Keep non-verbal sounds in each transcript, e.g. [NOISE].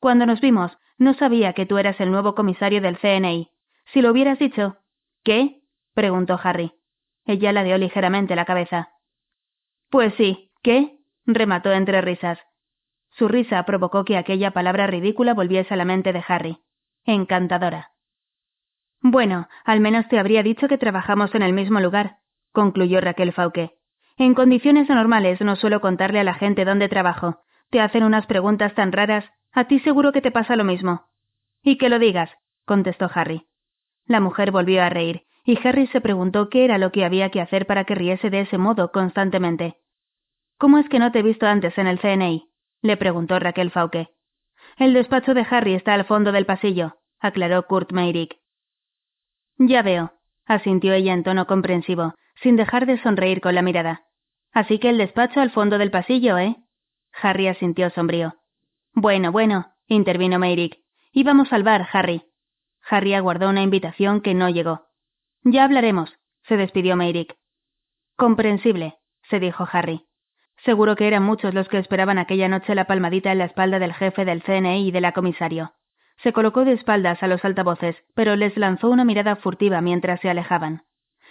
Cuando nos vimos, no sabía que tú eras el nuevo comisario del CNI. Si lo hubieras dicho. ¿Qué? preguntó Harry. Ella ladeó ligeramente la cabeza. Pues sí, ¿qué? remató entre risas. Su risa provocó que aquella palabra ridícula volviese a la mente de Harry. Encantadora. Bueno, al menos te habría dicho que trabajamos en el mismo lugar, concluyó Raquel Fauque. En condiciones normales no suelo contarle a la gente dónde trabajo. Te hacen unas preguntas tan raras, a ti seguro que te pasa lo mismo. Y que lo digas, contestó Harry. La mujer volvió a reír, y Harry se preguntó qué era lo que había que hacer para que riese de ese modo constantemente. ¿Cómo es que no te he visto antes en el CNI? le preguntó Raquel Fauque. El despacho de Harry está al fondo del pasillo, aclaró Kurt Meirik. Ya veo, asintió ella en tono comprensivo, sin dejar de sonreír con la mirada. Así que el despacho al fondo del pasillo, ¿eh? Harry asintió sombrío. Bueno, bueno, intervino Meirik. Íbamos al bar, Harry. Harry aguardó una invitación que no llegó. Ya hablaremos, se despidió Meirik. Comprensible, se dijo Harry. Seguro que eran muchos los que esperaban aquella noche la palmadita en la espalda del jefe del CNI y de la comisario. Se colocó de espaldas a los altavoces, pero les lanzó una mirada furtiva mientras se alejaban.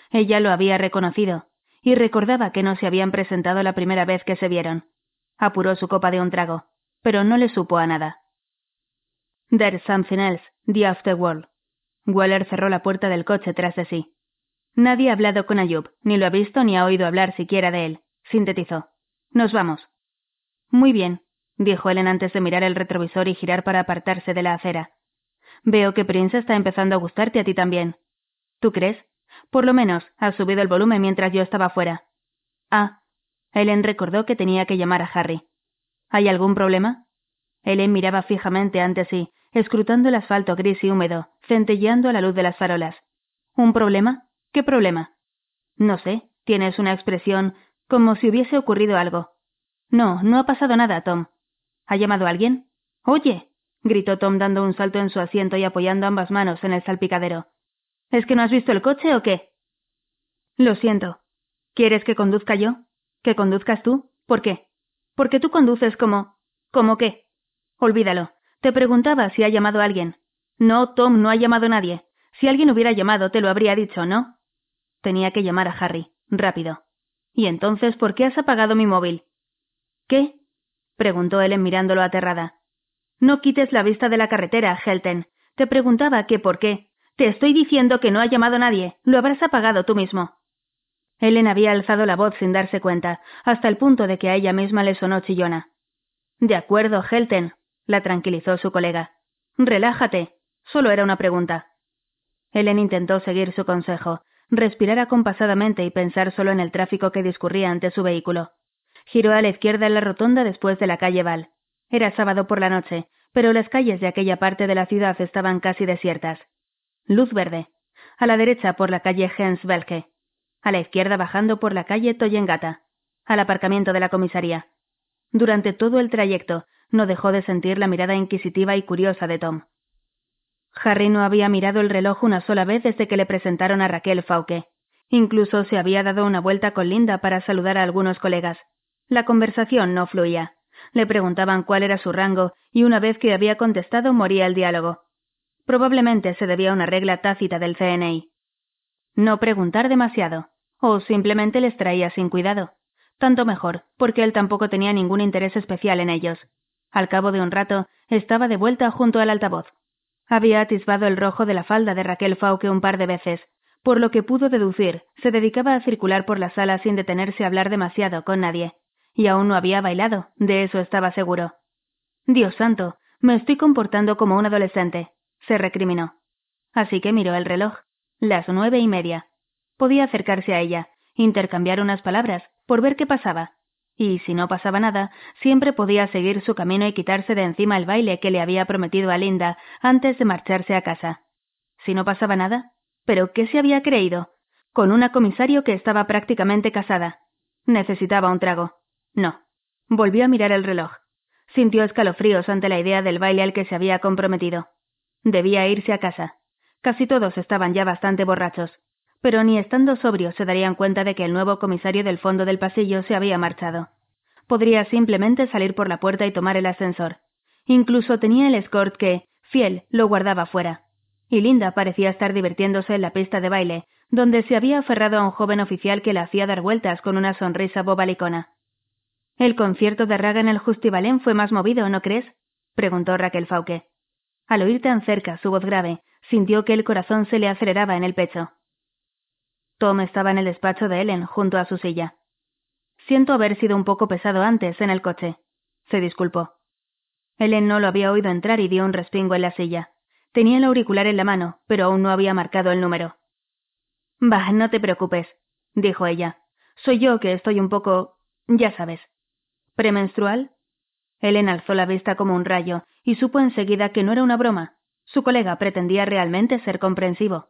Ella lo había reconocido, y recordaba que no se habían presentado la primera vez que se vieron. Apuró su copa de un trago, pero no le supo a nada. There's something else, the afterworld. Waller cerró la puerta del coche tras de sí. Nadie ha hablado con Ayub, ni lo ha visto ni ha oído hablar siquiera de él, sintetizó. Nos vamos. Muy bien, dijo Ellen antes de mirar el retrovisor y girar para apartarse de la acera. Veo que Prince está empezando a gustarte a ti también. ¿Tú crees? Por lo menos, has subido el volumen mientras yo estaba fuera. Ah. Ellen recordó que tenía que llamar a Harry. ¿Hay algún problema? Ellen miraba fijamente ante sí, escrutando el asfalto gris y húmedo, centelleando a la luz de las farolas. ¿Un problema? ¿Qué problema? No sé, tienes una expresión como si hubiese ocurrido algo. No, no ha pasado nada, Tom. ¿Ha llamado a alguien? Oye. gritó Tom dando un salto en su asiento y apoyando ambas manos en el salpicadero. ¿Es que no has visto el coche o qué? Lo siento. ¿Quieres que conduzca yo? ¿Que conduzcas tú? ¿Por qué? Porque tú conduces como. ¿Cómo qué? Olvídalo. Te preguntaba si ha llamado alguien. No, Tom, no ha llamado a nadie. Si alguien hubiera llamado, te lo habría dicho, ¿no? Tenía que llamar a Harry. Rápido. ¿Y entonces por qué has apagado mi móvil? ¿Qué? preguntó Ellen mirándolo aterrada. No quites la vista de la carretera, Helten. Te preguntaba qué por qué. Te estoy diciendo que no ha llamado nadie. Lo habrás apagado tú mismo. Ellen había alzado la voz sin darse cuenta, hasta el punto de que a ella misma le sonó chillona. De acuerdo, Helten, la tranquilizó su colega. Relájate. Solo era una pregunta. Ellen intentó seguir su consejo, respirar acompasadamente y pensar solo en el tráfico que discurría ante su vehículo. Giró a la izquierda en la rotonda después de la calle Val. Era sábado por la noche, pero las calles de aquella parte de la ciudad estaban casi desiertas. Luz verde. A la derecha por la calle Hensbelke. A la izquierda bajando por la calle Toyengata. Al aparcamiento de la comisaría. Durante todo el trayecto no dejó de sentir la mirada inquisitiva y curiosa de Tom. Harry no había mirado el reloj una sola vez desde que le presentaron a Raquel Fauque. Incluso se había dado una vuelta con Linda para saludar a algunos colegas. La conversación no fluía. Le preguntaban cuál era su rango y una vez que había contestado moría el diálogo. Probablemente se debía a una regla tácita del CNI. No preguntar demasiado, o simplemente les traía sin cuidado. Tanto mejor, porque él tampoco tenía ningún interés especial en ellos. Al cabo de un rato, estaba de vuelta junto al altavoz. Había atisbado el rojo de la falda de Raquel Fauque un par de veces, por lo que pudo deducir, se dedicaba a circular por la sala sin detenerse a hablar demasiado con nadie. Y aún no había bailado, de eso estaba seguro. Dios santo, me estoy comportando como un adolescente, se recriminó. Así que miró el reloj. Las nueve y media. Podía acercarse a ella, intercambiar unas palabras, por ver qué pasaba y si no pasaba nada, siempre podía seguir su camino y quitarse de encima el baile que le había prometido a Linda antes de marcharse a casa. Si no pasaba nada, ¿pero qué se había creído? Con una comisario que estaba prácticamente casada. Necesitaba un trago. No. Volvió a mirar el reloj. Sintió escalofríos ante la idea del baile al que se había comprometido. Debía irse a casa. Casi todos estaban ya bastante borrachos pero ni estando sobrio se darían cuenta de que el nuevo comisario del fondo del pasillo se había marchado. Podría simplemente salir por la puerta y tomar el ascensor. Incluso tenía el escort que, fiel, lo guardaba fuera. Y Linda parecía estar divirtiéndose en la pista de baile, donde se había aferrado a un joven oficial que la hacía dar vueltas con una sonrisa bobalicona. ¿El concierto de Raga en el Justivalén fue más movido, no crees? preguntó Raquel Fauque. Al oír tan cerca su voz grave, sintió que el corazón se le aceleraba en el pecho. Tom estaba en el despacho de Ellen, junto a su silla. Siento haber sido un poco pesado antes en el coche, se disculpó. Ellen no lo había oído entrar y dio un respingo en la silla. Tenía el auricular en la mano, pero aún no había marcado el número. Bah, no te preocupes, dijo ella. Soy yo que estoy un poco. ya sabes. ¿Premenstrual? Ellen alzó la vista como un rayo y supo enseguida que no era una broma. Su colega pretendía realmente ser comprensivo.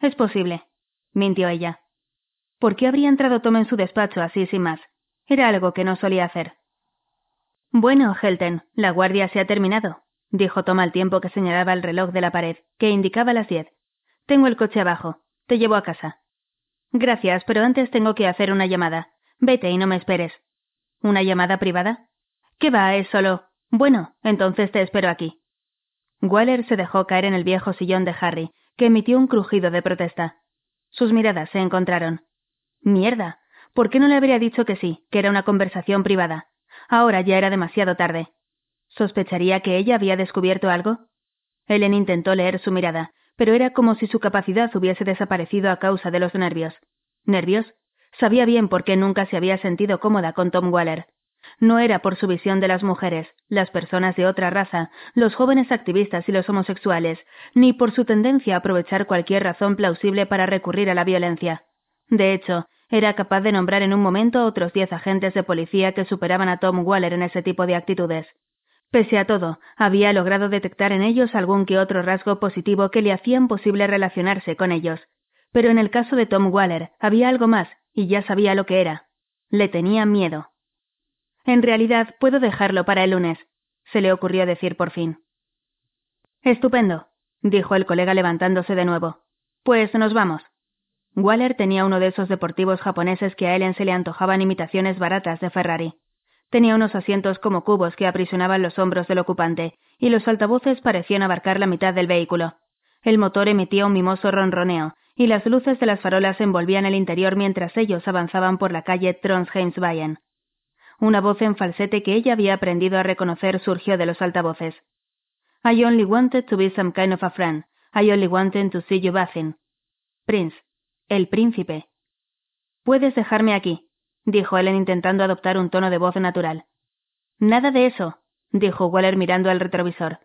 Es posible, mintió ella. ¿Por qué habría entrado Tom en su despacho así sin más? Era algo que no solía hacer. Bueno, Helten, la guardia se ha terminado, dijo Tom al tiempo que señalaba el reloj de la pared, que indicaba las diez. Tengo el coche abajo. Te llevo a casa. Gracias, pero antes tengo que hacer una llamada. Vete y no me esperes. ¿Una llamada privada? ¿Qué va? Es solo. Bueno, entonces te espero aquí. Waller se dejó caer en el viejo sillón de Harry, que emitió un crujido de protesta. Sus miradas se encontraron. Mierda. ¿Por qué no le habría dicho que sí, que era una conversación privada? Ahora ya era demasiado tarde. ¿Sospecharía que ella había descubierto algo? Ellen intentó leer su mirada, pero era como si su capacidad hubiese desaparecido a causa de los nervios. ¿Nervios? Sabía bien por qué nunca se había sentido cómoda con Tom Waller. No era por su visión de las mujeres, las personas de otra raza, los jóvenes activistas y los homosexuales, ni por su tendencia a aprovechar cualquier razón plausible para recurrir a la violencia. De hecho, era capaz de nombrar en un momento otros diez agentes de policía que superaban a Tom Waller en ese tipo de actitudes. Pese a todo, había logrado detectar en ellos algún que otro rasgo positivo que le hacían posible relacionarse con ellos. Pero en el caso de Tom Waller había algo más, y ya sabía lo que era. Le tenía miedo. En realidad puedo dejarlo para el lunes, se le ocurrió decir por fin. Estupendo, dijo el colega levantándose de nuevo. Pues nos vamos. Waller tenía uno de esos deportivos japoneses que a Ellen se le antojaban imitaciones baratas de Ferrari. Tenía unos asientos como cubos que aprisionaban los hombros del ocupante, y los altavoces parecían abarcar la mitad del vehículo. El motor emitía un mimoso ronroneo, y las luces de las farolas envolvían el interior mientras ellos avanzaban por la calle Trondheimsveien. Una voz en falsete que ella había aprendido a reconocer surgió de los altavoces. I only wanted to be some kind of a friend. I only wanted to see you bathing. Prince, el príncipe. Puedes dejarme aquí, dijo Ellen intentando adoptar un tono de voz natural. Nada de eso, dijo Waller mirando al retrovisor.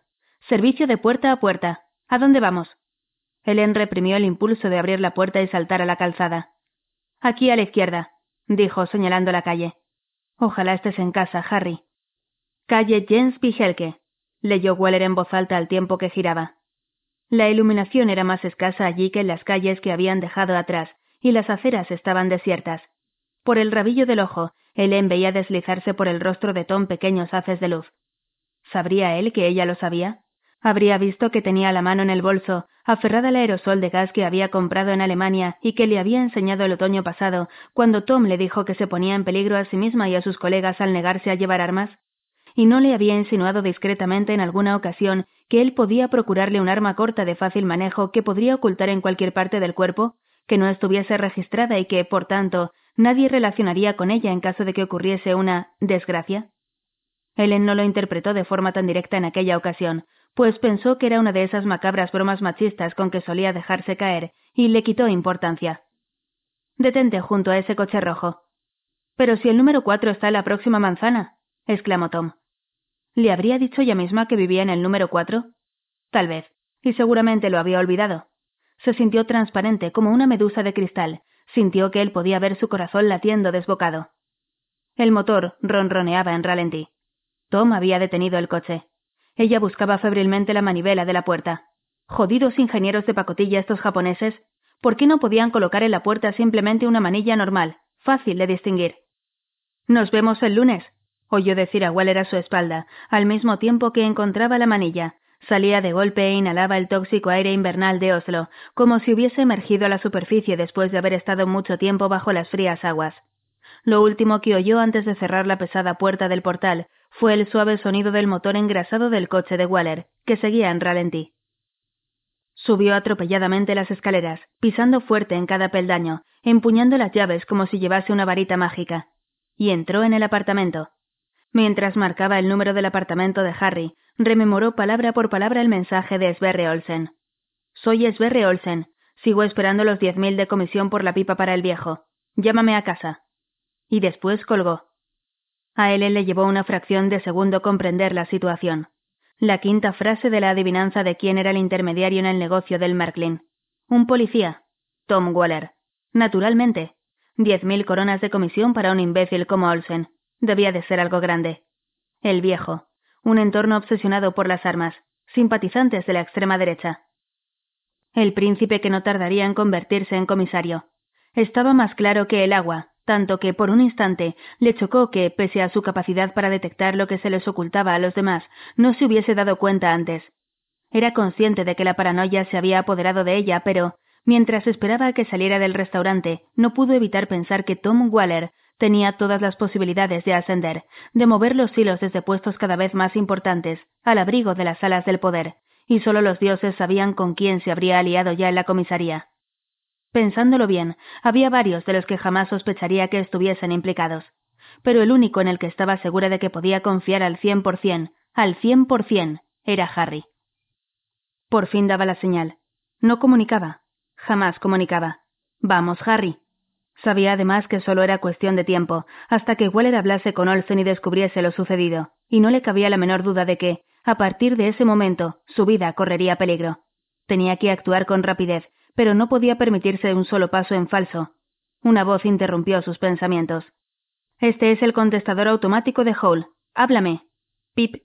Servicio de puerta a puerta. ¿A dónde vamos? Ellen reprimió el impulso de abrir la puerta y saltar a la calzada. Aquí a la izquierda, dijo señalando la calle. Ojalá estés en casa, Harry. Calle Jens Pijelke, leyó Waller en voz alta al tiempo que giraba. La iluminación era más escasa allí que en las calles que habían dejado atrás, y las aceras estaban desiertas. Por el rabillo del ojo, Helen veía deslizarse por el rostro de Tom pequeños haces de luz. ¿Sabría él que ella lo sabía? Habría visto que tenía la mano en el bolso, aferrada al aerosol de gas que había comprado en Alemania y que le había enseñado el otoño pasado, cuando Tom le dijo que se ponía en peligro a sí misma y a sus colegas al negarse a llevar armas y no le había insinuado discretamente en alguna ocasión que él podía procurarle un arma corta de fácil manejo que podría ocultar en cualquier parte del cuerpo, que no estuviese registrada y que, por tanto, nadie relacionaría con ella en caso de que ocurriese una desgracia? Ellen no lo interpretó de forma tan directa en aquella ocasión, pues pensó que era una de esas macabras bromas machistas con que solía dejarse caer, y le quitó importancia. Detente junto a ese coche rojo. Pero si el número cuatro está en la próxima manzana, exclamó Tom. ¿Le habría dicho ella misma que vivía en el número cuatro? Tal vez, y seguramente lo había olvidado. Se sintió transparente como una medusa de cristal, sintió que él podía ver su corazón latiendo desbocado. El motor ronroneaba en ralentí. Tom había detenido el coche. Ella buscaba febrilmente la manivela de la puerta. Jodidos ingenieros de pacotilla estos japoneses. ¿Por qué no podían colocar en la puerta simplemente una manilla normal, fácil de distinguir? Nos vemos el lunes, oyó decir a Waller a su espalda, al mismo tiempo que encontraba la manilla. Salía de golpe e inhalaba el tóxico aire invernal de Oslo, como si hubiese emergido a la superficie después de haber estado mucho tiempo bajo las frías aguas. Lo último que oyó antes de cerrar la pesada puerta del portal fue el suave sonido del motor engrasado del coche de Waller, que seguía en ralentí. Subió atropelladamente las escaleras, pisando fuerte en cada peldaño, empuñando las llaves como si llevase una varita mágica, y entró en el apartamento. Mientras marcaba el número del apartamento de Harry, rememoró palabra por palabra el mensaje de Sverre Olsen. Soy Sverre Olsen. Sigo esperando los diez mil de comisión por la pipa para el viejo. Llámame a casa. Y después colgó. A él le llevó una fracción de segundo comprender la situación. La quinta frase de la adivinanza de quién era el intermediario en el negocio del Merklin. Un policía. Tom Waller. Naturalmente. Diez mil coronas de comisión para un imbécil como Olsen. Debía de ser algo grande. El viejo. Un entorno obsesionado por las armas. Simpatizantes de la extrema derecha. El príncipe que no tardaría en convertirse en comisario. Estaba más claro que el agua, tanto que por un instante le chocó que, pese a su capacidad para detectar lo que se les ocultaba a los demás, no se hubiese dado cuenta antes. Era consciente de que la paranoia se había apoderado de ella, pero, mientras esperaba a que saliera del restaurante, no pudo evitar pensar que Tom Waller tenía todas las posibilidades de ascender, de mover los hilos desde puestos cada vez más importantes, al abrigo de las alas del poder, y solo los dioses sabían con quién se habría aliado ya en la comisaría. Pensándolo bien, había varios de los que jamás sospecharía que estuviesen implicados, pero el único en el que estaba segura de que podía confiar al cien por cien, al cien por cien, era Harry. Por fin daba la señal. No comunicaba. Jamás comunicaba. Vamos, Harry. Sabía además que solo era cuestión de tiempo, hasta que Weller hablase con Olsen y descubriese lo sucedido, y no le cabía la menor duda de que, a partir de ese momento, su vida correría peligro. Tenía que actuar con rapidez, pero no podía permitirse un solo paso en falso. Una voz interrumpió sus pensamientos. Este es el contestador automático de Hall. Háblame. Pip.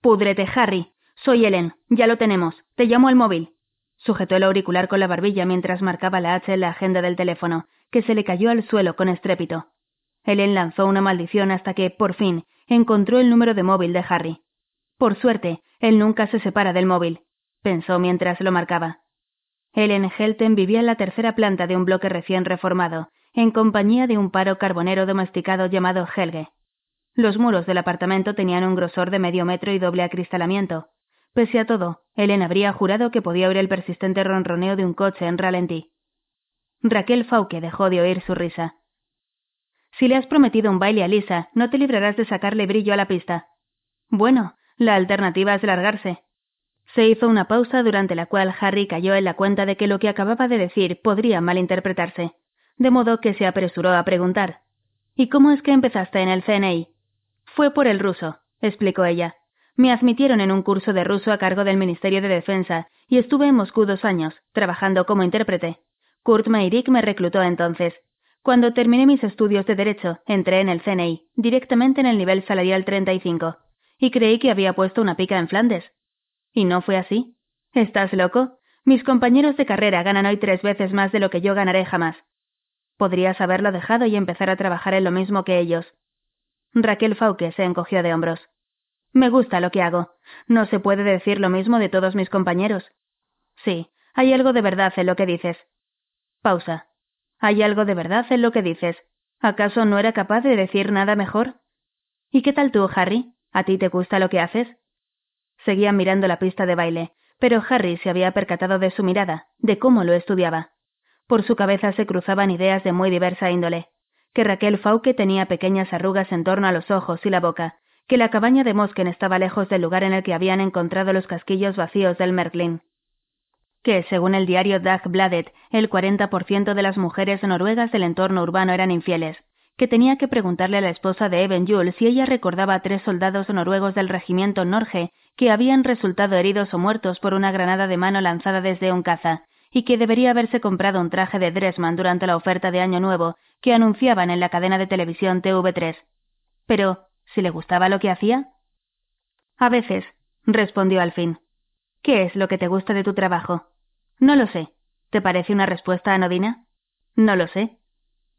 Púdrete, Harry. Soy Ellen. Ya lo tenemos. Te llamo al móvil. Sujetó el auricular con la barbilla mientras marcaba la H en la agenda del teléfono, que se le cayó al suelo con estrépito. Ellen lanzó una maldición hasta que, por fin, encontró el número de móvil de Harry. Por suerte, él nunca se separa del móvil, pensó mientras lo marcaba. Ellen Helten vivía en la tercera planta de un bloque recién reformado, en compañía de un paro carbonero domesticado llamado Helge. Los muros del apartamento tenían un grosor de medio metro y doble acristalamiento. Pese a todo, Ellen habría jurado que podía oír el persistente ronroneo de un coche en ralentí. Raquel Fauque dejó de oír su risa. Si le has prometido un baile a Lisa, no te librarás de sacarle brillo a la pista. Bueno, la alternativa es largarse. Se hizo una pausa durante la cual Harry cayó en la cuenta de que lo que acababa de decir podría malinterpretarse, de modo que se apresuró a preguntar ¿Y cómo es que empezaste en el CNI? Fue por el ruso, explicó ella. Me admitieron en un curso de ruso a cargo del Ministerio de Defensa y estuve en Moscú dos años, trabajando como intérprete. Kurt Meirik me reclutó entonces. Cuando terminé mis estudios de Derecho, entré en el CNI, directamente en el nivel salarial 35 y creí que había puesto una pica en Flandes. ¿Y no fue así? ¿Estás loco? Mis compañeros de carrera ganan hoy tres veces más de lo que yo ganaré jamás. Podrías haberlo dejado y empezar a trabajar en lo mismo que ellos. Raquel Fauque se encogió de hombros. Me gusta lo que hago. No se puede decir lo mismo de todos mis compañeros. Sí, hay algo de verdad en lo que dices. Pausa. ¿Hay algo de verdad en lo que dices? ¿Acaso no era capaz de decir nada mejor? ¿Y qué tal tú, Harry? ¿A ti te gusta lo que haces? Seguían mirando la pista de baile, pero Harry se había percatado de su mirada, de cómo lo estudiaba. Por su cabeza se cruzaban ideas de muy diversa índole. Que Raquel Fauque tenía pequeñas arrugas en torno a los ojos y la boca, que la cabaña de Mosken estaba lejos del lugar en el que habían encontrado los casquillos vacíos del Merklin. Que, según el diario Dagbladet, el 40% de las mujeres noruegas del entorno urbano eran infieles, que tenía que preguntarle a la esposa de Eben Jules si ella recordaba a tres soldados noruegos del regimiento Norge que habían resultado heridos o muertos por una granada de mano lanzada desde un caza, y que debería haberse comprado un traje de Dressman durante la oferta de Año Nuevo que anunciaban en la cadena de televisión TV3. Pero, ¿si le gustaba lo que hacía? A veces, respondió al fin. ¿Qué es lo que te gusta de tu trabajo? No lo sé. ¿Te parece una respuesta anodina? No lo sé.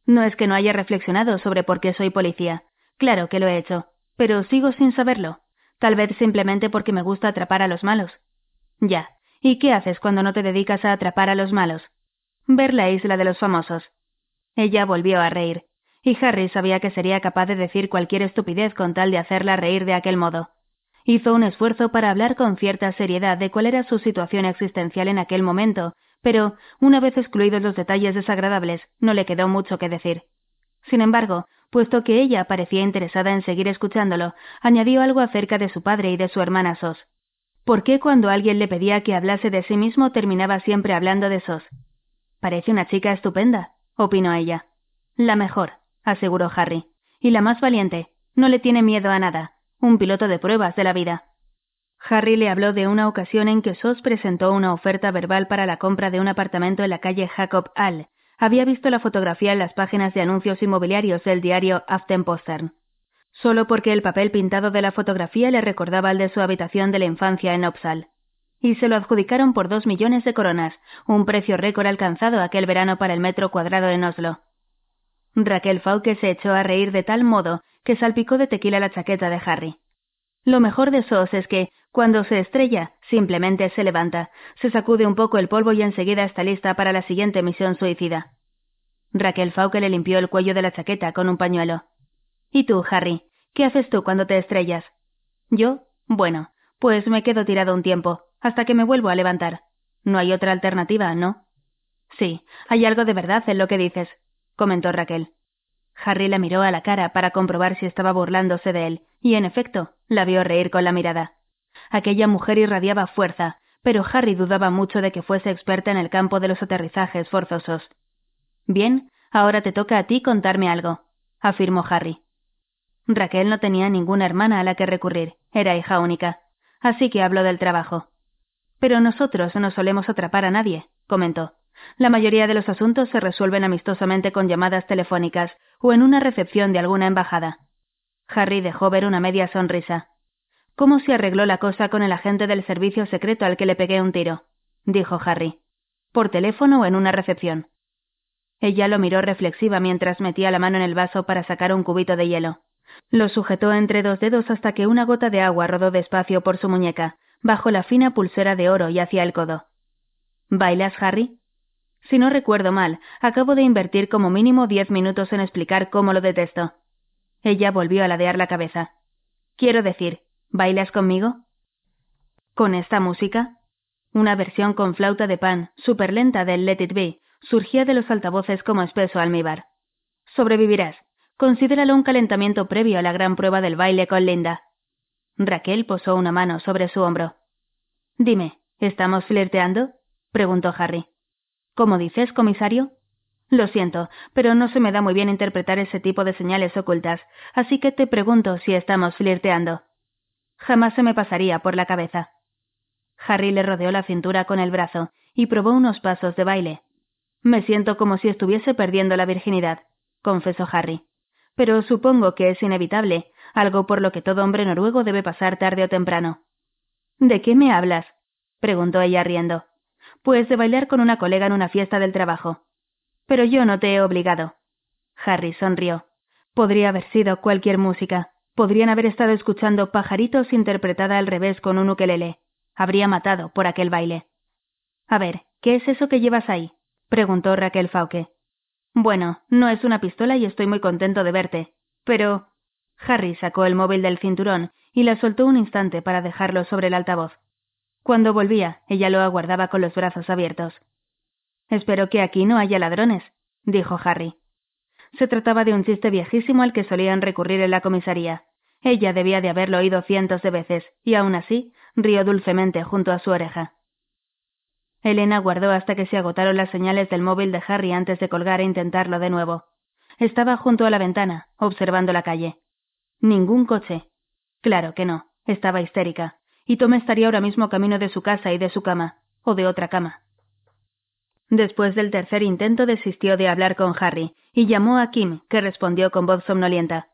No es que no haya reflexionado sobre por qué soy policía. Claro que lo he hecho, pero sigo sin saberlo. Tal vez simplemente porque me gusta atrapar a los malos. Ya. ¿Y qué haces cuando no te dedicas a atrapar a los malos? Ver la isla de los famosos. Ella volvió a reír. y Harry sabía que sería capaz de decir cualquier estupidez con tal de hacerla reír de aquel modo. Hizo un esfuerzo para hablar con cierta seriedad de cuál era su situación existencial en aquel momento, pero, una vez excluidos los detalles desagradables, no le quedó mucho que decir. Sin embargo, puesto que ella parecía interesada en seguir escuchándolo, añadió algo acerca de su padre y de su hermana Sos. ¿Por qué cuando alguien le pedía que hablase de sí mismo terminaba siempre hablando de Sos? Parece una chica estupenda, opinó ella. La mejor, aseguró Harry. Y la más valiente. No le tiene miedo a nada. Un piloto de pruebas de la vida. Harry le habló de una ocasión en que Sos presentó una oferta verbal para la compra de un apartamento en la calle Jacob Hall. Había visto la fotografía en las páginas de anuncios inmobiliarios del diario Aftenposten. Solo porque el papel pintado de la fotografía le recordaba al de su habitación de la infancia en Opsal y se lo adjudicaron por dos millones de coronas, un precio récord alcanzado aquel verano para el metro cuadrado en Oslo. Raquel Fauque se echó a reír de tal modo que salpicó de tequila la chaqueta de Harry. Lo mejor de Sos es que, cuando se estrella, simplemente se levanta, se sacude un poco el polvo y enseguida está lista para la siguiente misión suicida. Raquel Fauque le limpió el cuello de la chaqueta con un pañuelo. ¿Y tú, Harry? ¿Qué haces tú cuando te estrellas? ¿Yo? Bueno, pues me quedo tirado un tiempo hasta que me vuelvo a levantar. No hay otra alternativa, ¿no? Sí, hay algo de verdad en lo que dices, comentó Raquel. Harry la miró a la cara para comprobar si estaba burlándose de él, y en efecto, la vio reír con la mirada. Aquella mujer irradiaba fuerza, pero Harry dudaba mucho de que fuese experta en el campo de los aterrizajes forzosos. Bien, ahora te toca a ti contarme algo, afirmó Harry. Raquel no tenía ninguna hermana a la que recurrir, era hija única, así que habló del trabajo. Pero nosotros no solemos atrapar a nadie, comentó. La mayoría de los asuntos se resuelven amistosamente con llamadas telefónicas o en una recepción de alguna embajada. Harry dejó ver una media sonrisa. ¿Cómo se arregló la cosa con el agente del servicio secreto al que le pegué un tiro? dijo Harry. ¿Por teléfono o en una recepción? Ella lo miró reflexiva mientras metía la mano en el vaso para sacar un cubito de hielo. Lo sujetó entre dos dedos hasta que una gota de agua rodó despacio por su muñeca, bajo la fina pulsera de oro y hacia el codo. ¿Bailas, Harry? Si no recuerdo mal, acabo de invertir como mínimo diez minutos en explicar cómo lo detesto. Ella volvió a ladear la cabeza. Quiero decir, ¿bailas conmigo? ¿Con esta música? Una versión con flauta de pan, súper lenta del Let It Be, surgía de los altavoces como espeso almíbar. Sobrevivirás. Considéralo un calentamiento previo a la gran prueba del baile con Linda. Raquel posó una mano sobre su hombro. Dime, ¿estamos flirteando? preguntó Harry. ¿Cómo dices, comisario? Lo siento, pero no se me da muy bien interpretar ese tipo de señales ocultas, así que te pregunto si estamos flirteando. Jamás se me pasaría por la cabeza. Harry le rodeó la cintura con el brazo y probó unos pasos de baile. Me siento como si estuviese perdiendo la virginidad, confesó Harry. Pero supongo que es inevitable, algo por lo que todo hombre noruego debe pasar tarde o temprano. ¿De qué me hablas? preguntó ella riendo. Pues de bailar con una colega en una fiesta del trabajo. Pero yo no te he obligado. Harry sonrió. Podría haber sido cualquier música. Podrían haber estado escuchando pajaritos interpretada al revés con un ukelele. Habría matado por aquel baile. A ver, ¿qué es eso que llevas ahí? preguntó Raquel Fauque. Bueno, no es una pistola y estoy muy contento de verte. Pero Harry sacó el móvil del cinturón y la soltó un instante para dejarlo sobre el altavoz. Cuando volvía, ella lo aguardaba con los brazos abiertos. Espero que aquí no haya ladrones, dijo Harry. Se trataba de un chiste viejísimo al que solían recurrir en la comisaría. Ella debía de haberlo oído cientos de veces, y aún así rió dulcemente junto a su oreja. Elena guardó hasta que se agotaron las señales del móvil de Harry antes de colgar e intentarlo de nuevo. Estaba junto a la ventana, observando la calle. Ningún coche. Claro que no. Estaba histérica. Y Tom estaría ahora mismo camino de su casa y de su cama. O de otra cama. Después del tercer intento desistió de hablar con Harry y llamó a Kim, que respondió con voz somnolienta.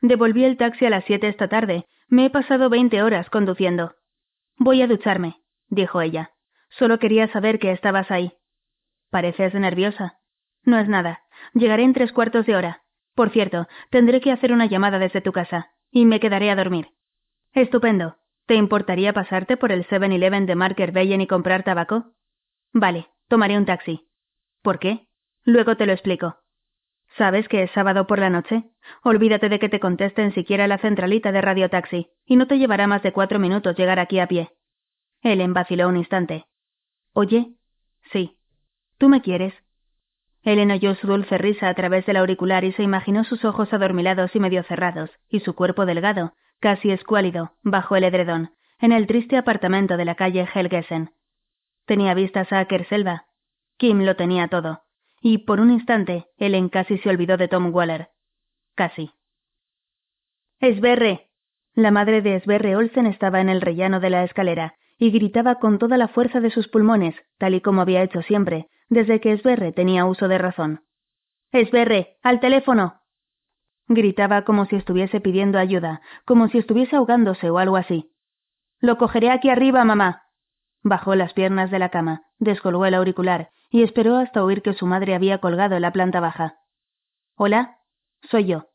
Devolví el taxi a las siete esta tarde. Me he pasado veinte horas conduciendo. Voy a ducharme, dijo ella. Solo quería saber que estabas ahí. Pareces nerviosa. No es nada. Llegaré en tres cuartos de hora. Por cierto, tendré que hacer una llamada desde tu casa, y me quedaré a dormir. Estupendo. ¿Te importaría pasarte por el 7-Eleven de Marker Bayen y comprar tabaco? Vale, tomaré un taxi. ¿Por qué? Luego te lo explico. ¿Sabes que es sábado por la noche? Olvídate de que te contesten siquiera la centralita de Radio Taxi, y no te llevará más de cuatro minutos llegar aquí a pie. Ellen vaciló un instante. ¿Oye? Sí. ¿Tú me quieres? Ellen oyó su dulce risa a través del auricular y se imaginó sus ojos adormilados y medio cerrados, y su cuerpo delgado, casi escuálido, bajo el edredón, en el triste apartamento de la calle Helgesen. Tenía vistas a Kerselva. Kim lo tenía todo. Y por un instante, Ellen casi se olvidó de Tom Waller. Casi. ¡Esberre! La madre de Esberre Olsen estaba en el rellano de la escalera y gritaba con toda la fuerza de sus pulmones, tal y como había hecho siempre, desde que Esberre tenía uso de razón. Esberre, al teléfono. Gritaba como si estuviese pidiendo ayuda, como si estuviese ahogándose o algo así. Lo cogeré aquí arriba, mamá. Bajó las piernas de la cama, descolgó el auricular y esperó hasta oír que su madre había colgado en la planta baja. Hola, soy yo.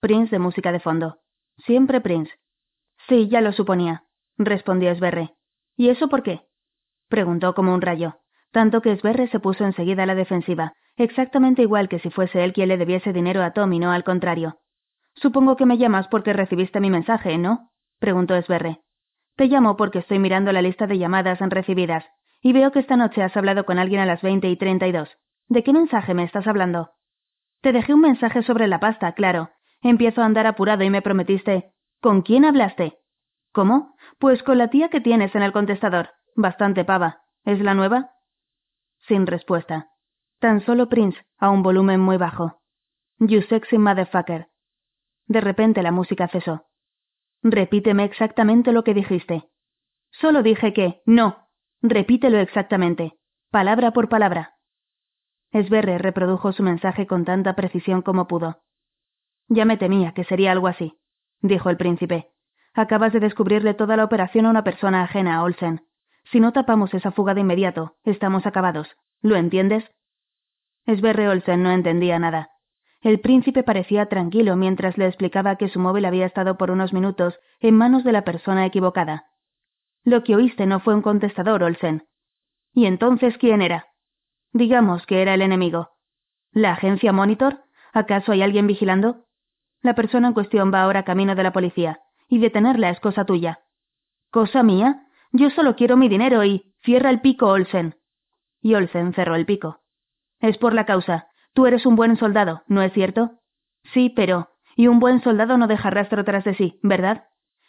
Prince de música de fondo. Siempre Prince. Sí, ya lo suponía, respondió Esberre. ¿Y eso por qué? preguntó como un rayo tanto que Sverre se puso enseguida a la defensiva, exactamente igual que si fuese él quien le debiese dinero a Tom y no al contrario. Supongo que me llamas porque recibiste mi mensaje, ¿no? preguntó Sverre. Te llamo porque estoy mirando la lista de llamadas recibidas, y veo que esta noche has hablado con alguien a las veinte y treinta y dos. ¿De qué mensaje me estás hablando? Te dejé un mensaje sobre la pasta, claro. Empiezo a andar apurado y me prometiste. ¿Con quién hablaste? ¿Cómo? Pues con la tía que tienes en el contestador. Bastante pava. ¿Es la nueva? Sin respuesta. Tan solo Prince, a un volumen muy bajo. You sexy motherfucker. De repente la música cesó. Repíteme exactamente lo que dijiste. Solo dije que, no. Repítelo exactamente. Palabra por palabra. Esberre reprodujo su mensaje con tanta precisión como pudo. Ya me temía que sería algo así, dijo el príncipe. Acabas de descubrirle toda la operación a una persona ajena a Olsen. Si no tapamos esa fuga de inmediato, estamos acabados. ¿Lo entiendes? Sverre Olsen no entendía nada. El príncipe parecía tranquilo mientras le explicaba que su móvil había estado por unos minutos en manos de la persona equivocada. Lo que oíste no fue un contestador, Olsen. ¿Y entonces quién era? Digamos que era el enemigo. ¿La agencia Monitor? ¿Acaso hay alguien vigilando? La persona en cuestión va ahora camino de la policía, y detenerla es cosa tuya. ¿Cosa mía? Yo solo quiero mi dinero y. Cierra el pico, Olsen. Y Olsen cerró el pico. Es por la causa. Tú eres un buen soldado, ¿no es cierto? Sí, pero. Y un buen soldado no deja rastro tras de sí, ¿verdad?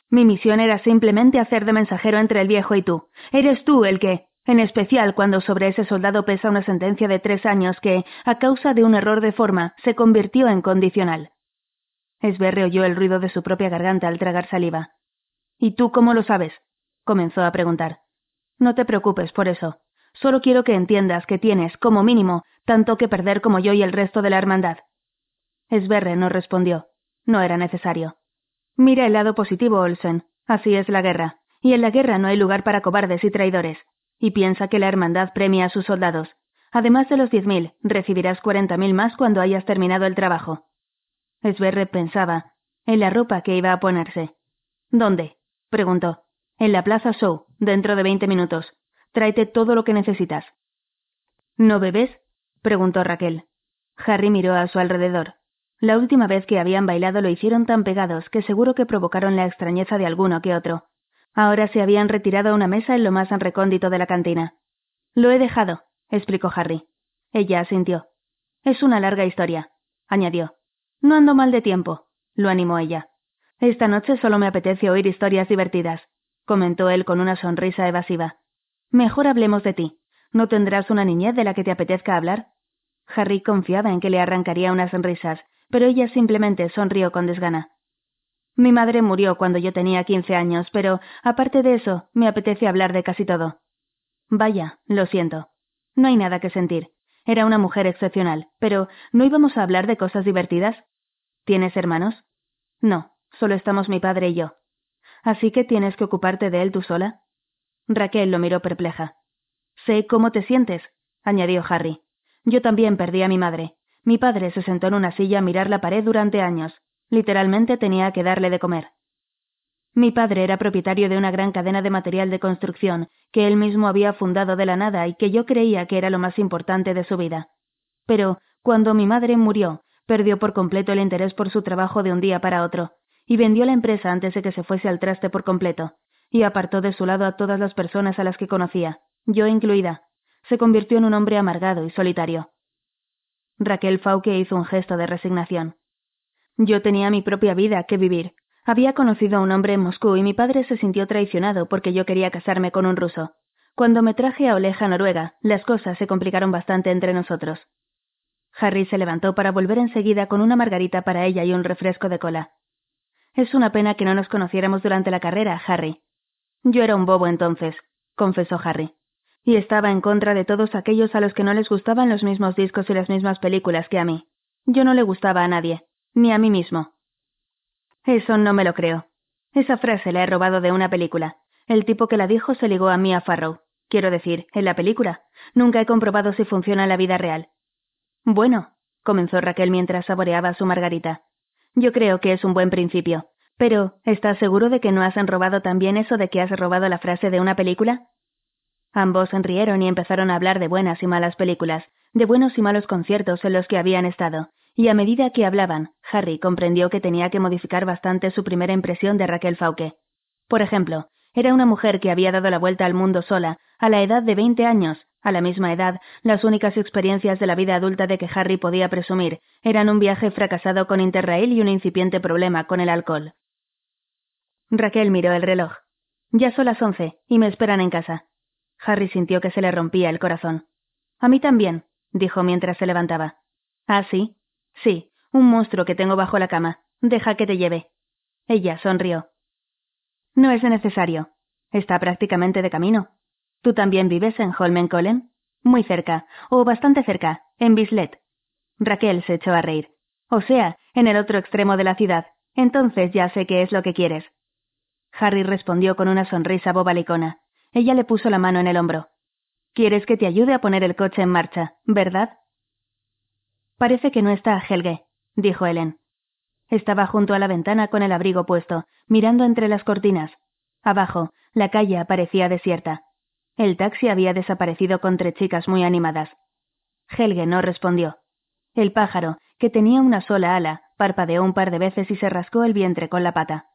Mi misión era simplemente hacer de mensajero entre el viejo y tú. Eres tú el que. En especial cuando sobre ese soldado pesa una sentencia de tres años que, a causa de un error de forma, se convirtió en condicional. Esberre oyó el ruido de su propia garganta al tragar saliva. ¿Y tú cómo lo sabes? comenzó a preguntar. No te preocupes por eso. Solo quiero que entiendas que tienes, como mínimo, tanto que perder como yo y el resto de la hermandad. Esberre no respondió. No era necesario. Mira el lado positivo, Olsen. Así es la guerra. Y en la guerra no hay lugar para cobardes y traidores. Y piensa que la hermandad premia a sus soldados. Además de los diez mil, recibirás cuarenta mil más cuando hayas terminado el trabajo. Esberre pensaba en la ropa que iba a ponerse. ¿Dónde? preguntó. En la Plaza Show, dentro de veinte minutos. Tráete todo lo que necesitas. ¿No bebes? preguntó Raquel. Harry miró a su alrededor. La última vez que habían bailado lo hicieron tan pegados que seguro que provocaron la extrañeza de alguno que otro. Ahora se habían retirado a una mesa en lo más recóndito de la cantina. Lo he dejado, explicó Harry. Ella asintió. Es una larga historia, añadió. No ando mal de tiempo, lo animó ella. Esta noche solo me apetece oír historias divertidas comentó él con una sonrisa evasiva. Mejor hablemos de ti. ¿No tendrás una niñez de la que te apetezca hablar? Harry confiaba en que le arrancaría unas sonrisas, pero ella simplemente sonrió con desgana. Mi madre murió cuando yo tenía quince años, pero, aparte de eso, me apetece hablar de casi todo. Vaya, lo siento. No hay nada que sentir. Era una mujer excepcional, pero ¿no íbamos a hablar de cosas divertidas? ¿Tienes hermanos? No, solo estamos mi padre y yo. Así que tienes que ocuparte de él tú sola. Raquel lo miró perpleja. Sé cómo te sientes, añadió Harry. Yo también perdí a mi madre. Mi padre se sentó en una silla a mirar la pared durante años. Literalmente tenía que darle de comer. Mi padre era propietario de una gran cadena de material de construcción que él mismo había fundado de la nada y que yo creía que era lo más importante de su vida. Pero, cuando mi madre murió, Perdió por completo el interés por su trabajo de un día para otro, y vendió la empresa antes de que se fuese al traste por completo, y apartó de su lado a todas las personas a las que conocía, yo incluida. Se convirtió en un hombre amargado y solitario. Raquel Fauque hizo un gesto de resignación. Yo tenía mi propia vida que vivir. Había conocido a un hombre en Moscú y mi padre se sintió traicionado porque yo quería casarme con un ruso. Cuando me traje a Oleja, Noruega, las cosas se complicaron bastante entre nosotros. Harry se levantó para volver enseguida con una margarita para ella y un refresco de cola. Es una pena que no nos conociéramos durante la carrera, Harry. Yo era un bobo entonces, confesó Harry y estaba en contra de todos aquellos a los que no les gustaban los mismos discos y las mismas películas que a mí. Yo no le gustaba a nadie, ni a mí mismo. Eso no me lo creo. Esa frase la he robado de una película. El tipo que la dijo se ligó a Mia Farrow. Quiero decir, en la película. Nunca he comprobado si funciona en la vida real. Bueno, comenzó Raquel mientras saboreaba su margarita. Yo creo que es un buen principio. Pero, ¿estás seguro de que no has robado también eso de que has robado la frase de una película? Ambos sonrieron y empezaron a hablar de buenas y malas películas, de buenos y malos conciertos en los que habían estado, y a medida que hablaban, Harry comprendió que tenía que modificar bastante su primera impresión de Raquel Fauque. Por ejemplo, era una mujer que había dado la vuelta al mundo sola, a la edad de veinte años. A la misma edad, las únicas experiencias de la vida adulta de que Harry podía presumir eran un viaje fracasado con Interrail y un incipiente problema con el alcohol. Raquel miró el reloj. Ya son las once, y me esperan en casa. Harry sintió que se le rompía el corazón. A mí también, dijo mientras se levantaba. ¿Ah, sí? Sí, un monstruo que tengo bajo la cama. Deja que te lleve. Ella sonrió. No es necesario. Está prácticamente de camino. ¿Tú también vives en Holmenkollen? Muy cerca, o bastante cerca, en Bislet. Raquel se echó a reír. O sea, en el otro extremo de la ciudad. Entonces ya sé qué es lo que quieres. Harry respondió con una sonrisa bobalicona. Ella le puso la mano en el hombro. ¿Quieres que te ayude a poner el coche en marcha, verdad? Parece que no está Helge, dijo Helen. Estaba junto a la ventana con el abrigo puesto, mirando entre las cortinas. Abajo, la calle parecía desierta. El taxi había desaparecido con tres chicas muy animadas. Helge no respondió. El pájaro, que tenía una sola ala, parpadeó un par de veces y se rascó el vientre con la pata.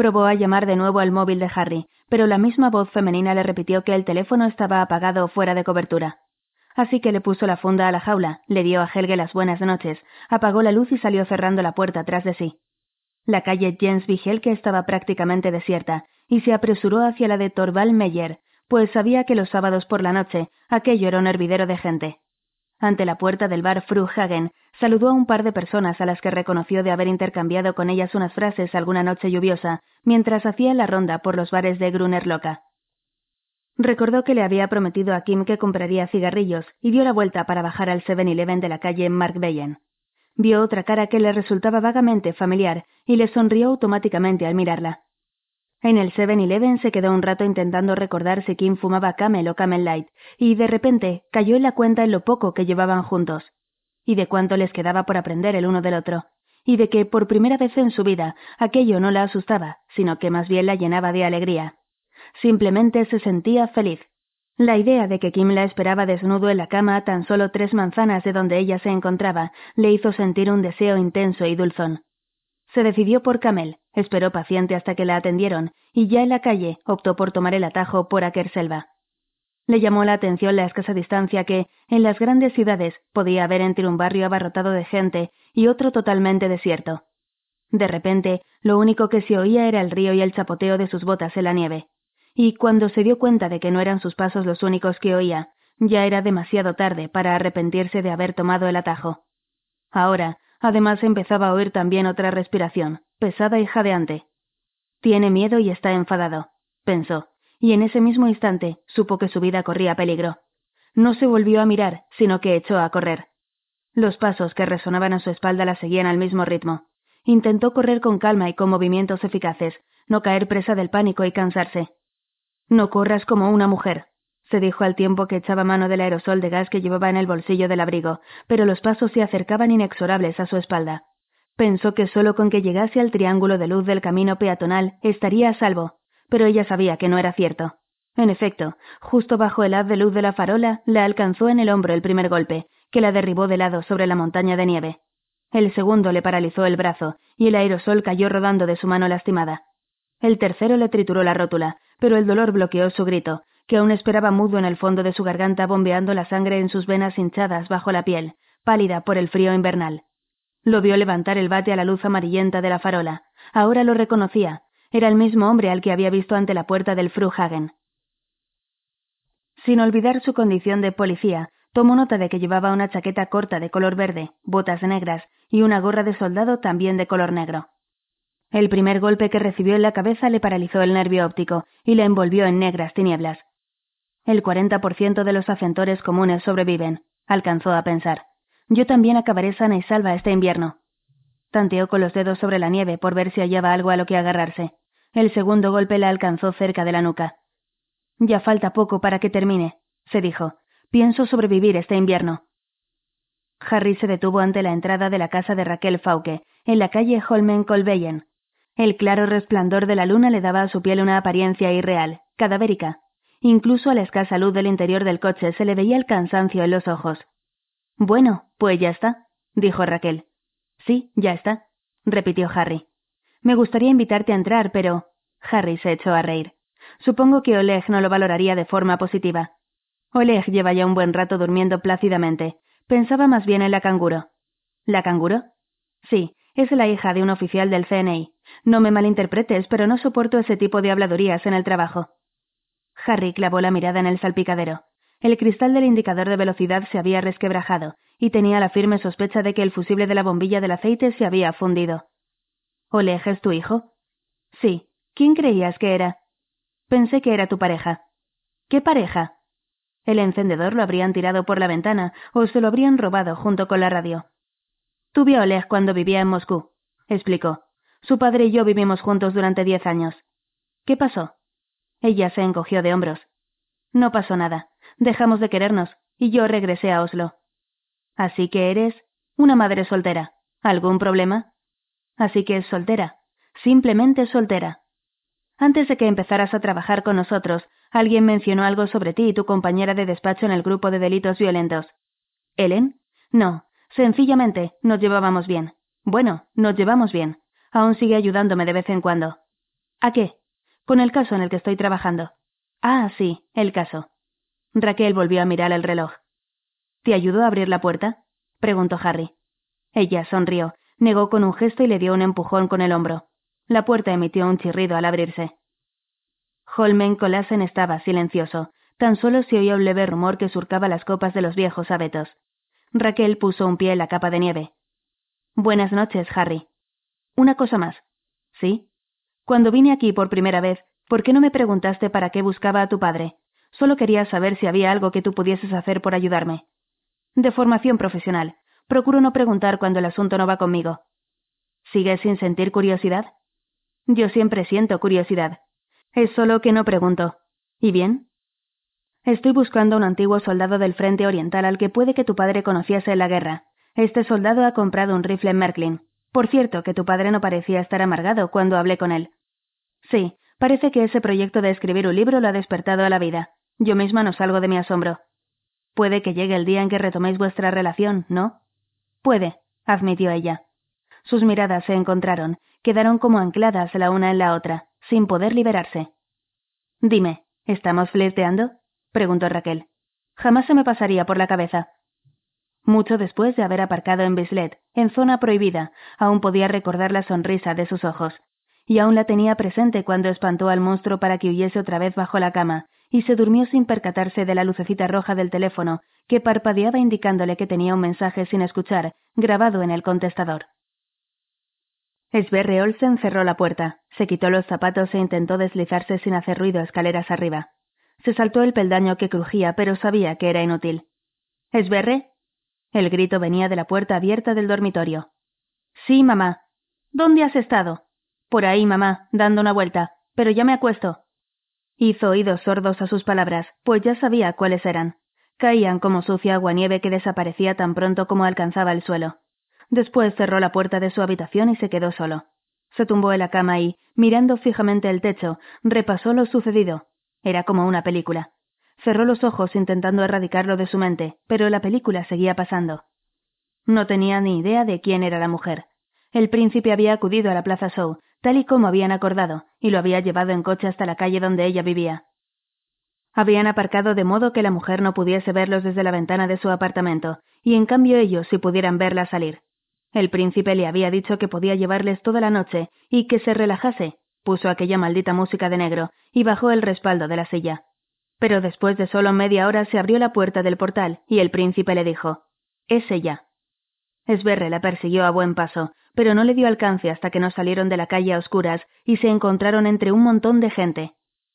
Probó a llamar de nuevo al móvil de Harry, pero la misma voz femenina le repitió que el teléfono estaba apagado o fuera de cobertura. Así que le puso la funda a la jaula, le dio a Helge las buenas noches, apagó la luz y salió cerrando la puerta tras de sí. La calle Jens Vigelke estaba prácticamente desierta, y se apresuró hacia la de Torval Meyer, pues sabía que los sábados por la noche aquello era un hervidero de gente. Ante la puerta del bar Fruhagen, saludó a un par de personas a las que reconoció de haber intercambiado con ellas unas frases alguna noche lluviosa, mientras hacía la ronda por los bares de Gruner Loca. Recordó que le había prometido a Kim que compraría cigarrillos y dio la vuelta para bajar al 7-Eleven de la calle Markbeyen. Vio otra cara que le resultaba vagamente familiar y le sonrió automáticamente al mirarla. En el 7-Eleven se quedó un rato intentando recordar si Kim fumaba Camel o Camel Light, y de repente cayó en la cuenta en lo poco que llevaban juntos, y de cuánto les quedaba por aprender el uno del otro, y de que por primera vez en su vida aquello no la asustaba, sino que más bien la llenaba de alegría. Simplemente se sentía feliz. La idea de que Kim la esperaba desnudo en la cama a tan solo tres manzanas de donde ella se encontraba le hizo sentir un deseo intenso y dulzón. Se decidió por Camel, esperó paciente hasta que la atendieron, y ya en la calle optó por tomar el atajo por Akerselva. Le llamó la atención la escasa distancia que, en las grandes ciudades, podía haber entre un barrio abarrotado de gente y otro totalmente desierto. De repente, lo único que se oía era el río y el chapoteo de sus botas en la nieve. Y cuando se dio cuenta de que no eran sus pasos los únicos que oía, ya era demasiado tarde para arrepentirse de haber tomado el atajo. Ahora, Además empezaba a oír también otra respiración, pesada y jadeante. Tiene miedo y está enfadado, pensó, y en ese mismo instante supo que su vida corría peligro. No se volvió a mirar, sino que echó a correr. Los pasos que resonaban a su espalda la seguían al mismo ritmo. Intentó correr con calma y con movimientos eficaces, no caer presa del pánico y cansarse. No corras como una mujer, se dijo al tiempo que echaba mano del aerosol de gas que llevaba en el bolsillo del abrigo, pero los pasos se acercaban inexorables a su espalda. Pensó que solo con que llegase al triángulo de luz del camino peatonal estaría a salvo, pero ella sabía que no era cierto. En efecto, justo bajo el haz de luz de la farola, la alcanzó en el hombro el primer golpe, que la derribó de lado sobre la montaña de nieve. El segundo le paralizó el brazo, y el aerosol cayó rodando de su mano lastimada. El tercero le trituró la rótula, pero el dolor bloqueó su grito, que aún esperaba mudo en el fondo de su garganta bombeando la sangre en sus venas hinchadas bajo la piel, pálida por el frío invernal. Lo vio levantar el bate a la luz amarillenta de la farola. Ahora lo reconocía. Era el mismo hombre al que había visto ante la puerta del Fruhagen. Sin olvidar su condición de policía, tomó nota de que llevaba una chaqueta corta de color verde, botas negras y una gorra de soldado también de color negro. El primer golpe que recibió en la cabeza le paralizó el nervio óptico y le envolvió en negras tinieblas. El 40% de los hacentores comunes sobreviven, alcanzó a pensar. Yo también acabaré sana y salva este invierno. Tanteó con los dedos sobre la nieve por ver si hallaba algo a lo que agarrarse. El segundo golpe la alcanzó cerca de la nuca. Ya falta poco para que termine, se dijo. Pienso sobrevivir este invierno. Harry se detuvo ante la entrada de la casa de Raquel Fauke, en la calle Holmen Colbeyen. El claro resplandor de la luna le daba a su piel una apariencia irreal, cadavérica. Incluso a la escasa luz del interior del coche se le veía el cansancio en los ojos. Bueno, pues ya está, dijo Raquel. Sí, ya está, repitió Harry. Me gustaría invitarte a entrar, pero. Harry se echó a reír. Supongo que Oleg no lo valoraría de forma positiva. Oleg lleva ya un buen rato durmiendo plácidamente. Pensaba más bien en la canguro. ¿La canguro? Sí, es la hija de un oficial del CNI. No me malinterpretes, pero no soporto ese tipo de habladurías en el trabajo. Harry clavó la mirada en el salpicadero. El cristal del indicador de velocidad se había resquebrajado, y tenía la firme sospecha de que el fusible de la bombilla del aceite se había fundido. ¿Oleg es tu hijo? Sí. ¿Quién creías que era? Pensé que era tu pareja. ¿Qué pareja? El encendedor lo habrían tirado por la ventana o se lo habrían robado junto con la radio. Tuve a Oleg cuando vivía en Moscú, explicó. Su padre y yo vivimos juntos durante diez años. ¿Qué pasó? Ella se encogió de hombros. No pasó nada. Dejamos de querernos, y yo regresé a Oslo. Así que eres una madre soltera. ¿Algún problema? Así que es soltera. Simplemente soltera. Antes de que empezaras a trabajar con nosotros, alguien mencionó algo sobre ti y tu compañera de despacho en el grupo de delitos violentos. ¿Ellen? No, sencillamente nos llevábamos bien. Bueno, nos llevamos bien. Aún sigue ayudándome de vez en cuando. ¿A qué? Con el caso en el que estoy trabajando. Ah, sí, el caso. Raquel volvió a mirar el reloj. ¿Te ayudó a abrir la puerta? preguntó Harry. Ella sonrió, negó con un gesto y le dio un empujón con el hombro. La puerta emitió un chirrido al abrirse. Holmen Colasen estaba silencioso. Tan solo se oía un leve rumor que surcaba las copas de los viejos abetos. Raquel puso un pie en la capa de nieve. Buenas noches, Harry. Una cosa más. ¿Sí? Cuando vine aquí por primera vez, ¿por qué no me preguntaste para qué buscaba a tu padre? Solo quería saber si había algo que tú pudieses hacer por ayudarme. De formación profesional. Procuro no preguntar cuando el asunto no va conmigo. ¿Sigues sin sentir curiosidad? Yo siempre siento curiosidad. Es solo que no pregunto. ¿Y bien? Estoy buscando a un antiguo soldado del frente oriental al que puede que tu padre conociese en la guerra. Este soldado ha comprado un rifle Merklin. Por cierto, que tu padre no parecía estar amargado cuando hablé con él. Sí, parece que ese proyecto de escribir un libro lo ha despertado a la vida. Yo misma no salgo de mi asombro. Puede que llegue el día en que retoméis vuestra relación, ¿no? Puede, admitió ella. Sus miradas se encontraron, quedaron como ancladas la una en la otra, sin poder liberarse. Dime, ¿estamos flirteando? preguntó Raquel. Jamás se me pasaría por la cabeza. Mucho después de haber aparcado en Bislet, en zona prohibida, aún podía recordar la sonrisa de sus ojos y aún la tenía presente cuando espantó al monstruo para que huyese otra vez bajo la cama, y se durmió sin percatarse de la lucecita roja del teléfono, que parpadeaba indicándole que tenía un mensaje sin escuchar, grabado en el contestador. Sverre Olsen cerró la puerta, se quitó los zapatos e intentó deslizarse sin hacer ruido escaleras arriba. Se saltó el peldaño que crujía, pero sabía que era inútil. ¿Esberre? El grito venía de la puerta abierta del dormitorio. Sí, mamá. ¿Dónde has estado? Por ahí, mamá, dando una vuelta. Pero ya me acuesto. Hizo oídos sordos a sus palabras, pues ya sabía cuáles eran. Caían como sucia agua nieve que desaparecía tan pronto como alcanzaba el suelo. Después cerró la puerta de su habitación y se quedó solo. Se tumbó en la cama y, mirando fijamente el techo, repasó lo sucedido. Era como una película. Cerró los ojos intentando erradicarlo de su mente, pero la película seguía pasando. No tenía ni idea de quién era la mujer. El príncipe había acudido a la Plaza Show, tal y como habían acordado, y lo había llevado en coche hasta la calle donde ella vivía. Habían aparcado de modo que la mujer no pudiese verlos desde la ventana de su apartamento, y en cambio ellos sí pudieran verla salir. El príncipe le había dicho que podía llevarles toda la noche y que se relajase. Puso aquella maldita música de negro y bajó el respaldo de la silla. Pero después de solo media hora se abrió la puerta del portal y el príncipe le dijo: Es ella. Esberre la persiguió a buen paso, pero no le dio alcance hasta que no salieron de la calle a oscuras y se encontraron entre un montón de gente.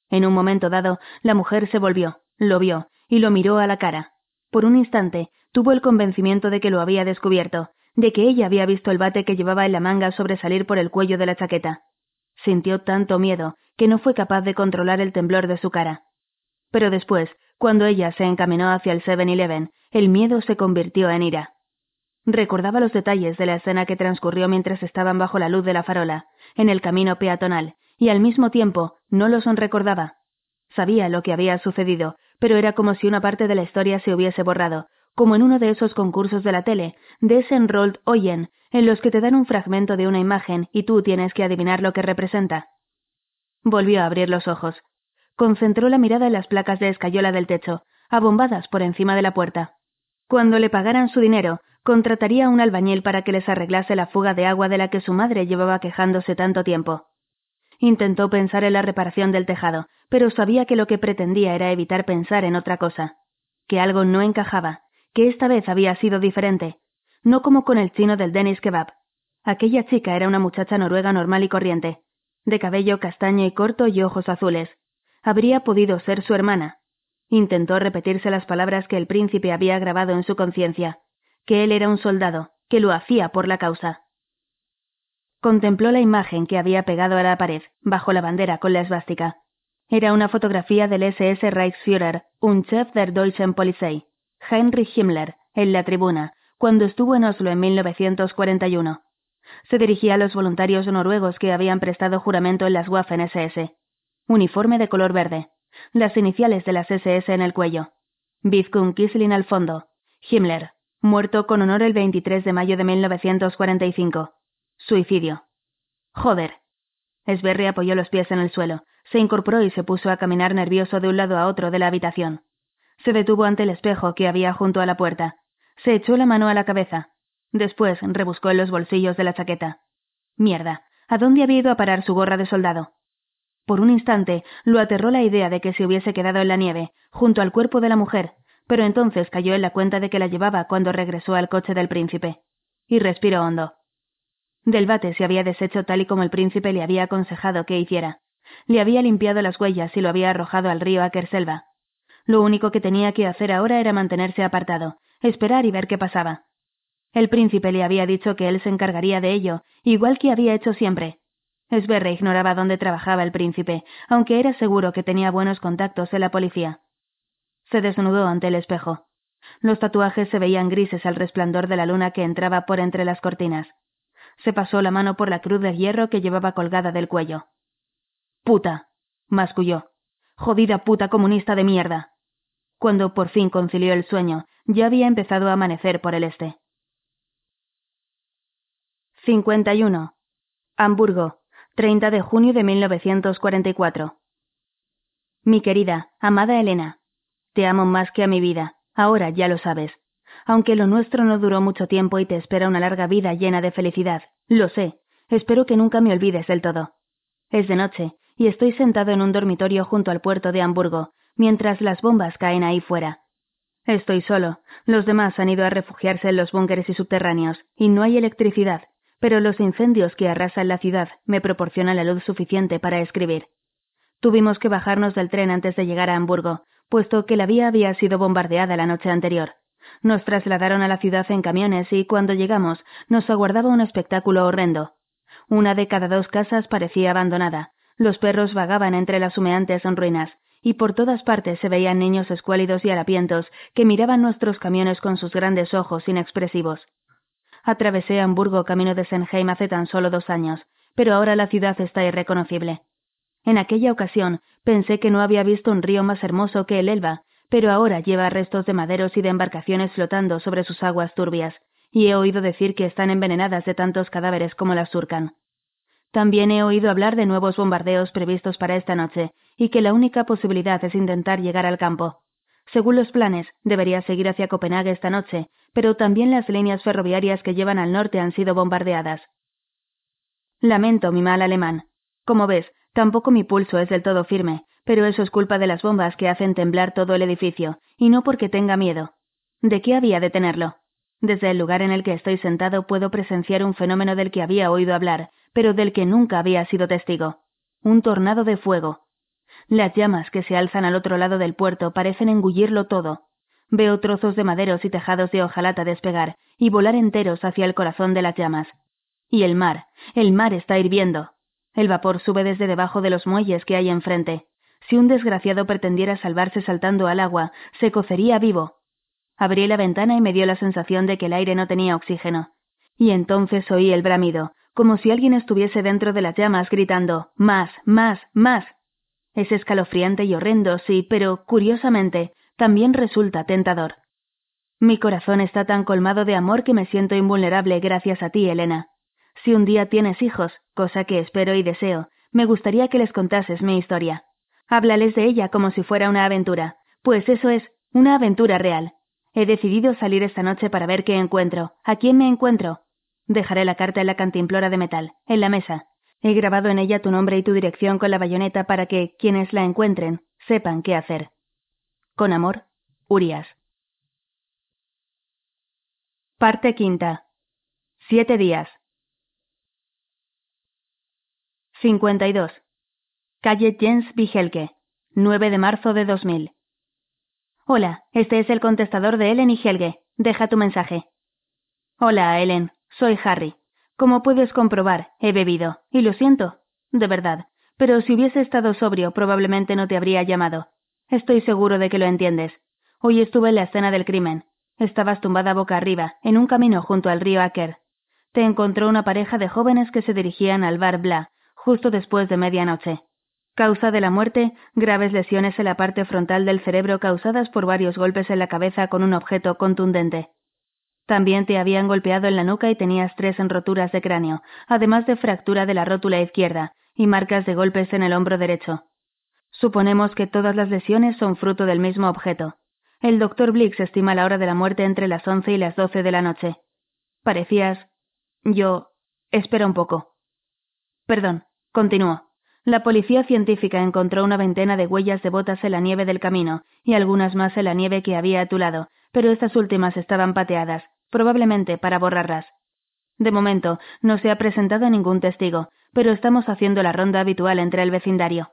En un momento dado, la mujer se volvió, lo vio y lo miró a la cara. Por un instante, tuvo el convencimiento de que lo había descubierto, de que ella había visto el bate que llevaba en la manga sobresalir por el cuello de la chaqueta. Sintió tanto miedo que no fue capaz de controlar el temblor de su cara. Pero después, cuando ella se encaminó hacia el 7-Eleven, el miedo se convirtió en ira. Recordaba los detalles de la escena que transcurrió mientras estaban bajo la luz de la farola, en el camino peatonal, y al mismo tiempo no los recordaba. Sabía lo que había sucedido, pero era como si una parte de la historia se hubiese borrado, como en uno de esos concursos de la tele, de ese Oyen, en los que te dan un fragmento de una imagen y tú tienes que adivinar lo que representa. Volvió a abrir los ojos. Concentró la mirada en las placas de escayola del techo, abombadas por encima de la puerta. Cuando le pagaran su dinero, contrataría a un albañil para que les arreglase la fuga de agua de la que su madre llevaba quejándose tanto tiempo. Intentó pensar en la reparación del tejado, pero sabía que lo que pretendía era evitar pensar en otra cosa, que algo no encajaba, que esta vez había sido diferente, no como con el chino del Dennis Kebab. Aquella chica era una muchacha noruega normal y corriente, de cabello castaño y corto y ojos azules. Habría podido ser su hermana. Intentó repetirse las palabras que el príncipe había grabado en su conciencia, que él era un soldado, que lo hacía por la causa. Contempló la imagen que había pegado a la pared, bajo la bandera con la esvástica. Era una fotografía del SS Reichsführer, un chef der Deutschen Polizei. Heinrich Himmler, en la tribuna, cuando estuvo en Oslo en 1941. Se dirigía a los voluntarios noruegos que habían prestado juramento en las Waffen SS. Uniforme de color verde. Las iniciales de las SS en el cuello. Bizkun Kisling al fondo. Himmler, muerto con honor el 23 de mayo de 1945. Suicidio. Joder. Sberry apoyó los pies en el suelo, se incorporó y se puso a caminar nervioso de un lado a otro de la habitación. Se detuvo ante el espejo que había junto a la puerta. Se echó la mano a la cabeza. Después rebuscó en los bolsillos de la chaqueta. Mierda. ¿A dónde había ido a parar su gorra de soldado? Por un instante lo aterró la idea de que se hubiese quedado en la nieve, junto al cuerpo de la mujer, pero entonces cayó en la cuenta de que la llevaba cuando regresó al coche del príncipe. Y respiró hondo. Del bate se había deshecho tal y como el príncipe le había aconsejado que hiciera. Le había limpiado las huellas y lo había arrojado al río Akerselva. Lo único que tenía que hacer ahora era mantenerse apartado, esperar y ver qué pasaba. El príncipe le había dicho que él se encargaría de ello, igual que había hecho siempre. Sverre ignoraba dónde trabajaba el príncipe, aunque era seguro que tenía buenos contactos en la policía. Se desnudó ante el espejo. Los tatuajes se veían grises al resplandor de la luna que entraba por entre las cortinas. Se pasó la mano por la cruz de hierro que llevaba colgada del cuello. Puta. masculló. Jodida puta comunista de mierda. Cuando por fin concilió el sueño, ya había empezado a amanecer por el este. 51. Hamburgo, 30 de junio de 1944. Mi querida, amada Elena, te amo más que a mi vida, ahora ya lo sabes. Aunque lo nuestro no duró mucho tiempo y te espera una larga vida llena de felicidad, lo sé, espero que nunca me olvides del todo. Es de noche, y estoy sentado en un dormitorio junto al puerto de Hamburgo, mientras las bombas caen ahí fuera. Estoy solo, los demás han ido a refugiarse en los búnkeres y subterráneos, y no hay electricidad, pero los incendios que arrasan la ciudad me proporcionan la luz suficiente para escribir. Tuvimos que bajarnos del tren antes de llegar a Hamburgo, puesto que la vía había sido bombardeada la noche anterior. Nos trasladaron a la ciudad en camiones y cuando llegamos nos aguardaba un espectáculo horrendo. Una de cada dos casas parecía abandonada. Los perros vagaban entre las humeantes ruinas y por todas partes se veían niños escuálidos y harapientos que miraban nuestros camiones con sus grandes ojos inexpresivos. Atravesé Hamburgo camino de Senheim hace tan solo dos años, pero ahora la ciudad está irreconocible. En aquella ocasión pensé que no había visto un río más hermoso que el Elba, pero ahora lleva restos de maderos y de embarcaciones flotando sobre sus aguas turbias, y he oído decir que están envenenadas de tantos cadáveres como las surcan. También he oído hablar de nuevos bombardeos previstos para esta noche, y que la única posibilidad es intentar llegar al campo. Según los planes, debería seguir hacia Copenhague esta noche, pero también las líneas ferroviarias que llevan al norte han sido bombardeadas. Lamento mi mal alemán. Como ves, tampoco mi pulso es del todo firme, pero eso es culpa de las bombas que hacen temblar todo el edificio, y no porque tenga miedo. ¿De qué había de tenerlo? Desde el lugar en el que estoy sentado puedo presenciar un fenómeno del que había oído hablar, pero del que nunca había sido testigo. Un tornado de fuego. Las llamas que se alzan al otro lado del puerto parecen engullirlo todo. Veo trozos de maderos y tejados de hojalata despegar y volar enteros hacia el corazón de las llamas. Y el mar, el mar está hirviendo. El vapor sube desde debajo de los muelles que hay enfrente. Si un desgraciado pretendiera salvarse saltando al agua, se cocería vivo. Abrí la ventana y me dio la sensación de que el aire no tenía oxígeno. Y entonces oí el bramido, como si alguien estuviese dentro de las llamas gritando Más, más, más. Es escalofriante y horrendo, sí, pero, curiosamente, también resulta tentador. Mi corazón está tan colmado de amor que me siento invulnerable gracias a ti, Elena. Si un día tienes hijos, cosa que espero y deseo, me gustaría que les contases mi historia. Háblales de ella como si fuera una aventura, pues eso es, una aventura real. He decidido salir esta noche para ver qué encuentro. ¿A quién me encuentro? Dejaré la carta en la cantimplora de metal, en la mesa. He grabado en ella tu nombre y tu dirección con la bayoneta para que quienes la encuentren sepan qué hacer. Con amor, Urias. Parte quinta. Siete días. 52. Calle Jens Vigelke, 9 de marzo de 2000. Hola, este es el contestador de Ellen y Helge. Deja tu mensaje. Hola, Ellen. Soy Harry. Como puedes comprobar, he bebido, y lo siento, de verdad, pero si hubiese estado sobrio probablemente no te habría llamado. Estoy seguro de que lo entiendes. Hoy estuve en la escena del crimen. Estabas tumbada boca arriba, en un camino junto al río Aker. Te encontró una pareja de jóvenes que se dirigían al bar Bla, justo después de medianoche. Causa de la muerte, graves lesiones en la parte frontal del cerebro causadas por varios golpes en la cabeza con un objeto contundente. También te habían golpeado en la nuca y tenías tres roturas de cráneo, además de fractura de la rótula izquierda y marcas de golpes en el hombro derecho. Suponemos que todas las lesiones son fruto del mismo objeto. El doctor Blix estima la hora de la muerte entre las once y las doce de la noche. Parecías. Yo. Espera un poco. Perdón. Continúo. La policía científica encontró una veintena de huellas de botas en la nieve del camino y algunas más en la nieve que había a tu lado, pero estas últimas estaban pateadas, probablemente para borrarlas. De momento, no se ha presentado ningún testigo, pero estamos haciendo la ronda habitual entre el vecindario.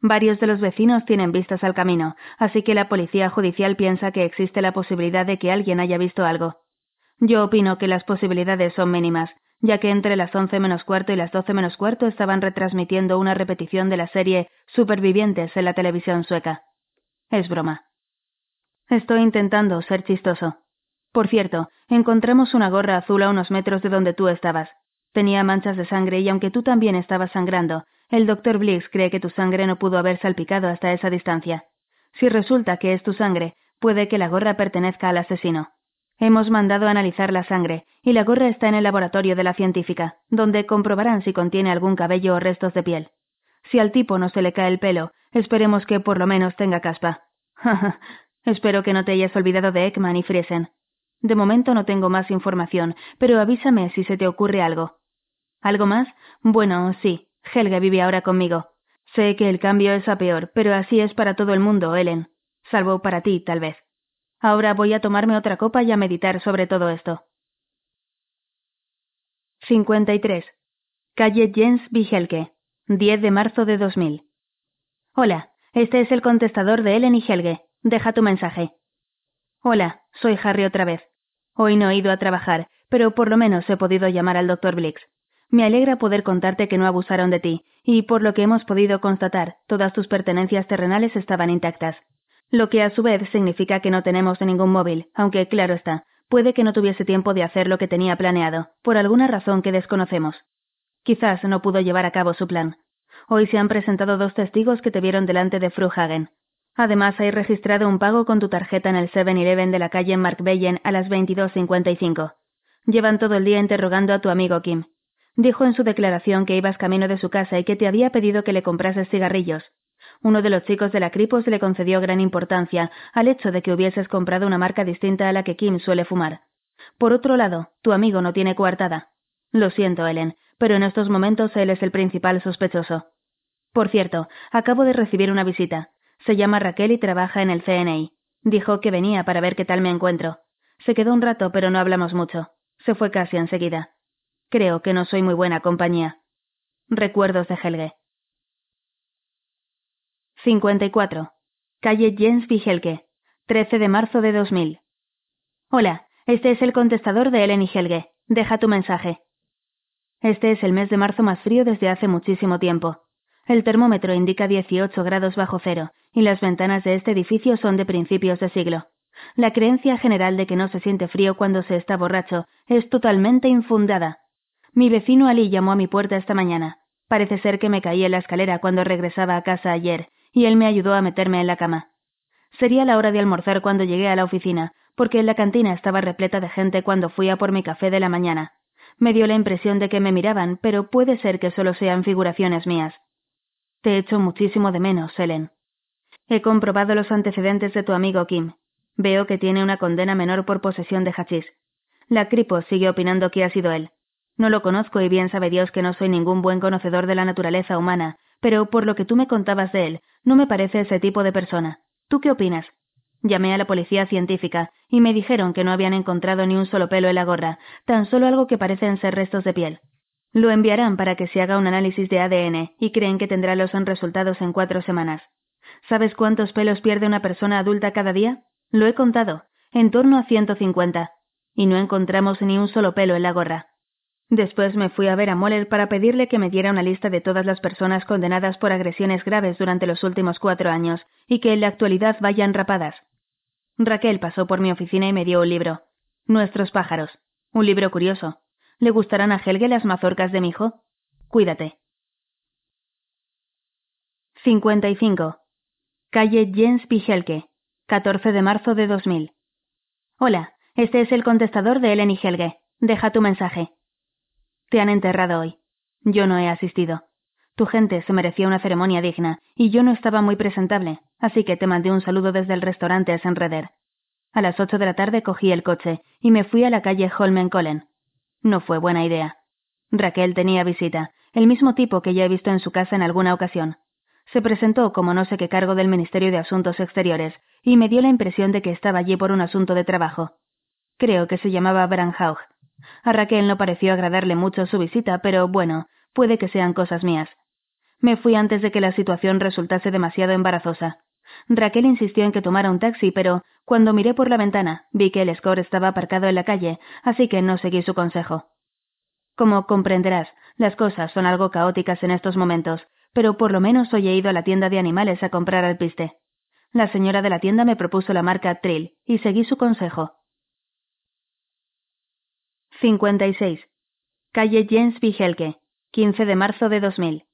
Varios de los vecinos tienen vistas al camino, así que la policía judicial piensa que existe la posibilidad de que alguien haya visto algo. Yo opino que las posibilidades son mínimas, ya que entre las once menos cuarto y las doce menos cuarto estaban retransmitiendo una repetición de la serie Supervivientes en la televisión sueca. Es broma. Estoy intentando ser chistoso. Por cierto, encontramos una gorra azul a unos metros de donde tú estabas. Tenía manchas de sangre y aunque tú también estabas sangrando, el doctor Blix cree que tu sangre no pudo haber salpicado hasta esa distancia. Si resulta que es tu sangre, puede que la gorra pertenezca al asesino. Hemos mandado a analizar la sangre, y la gorra está en el laboratorio de la científica, donde comprobarán si contiene algún cabello o restos de piel. Si al tipo no se le cae el pelo, esperemos que por lo menos tenga caspa. [LAUGHS] Espero que no te hayas olvidado de Ekman y Friesen. De momento no tengo más información, pero avísame si se te ocurre algo. ¿Algo más? Bueno, sí. Helga vive ahora conmigo. Sé que el cambio es a peor, pero así es para todo el mundo, Ellen. Salvo para ti, tal vez. Ahora voy a tomarme otra copa y a meditar sobre todo esto. 53. Calle Jens Vigelke, 10 de marzo de 2000. Hola, este es el contestador de Ellen y Helge. Deja tu mensaje. Hola, soy Harry otra vez. Hoy no he ido a trabajar, pero por lo menos he podido llamar al doctor Blix. Me alegra poder contarte que no abusaron de ti, y por lo que hemos podido constatar, todas tus pertenencias terrenales estaban intactas lo que a su vez significa que no tenemos ningún móvil, aunque claro está, puede que no tuviese tiempo de hacer lo que tenía planeado, por alguna razón que desconocemos. Quizás no pudo llevar a cabo su plan. Hoy se han presentado dos testigos que te vieron delante de Fruhagen. Además, hay registrado un pago con tu tarjeta en el 7-Eleven de la calle Markbeyen a las 22.55. Llevan todo el día interrogando a tu amigo Kim. Dijo en su declaración que ibas camino de su casa y que te había pedido que le comprases cigarrillos. Uno de los chicos de la Cripos le concedió gran importancia al hecho de que hubieses comprado una marca distinta a la que Kim suele fumar. Por otro lado, tu amigo no tiene coartada. Lo siento, Ellen, pero en estos momentos él es el principal sospechoso. Por cierto, acabo de recibir una visita. Se llama Raquel y trabaja en el CNI. Dijo que venía para ver qué tal me encuentro. Se quedó un rato, pero no hablamos mucho. Se fue casi enseguida. Creo que no soy muy buena compañía. Recuerdos de Helge. 54. Calle Jens Vigelke, 13 de marzo de 2000. Hola, este es el contestador de Ellen y Helge. Deja tu mensaje. Este es el mes de marzo más frío desde hace muchísimo tiempo. El termómetro indica 18 grados bajo cero, y las ventanas de este edificio son de principios de siglo. La creencia general de que no se siente frío cuando se está borracho es totalmente infundada. Mi vecino Ali llamó a mi puerta esta mañana. Parece ser que me caí en la escalera cuando regresaba a casa ayer, y él me ayudó a meterme en la cama. Sería la hora de almorzar cuando llegué a la oficina, porque la cantina estaba repleta de gente cuando fui a por mi café de la mañana. Me dio la impresión de que me miraban, pero puede ser que solo sean figuraciones mías. Te echo muchísimo de menos, Helen. He comprobado los antecedentes de tu amigo Kim. Veo que tiene una condena menor por posesión de hachís. La Cripo sigue opinando que ha sido él. No lo conozco y bien sabe Dios que no soy ningún buen conocedor de la naturaleza humana, pero por lo que tú me contabas de él, no me parece ese tipo de persona. ¿Tú qué opinas? Llamé a la policía científica y me dijeron que no habían encontrado ni un solo pelo en la gorra, tan solo algo que parecen ser restos de piel. Lo enviarán para que se haga un análisis de ADN y creen que tendrá los resultados en cuatro semanas. ¿Sabes cuántos pelos pierde una persona adulta cada día? Lo he contado, en torno a 150. Y no encontramos ni un solo pelo en la gorra. Después me fui a ver a Moller para pedirle que me diera una lista de todas las personas condenadas por agresiones graves durante los últimos cuatro años y que en la actualidad vayan rapadas. Raquel pasó por mi oficina y me dio un libro. Nuestros pájaros. Un libro curioso. ¿Le gustarán a Helge las mazorcas de mi hijo? Cuídate. 55. Calle Jens Helge, 14 de marzo de 2000. Hola, este es el contestador de Ellen y Helge. Deja tu mensaje. Te han enterrado hoy. Yo no he asistido. Tu gente se merecía una ceremonia digna, y yo no estaba muy presentable, así que te mandé un saludo desde el restaurante a Senreder. A las ocho de la tarde cogí el coche y me fui a la calle Holmenkollen. No fue buena idea. Raquel tenía visita, el mismo tipo que ya he visto en su casa en alguna ocasión. Se presentó como no sé qué cargo del Ministerio de Asuntos Exteriores, y me dio la impresión de que estaba allí por un asunto de trabajo. Creo que se llamaba Brandhaug, a Raquel no pareció agradarle mucho su visita, pero bueno, puede que sean cosas mías. Me fui antes de que la situación resultase demasiado embarazosa. Raquel insistió en que tomara un taxi, pero cuando miré por la ventana vi que el score estaba aparcado en la calle, así que no seguí su consejo. Como comprenderás, las cosas son algo caóticas en estos momentos, pero por lo menos hoy he ido a la tienda de animales a comprar alpiste. La señora de la tienda me propuso la marca Trill y seguí su consejo. 56. Calle Jens Vigelke, 15 de marzo de 2000.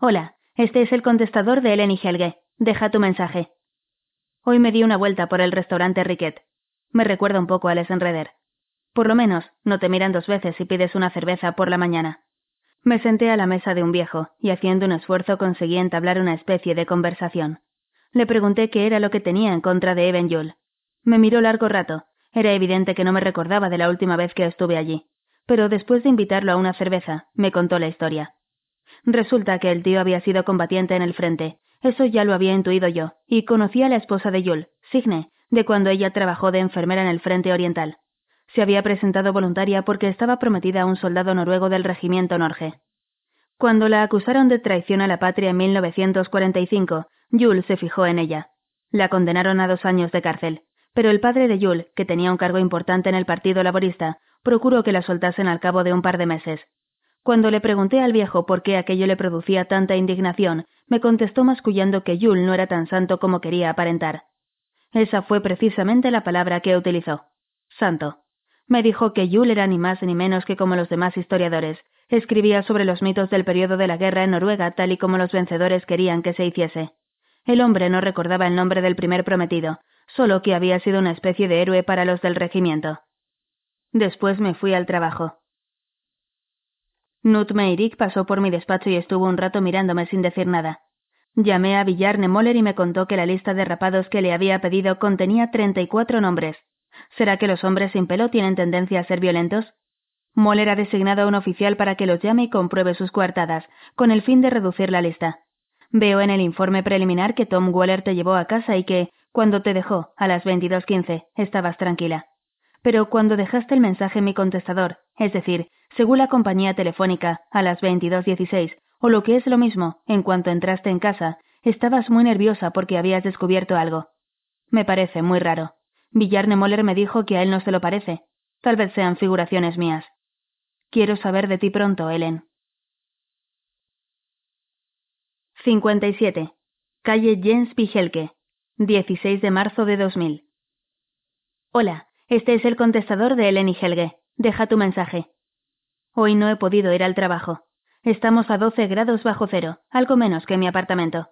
Hola, este es el contestador de Ellen y Helge. Deja tu mensaje. Hoy me di una vuelta por el restaurante Riquet. Me recuerda un poco a Les Enreder. Por lo menos, no te miran dos veces si pides una cerveza por la mañana. Me senté a la mesa de un viejo y haciendo un esfuerzo conseguí entablar una especie de conversación. Le pregunté qué era lo que tenía en contra de Eben Yule. Me miró largo rato, era evidente que no me recordaba de la última vez que estuve allí, pero después de invitarlo a una cerveza, me contó la historia. Resulta que el tío había sido combatiente en el frente, eso ya lo había intuido yo, y conocía a la esposa de Yul, Signe, de cuando ella trabajó de enfermera en el frente oriental. Se había presentado voluntaria porque estaba prometida a un soldado noruego del regimiento Norge. Cuando la acusaron de traición a la patria en 1945, Yul se fijó en ella. La condenaron a dos años de cárcel, pero el padre de Yul, que tenía un cargo importante en el Partido Laborista, procuró que la soltasen al cabo de un par de meses. Cuando le pregunté al viejo por qué aquello le producía tanta indignación, me contestó mascullando que Yul no era tan santo como quería aparentar. Esa fue precisamente la palabra que utilizó. Santo. Me dijo que Yul era ni más ni menos que como los demás historiadores. Escribía sobre los mitos del periodo de la guerra en Noruega tal y como los vencedores querían que se hiciese. El hombre no recordaba el nombre del primer prometido, solo que había sido una especie de héroe para los del regimiento. Después me fui al trabajo. Nut Meirik pasó por mi despacho y estuvo un rato mirándome sin decir nada. Llamé a Villarne Moller y me contó que la lista de rapados que le había pedido contenía 34 nombres. ¿Será que los hombres sin pelo tienen tendencia a ser violentos? Moller ha designado a un oficial para que los llame y compruebe sus coartadas, con el fin de reducir la lista. Veo en el informe preliminar que Tom Waller te llevó a casa y que, cuando te dejó, a las 22.15, estabas tranquila. Pero cuando dejaste el mensaje en mi contestador, es decir, según la compañía telefónica, a las 22.16, o lo que es lo mismo, en cuanto entraste en casa, estabas muy nerviosa porque habías descubierto algo. Me parece muy raro. Villarne Moller me dijo que a él no se lo parece. Tal vez sean figuraciones mías. Quiero saber de ti pronto, Ellen. 57. Calle Jens Pijelke. 16 de marzo de 2000. Hola, este es el contestador de Ellen y Helge. Deja tu mensaje. Hoy no he podido ir al trabajo. Estamos a 12 grados bajo cero, algo menos que mi apartamento.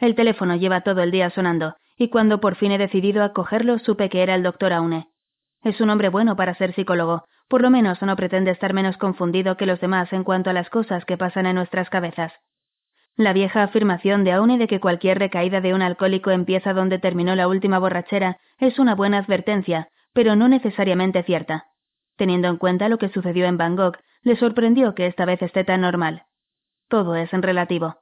El teléfono lleva todo el día sonando, y cuando por fin he decidido acogerlo supe que era el doctor Aune. Es un hombre bueno para ser psicólogo, por lo menos no pretende estar menos confundido que los demás en cuanto a las cosas que pasan en nuestras cabezas. La vieja afirmación de Aune de que cualquier recaída de un alcohólico empieza donde terminó la última borrachera es una buena advertencia, pero no necesariamente cierta. Teniendo en cuenta lo que sucedió en Bangkok, le sorprendió que esta vez esté tan normal. Todo es en relativo.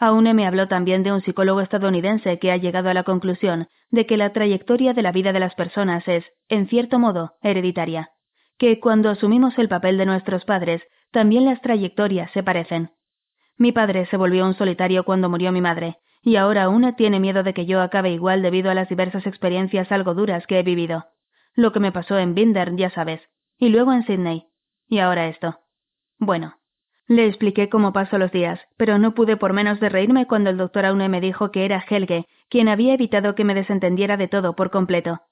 Aune me habló también de un psicólogo estadounidense que ha llegado a la conclusión de que la trayectoria de la vida de las personas es, en cierto modo, hereditaria, que cuando asumimos el papel de nuestros padres, también las trayectorias se parecen. Mi padre se volvió un solitario cuando murió mi madre, y ahora Aune tiene miedo de que yo acabe igual debido a las diversas experiencias algo duras que he vivido. Lo que me pasó en Binder, ya sabes, y luego en Sydney, y ahora esto. Bueno, le expliqué cómo paso los días, pero no pude por menos de reírme cuando el doctor Aune me dijo que era Helge quien había evitado que me desentendiera de todo por completo.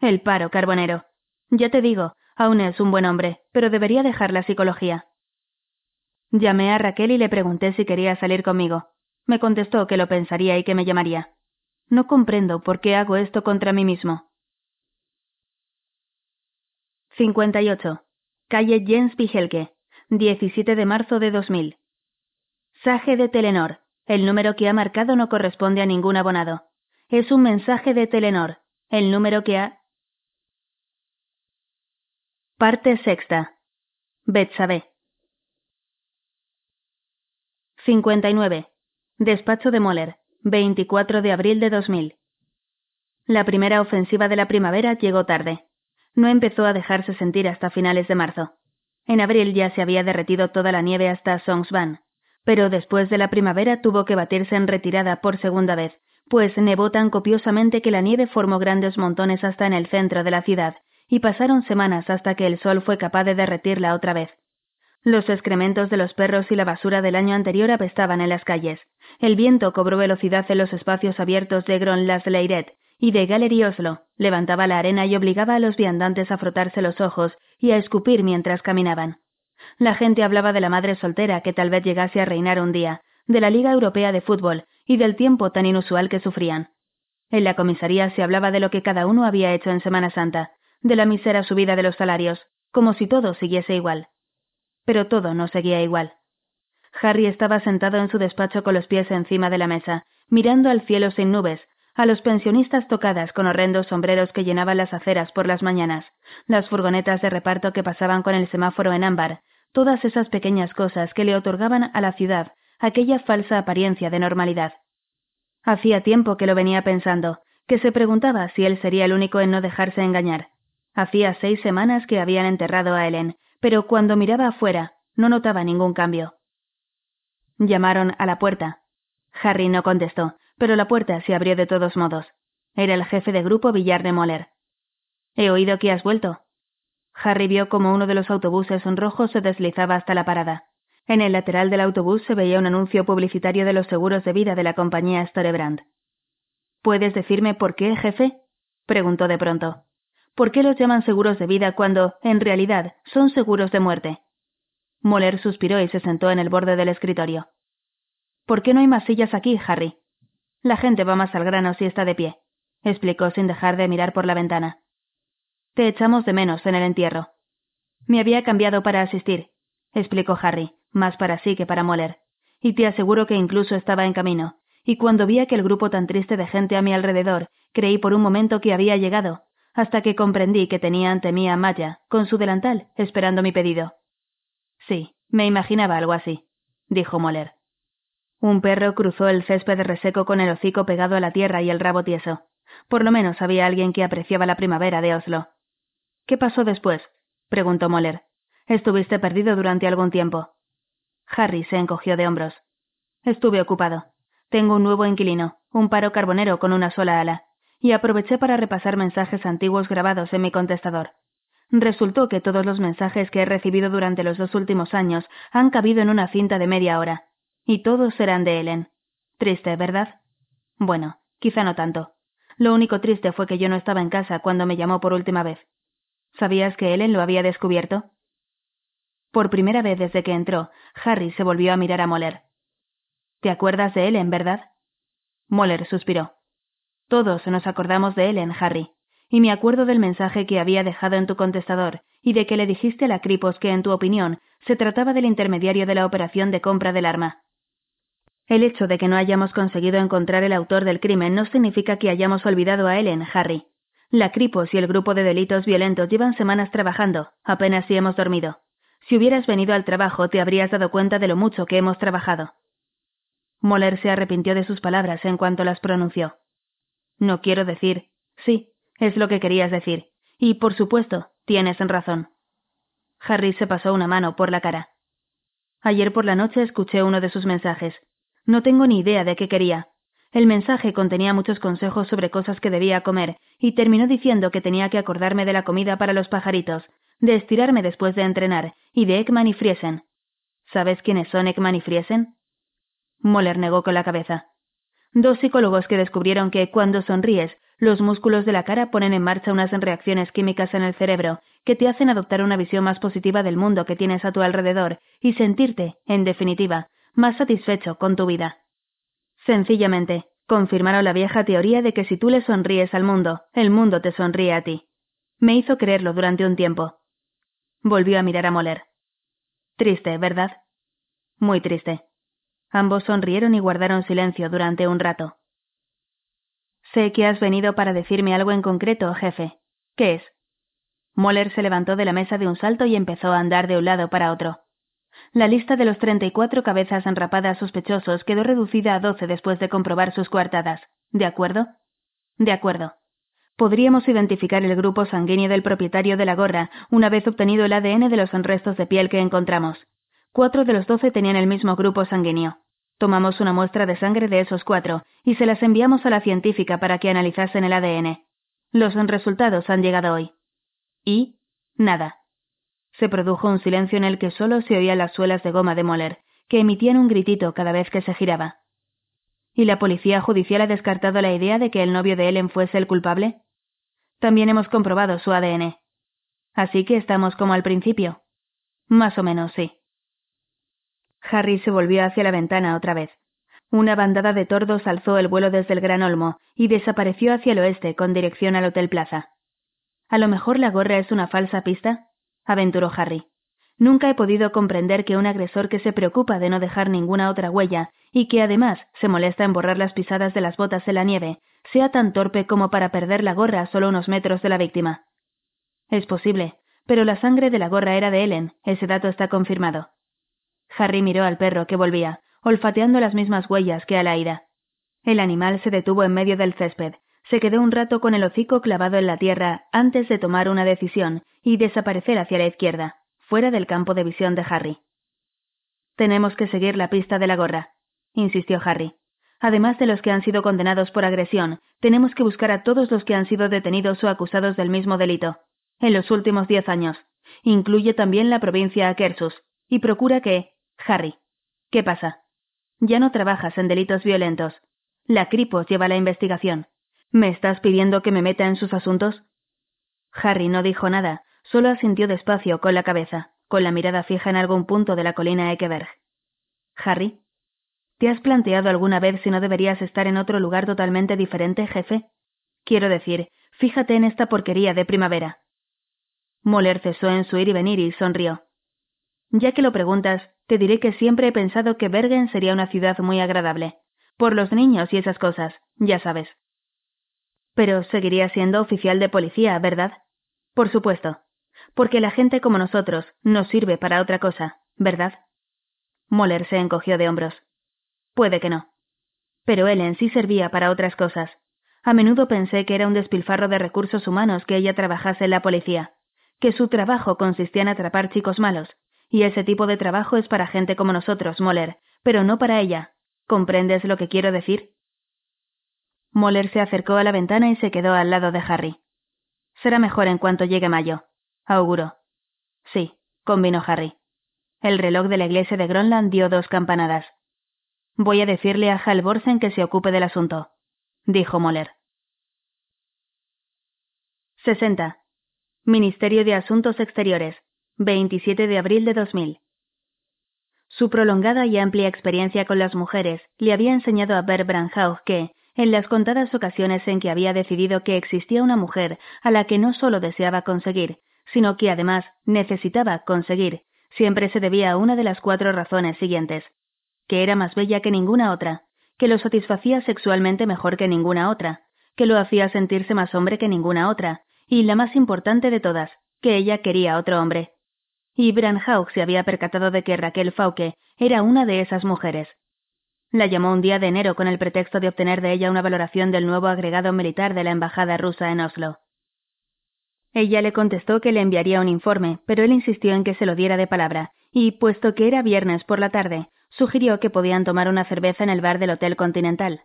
El paro carbonero. Ya te digo, Aune es un buen hombre, pero debería dejar la psicología. Llamé a Raquel y le pregunté si quería salir conmigo. Me contestó que lo pensaría y que me llamaría. No comprendo por qué hago esto contra mí mismo. 58. Calle Jens Pijelke, 17 de marzo de 2000. Saje de Telenor. El número que ha marcado no corresponde a ningún abonado. Es un mensaje de Telenor. El número que ha... Parte sexta. Betsabe. 59. Despacho de Moller. 24 de abril de 2000. La primera ofensiva de la primavera llegó tarde no empezó a dejarse sentir hasta finales de marzo. En abril ya se había derretido toda la nieve hasta Songsban, pero después de la primavera tuvo que batirse en retirada por segunda vez, pues nevó tan copiosamente que la nieve formó grandes montones hasta en el centro de la ciudad, y pasaron semanas hasta que el sol fue capaz de derretirla otra vez. Los excrementos de los perros y la basura del año anterior apestaban en las calles. El viento cobró velocidad en los espacios abiertos de Gron-las-Leiret y de Gallery Oslo, levantaba la arena y obligaba a los viandantes a frotarse los ojos y a escupir mientras caminaban. La gente hablaba de la madre soltera que tal vez llegase a reinar un día, de la Liga Europea de Fútbol y del tiempo tan inusual que sufrían. En la comisaría se hablaba de lo que cada uno había hecho en Semana Santa, de la misera subida de los salarios, como si todo siguiese igual. Pero todo no seguía igual. Harry estaba sentado en su despacho con los pies encima de la mesa, mirando al cielo sin nubes, a los pensionistas tocadas con horrendos sombreros que llenaban las aceras por las mañanas, las furgonetas de reparto que pasaban con el semáforo en ámbar, todas esas pequeñas cosas que le otorgaban a la ciudad aquella falsa apariencia de normalidad. Hacía tiempo que lo venía pensando, que se preguntaba si él sería el único en no dejarse engañar. Hacía seis semanas que habían enterrado a Ellen, pero cuando miraba afuera no notaba ningún cambio. Llamaron a la puerta. Harry no contestó, pero la puerta se abrió de todos modos. Era el jefe de grupo Villar de Moller. He oído que has vuelto. Harry vio como uno de los autobuses rojos se deslizaba hasta la parada. En el lateral del autobús se veía un anuncio publicitario de los seguros de vida de la compañía Storebrand. ¿Puedes decirme por qué, jefe? preguntó de pronto. ¿Por qué los llaman seguros de vida cuando, en realidad, son seguros de muerte? Moller suspiró y se sentó en el borde del escritorio. ¿Por qué no hay más sillas aquí, Harry? La gente va más al grano si está de pie, explicó sin dejar de mirar por la ventana. Te echamos de menos en el entierro. Me había cambiado para asistir, explicó Harry, más para sí que para Moller. Y te aseguro que incluso estaba en camino. Y cuando vi aquel grupo tan triste de gente a mi alrededor, creí por un momento que había llegado, hasta que comprendí que tenía ante mí a Maya, con su delantal, esperando mi pedido. Sí, me imaginaba algo así, dijo Moller. Un perro cruzó el césped reseco con el hocico pegado a la tierra y el rabo tieso. Por lo menos había alguien que apreciaba la primavera de Oslo. ¿Qué pasó después? preguntó Moller. Estuviste perdido durante algún tiempo. Harry se encogió de hombros. Estuve ocupado. Tengo un nuevo inquilino, un paro carbonero con una sola ala, y aproveché para repasar mensajes antiguos grabados en mi contestador. Resultó que todos los mensajes que he recibido durante los dos últimos años han cabido en una cinta de media hora, y todos serán de Ellen. Triste, ¿verdad? Bueno, quizá no tanto. Lo único triste fue que yo no estaba en casa cuando me llamó por última vez. ¿Sabías que Ellen lo había descubierto? Por primera vez desde que entró, Harry se volvió a mirar a Moller. ¿Te acuerdas de Ellen, verdad? Moller suspiró. Todos nos acordamos de Ellen, Harry, y me acuerdo del mensaje que había dejado en tu contestador y de que le dijiste a la Cripos que, en tu opinión, se trataba del intermediario de la operación de compra del arma. El hecho de que no hayamos conseguido encontrar el autor del crimen no significa que hayamos olvidado a Ellen, Harry. La Cripos y el grupo de delitos violentos llevan semanas trabajando, apenas si hemos dormido. Si hubieras venido al trabajo te habrías dado cuenta de lo mucho que hemos trabajado. Moller se arrepintió de sus palabras en cuanto las pronunció. No quiero decir. Sí, es lo que querías decir. Y, por supuesto, tienes razón. Harry se pasó una mano por la cara. Ayer por la noche escuché uno de sus mensajes. No tengo ni idea de qué quería. El mensaje contenía muchos consejos sobre cosas que debía comer, y terminó diciendo que tenía que acordarme de la comida para los pajaritos, de estirarme después de entrenar, y de Ekman y Friesen. ¿Sabes quiénes son Ekman y Friesen? Moller negó con la cabeza. Dos psicólogos que descubrieron que, cuando sonríes, los músculos de la cara ponen en marcha unas reacciones químicas en el cerebro que te hacen adoptar una visión más positiva del mundo que tienes a tu alrededor y sentirte, en definitiva, más satisfecho con tu vida. Sencillamente, confirmaron la vieja teoría de que si tú le sonríes al mundo, el mundo te sonríe a ti. Me hizo creerlo durante un tiempo. Volvió a mirar a Moller. Triste, ¿verdad? Muy triste. Ambos sonrieron y guardaron silencio durante un rato. Sé que has venido para decirme algo en concreto, jefe. ¿Qué es? Moller se levantó de la mesa de un salto y empezó a andar de un lado para otro. La lista de los treinta y cuatro cabezas enrapadas sospechosos quedó reducida a doce después de comprobar sus coartadas. ¿De acuerdo? De acuerdo. Podríamos identificar el grupo sanguíneo del propietario de la gorra una vez obtenido el ADN de los restos de piel que encontramos. Cuatro de los doce tenían el mismo grupo sanguíneo. Tomamos una muestra de sangre de esos cuatro y se las enviamos a la científica para que analizasen el ADN. Los resultados han llegado hoy. Y nada. Se produjo un silencio en el que solo se oían las suelas de goma de Moller, que emitían un gritito cada vez que se giraba. ¿Y la policía judicial ha descartado la idea de que el novio de Ellen fuese el culpable? También hemos comprobado su ADN. Así que estamos como al principio. Más o menos, sí. Harry se volvió hacia la ventana otra vez. Una bandada de tordos alzó el vuelo desde el Gran Olmo y desapareció hacia el oeste con dirección al Hotel Plaza. A lo mejor la gorra es una falsa pista, aventuró Harry. Nunca he podido comprender que un agresor que se preocupa de no dejar ninguna otra huella y que además se molesta en borrar las pisadas de las botas en la nieve sea tan torpe como para perder la gorra a solo unos metros de la víctima. Es posible, pero la sangre de la gorra era de Ellen, ese dato está confirmado. Harry miró al perro que volvía, olfateando las mismas huellas que a la ira. El animal se detuvo en medio del césped, se quedó un rato con el hocico clavado en la tierra antes de tomar una decisión y desaparecer hacia la izquierda, fuera del campo de visión de Harry. Tenemos que seguir la pista de la gorra, insistió Harry. Además de los que han sido condenados por agresión, tenemos que buscar a todos los que han sido detenidos o acusados del mismo delito. En los últimos diez años. Incluye también la provincia Akershus. Y procura que... Harry. ¿Qué pasa? Ya no trabajas en delitos violentos. La Cripos lleva la investigación. ¿Me estás pidiendo que me meta en sus asuntos? Harry no dijo nada, solo asintió despacio con la cabeza, con la mirada fija en algún punto de la colina Ekeberg. Harry, ¿Te has planteado alguna vez si no deberías estar en otro lugar totalmente diferente, jefe? Quiero decir, fíjate en esta porquería de primavera. Moller cesó en su ir y venir y sonrió. Ya que lo preguntas, te diré que siempre he pensado que Bergen sería una ciudad muy agradable. Por los niños y esas cosas, ya sabes. Pero seguiría siendo oficial de policía, ¿verdad? Por supuesto. Porque la gente como nosotros no sirve para otra cosa, ¿verdad? Moller se encogió de hombros. Puede que no. Pero él en sí servía para otras cosas. A menudo pensé que era un despilfarro de recursos humanos que ella trabajase en la policía, que su trabajo consistía en atrapar chicos malos, y ese tipo de trabajo es para gente como nosotros, Moller, pero no para ella. ¿Comprendes lo que quiero decir? Moller se acercó a la ventana y se quedó al lado de Harry. Será mejor en cuanto llegue mayo, auguró. Sí, convino Harry. El reloj de la iglesia de Gronland dio dos campanadas. Voy a decirle a Halvorsen que se ocupe del asunto, dijo Moller. 60. Ministerio de Asuntos Exteriores, 27 de abril de 2000. Su prolongada y amplia experiencia con las mujeres le había enseñado a Ber Branhaug que, en las contadas ocasiones en que había decidido que existía una mujer a la que no solo deseaba conseguir, sino que además necesitaba conseguir, siempre se debía a una de las cuatro razones siguientes que era más bella que ninguna otra, que lo satisfacía sexualmente mejor que ninguna otra, que lo hacía sentirse más hombre que ninguna otra, y la más importante de todas, que ella quería otro hombre. Y Branhaug se había percatado de que Raquel Fauque era una de esas mujeres. La llamó un día de enero con el pretexto de obtener de ella una valoración del nuevo agregado militar de la embajada rusa en Oslo. Ella le contestó que le enviaría un informe, pero él insistió en que se lo diera de palabra, y, puesto que era viernes por la tarde, sugirió que podían tomar una cerveza en el bar del Hotel Continental.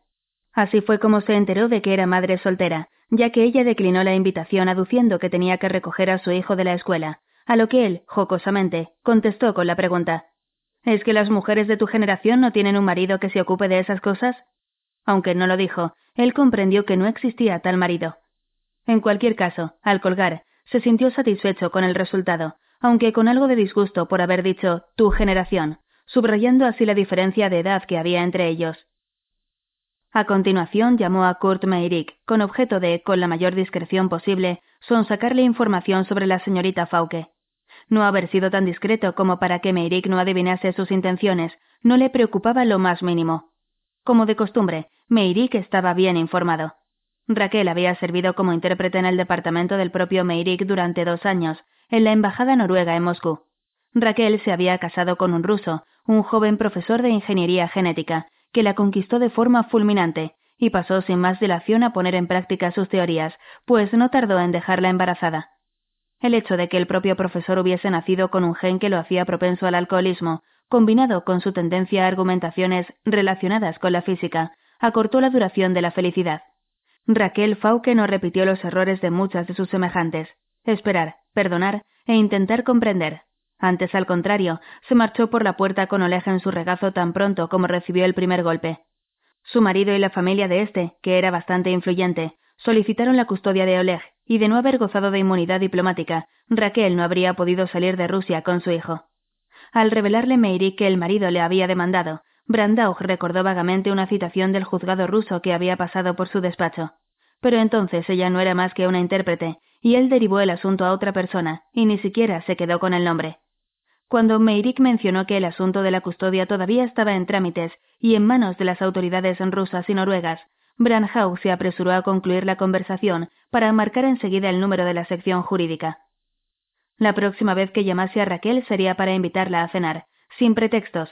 Así fue como se enteró de que era madre soltera, ya que ella declinó la invitación aduciendo que tenía que recoger a su hijo de la escuela, a lo que él, jocosamente, contestó con la pregunta ¿Es que las mujeres de tu generación no tienen un marido que se ocupe de esas cosas? Aunque no lo dijo, él comprendió que no existía tal marido. En cualquier caso, al colgar, se sintió satisfecho con el resultado, aunque con algo de disgusto por haber dicho tu generación, subrayando así la diferencia de edad que había entre ellos. A continuación llamó a Kurt Meirik, con objeto de, con la mayor discreción posible, sonsacarle información sobre la señorita Fauke. No haber sido tan discreto como para que Meirik no adivinase sus intenciones, no le preocupaba lo más mínimo. Como de costumbre, Meirik estaba bien informado. Raquel había servido como intérprete en el departamento del propio Meirik durante dos años, en la embajada noruega en Moscú. Raquel se había casado con un ruso, un joven profesor de ingeniería genética, que la conquistó de forma fulminante, y pasó sin más dilación a poner en práctica sus teorías, pues no tardó en dejarla embarazada. El hecho de que el propio profesor hubiese nacido con un gen que lo hacía propenso al alcoholismo, combinado con su tendencia a argumentaciones relacionadas con la física, acortó la duración de la felicidad. Raquel Fauque no repitió los errores de muchas de sus semejantes. Esperar, perdonar e intentar comprender. Antes, al contrario, se marchó por la puerta con Oleg en su regazo tan pronto como recibió el primer golpe. Su marido y la familia de éste, que era bastante influyente, solicitaron la custodia de Oleg, y de no haber gozado de inmunidad diplomática, Raquel no habría podido salir de Rusia con su hijo. Al revelarle Meiri que el marido le había demandado, Brandauch recordó vagamente una citación del juzgado ruso que había pasado por su despacho. Pero entonces ella no era más que una intérprete, y él derivó el asunto a otra persona, y ni siquiera se quedó con el nombre. Cuando Meirik mencionó que el asunto de la custodia todavía estaba en trámites y en manos de las autoridades rusas y noruegas, Branhau se apresuró a concluir la conversación para marcar enseguida el número de la sección jurídica. La próxima vez que llamase a Raquel sería para invitarla a cenar, sin pretextos.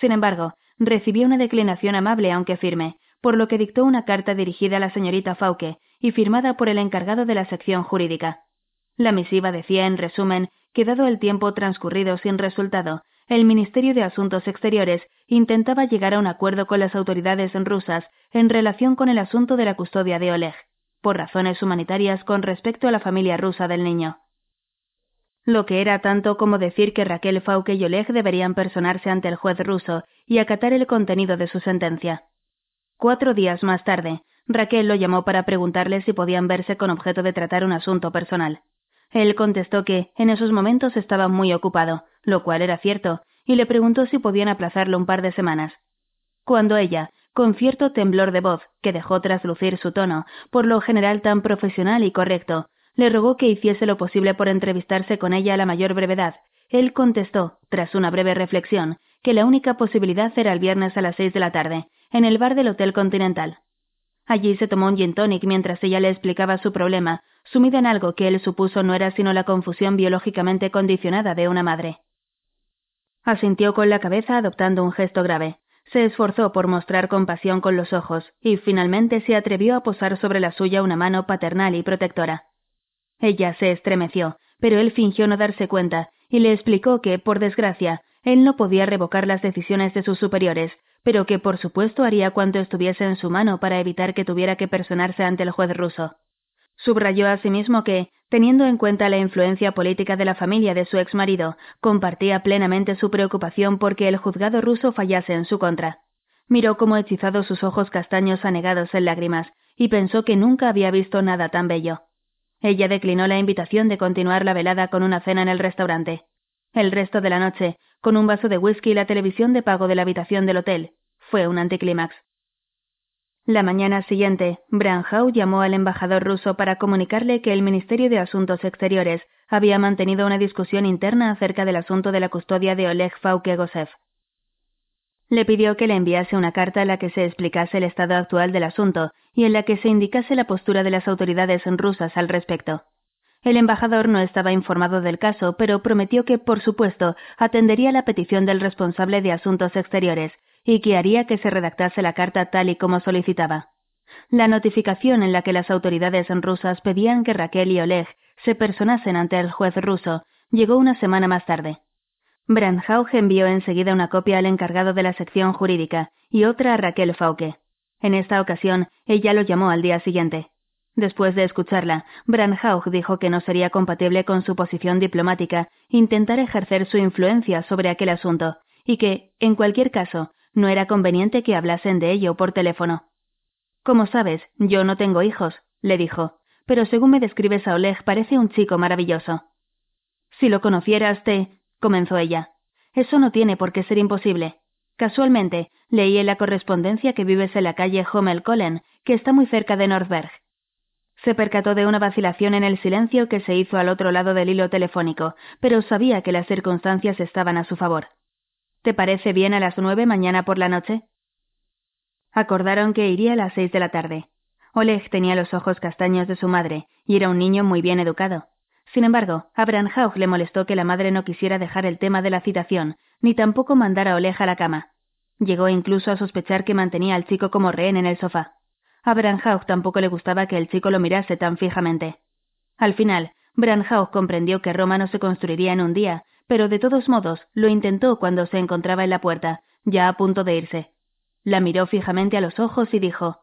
Sin embargo, recibió una declinación amable aunque firme, por lo que dictó una carta dirigida a la señorita Fauque y firmada por el encargado de la sección jurídica. La misiva decía, en resumen, que dado el tiempo transcurrido sin resultado, el Ministerio de Asuntos Exteriores intentaba llegar a un acuerdo con las autoridades rusas en relación con el asunto de la custodia de Oleg, por razones humanitarias con respecto a la familia rusa del niño. Lo que era tanto como decir que Raquel Fauke y Oleg deberían personarse ante el juez ruso y acatar el contenido de su sentencia. Cuatro días más tarde, Raquel lo llamó para preguntarle si podían verse con objeto de tratar un asunto personal. Él contestó que en esos momentos estaba muy ocupado, lo cual era cierto, y le preguntó si podían aplazarlo un par de semanas. Cuando ella, con cierto temblor de voz que dejó traslucir su tono, por lo general tan profesional y correcto, Le rogó que hiciese lo posible por entrevistarse con ella a la mayor brevedad. Él contestó, tras una breve reflexión, que la única posibilidad era el viernes a las seis de la tarde, en el bar del Hotel Continental. Allí se tomó un gin tonic mientras ella le explicaba su problema, sumida en algo que él supuso no era sino la confusión biológicamente condicionada de una madre. Asintió con la cabeza adoptando un gesto grave. Se esforzó por mostrar compasión con los ojos y finalmente se atrevió a posar sobre la suya una mano paternal y protectora. Ella se estremeció, pero él fingió no darse cuenta y le explicó que, por desgracia, él no podía revocar las decisiones de sus superiores, pero que por supuesto haría cuanto estuviese en su mano para evitar que tuviera que personarse ante el juez ruso. Subrayó asimismo que, teniendo en cuenta la influencia política de la familia de su ex marido, compartía plenamente su preocupación porque el juzgado ruso fallase en su contra. Miró como hechizado sus ojos castaños anegados en lágrimas, y pensó que nunca había visto nada tan bello. Ella declinó la invitación de continuar la velada con una cena en el restaurante. El resto de la noche, con un vaso de whisky y la televisión de pago de la habitación del hotel, fue un anticlímax. La mañana siguiente, Branhau llamó al embajador ruso para comunicarle que el Ministerio de Asuntos Exteriores había mantenido una discusión interna acerca del asunto de la custodia de Oleg Fauke-Gosev. Le pidió que le enviase una carta en la que se explicase el estado actual del asunto y en la que se indicase la postura de las autoridades rusas al respecto. El embajador no estaba informado del caso, pero prometió que, por supuesto, atendería la petición del responsable de Asuntos Exteriores y que haría que se redactase la carta tal y como solicitaba. La notificación en la que las autoridades rusas pedían que Raquel y Oleg se personasen ante el juez ruso llegó una semana más tarde. Brandhauch envió enseguida una copia al encargado de la sección jurídica y otra a Raquel Fauke. En esta ocasión, ella lo llamó al día siguiente. Después de escucharla, Brandhauch dijo que no sería compatible con su posición diplomática intentar ejercer su influencia sobre aquel asunto, y que, en cualquier caso, no era conveniente que hablasen de ello por teléfono. Como sabes, yo no tengo hijos, le dijo, pero según me describes a Oleg parece un chico maravilloso. Si lo conocieras, te. comenzó ella. Eso no tiene por qué ser imposible. Casualmente, leí en la correspondencia que vives en la calle Hommel-Kollen, que está muy cerca de Nordberg. Se percató de una vacilación en el silencio que se hizo al otro lado del hilo telefónico, pero sabía que las circunstancias estaban a su favor. ¿Te parece bien a las nueve mañana por la noche? Acordaron que iría a las seis de la tarde. Oleg tenía los ojos castaños de su madre y era un niño muy bien educado. Sin embargo, a Branhauch le molestó que la madre no quisiera dejar el tema de la citación, ni tampoco mandar a Oleg a la cama. Llegó incluso a sospechar que mantenía al chico como rehén en el sofá. A Branhauch tampoco le gustaba que el chico lo mirase tan fijamente. Al final, Branhauch comprendió que Roma no se construiría en un día, pero de todos modos lo intentó cuando se encontraba en la puerta, ya a punto de irse. La miró fijamente a los ojos y dijo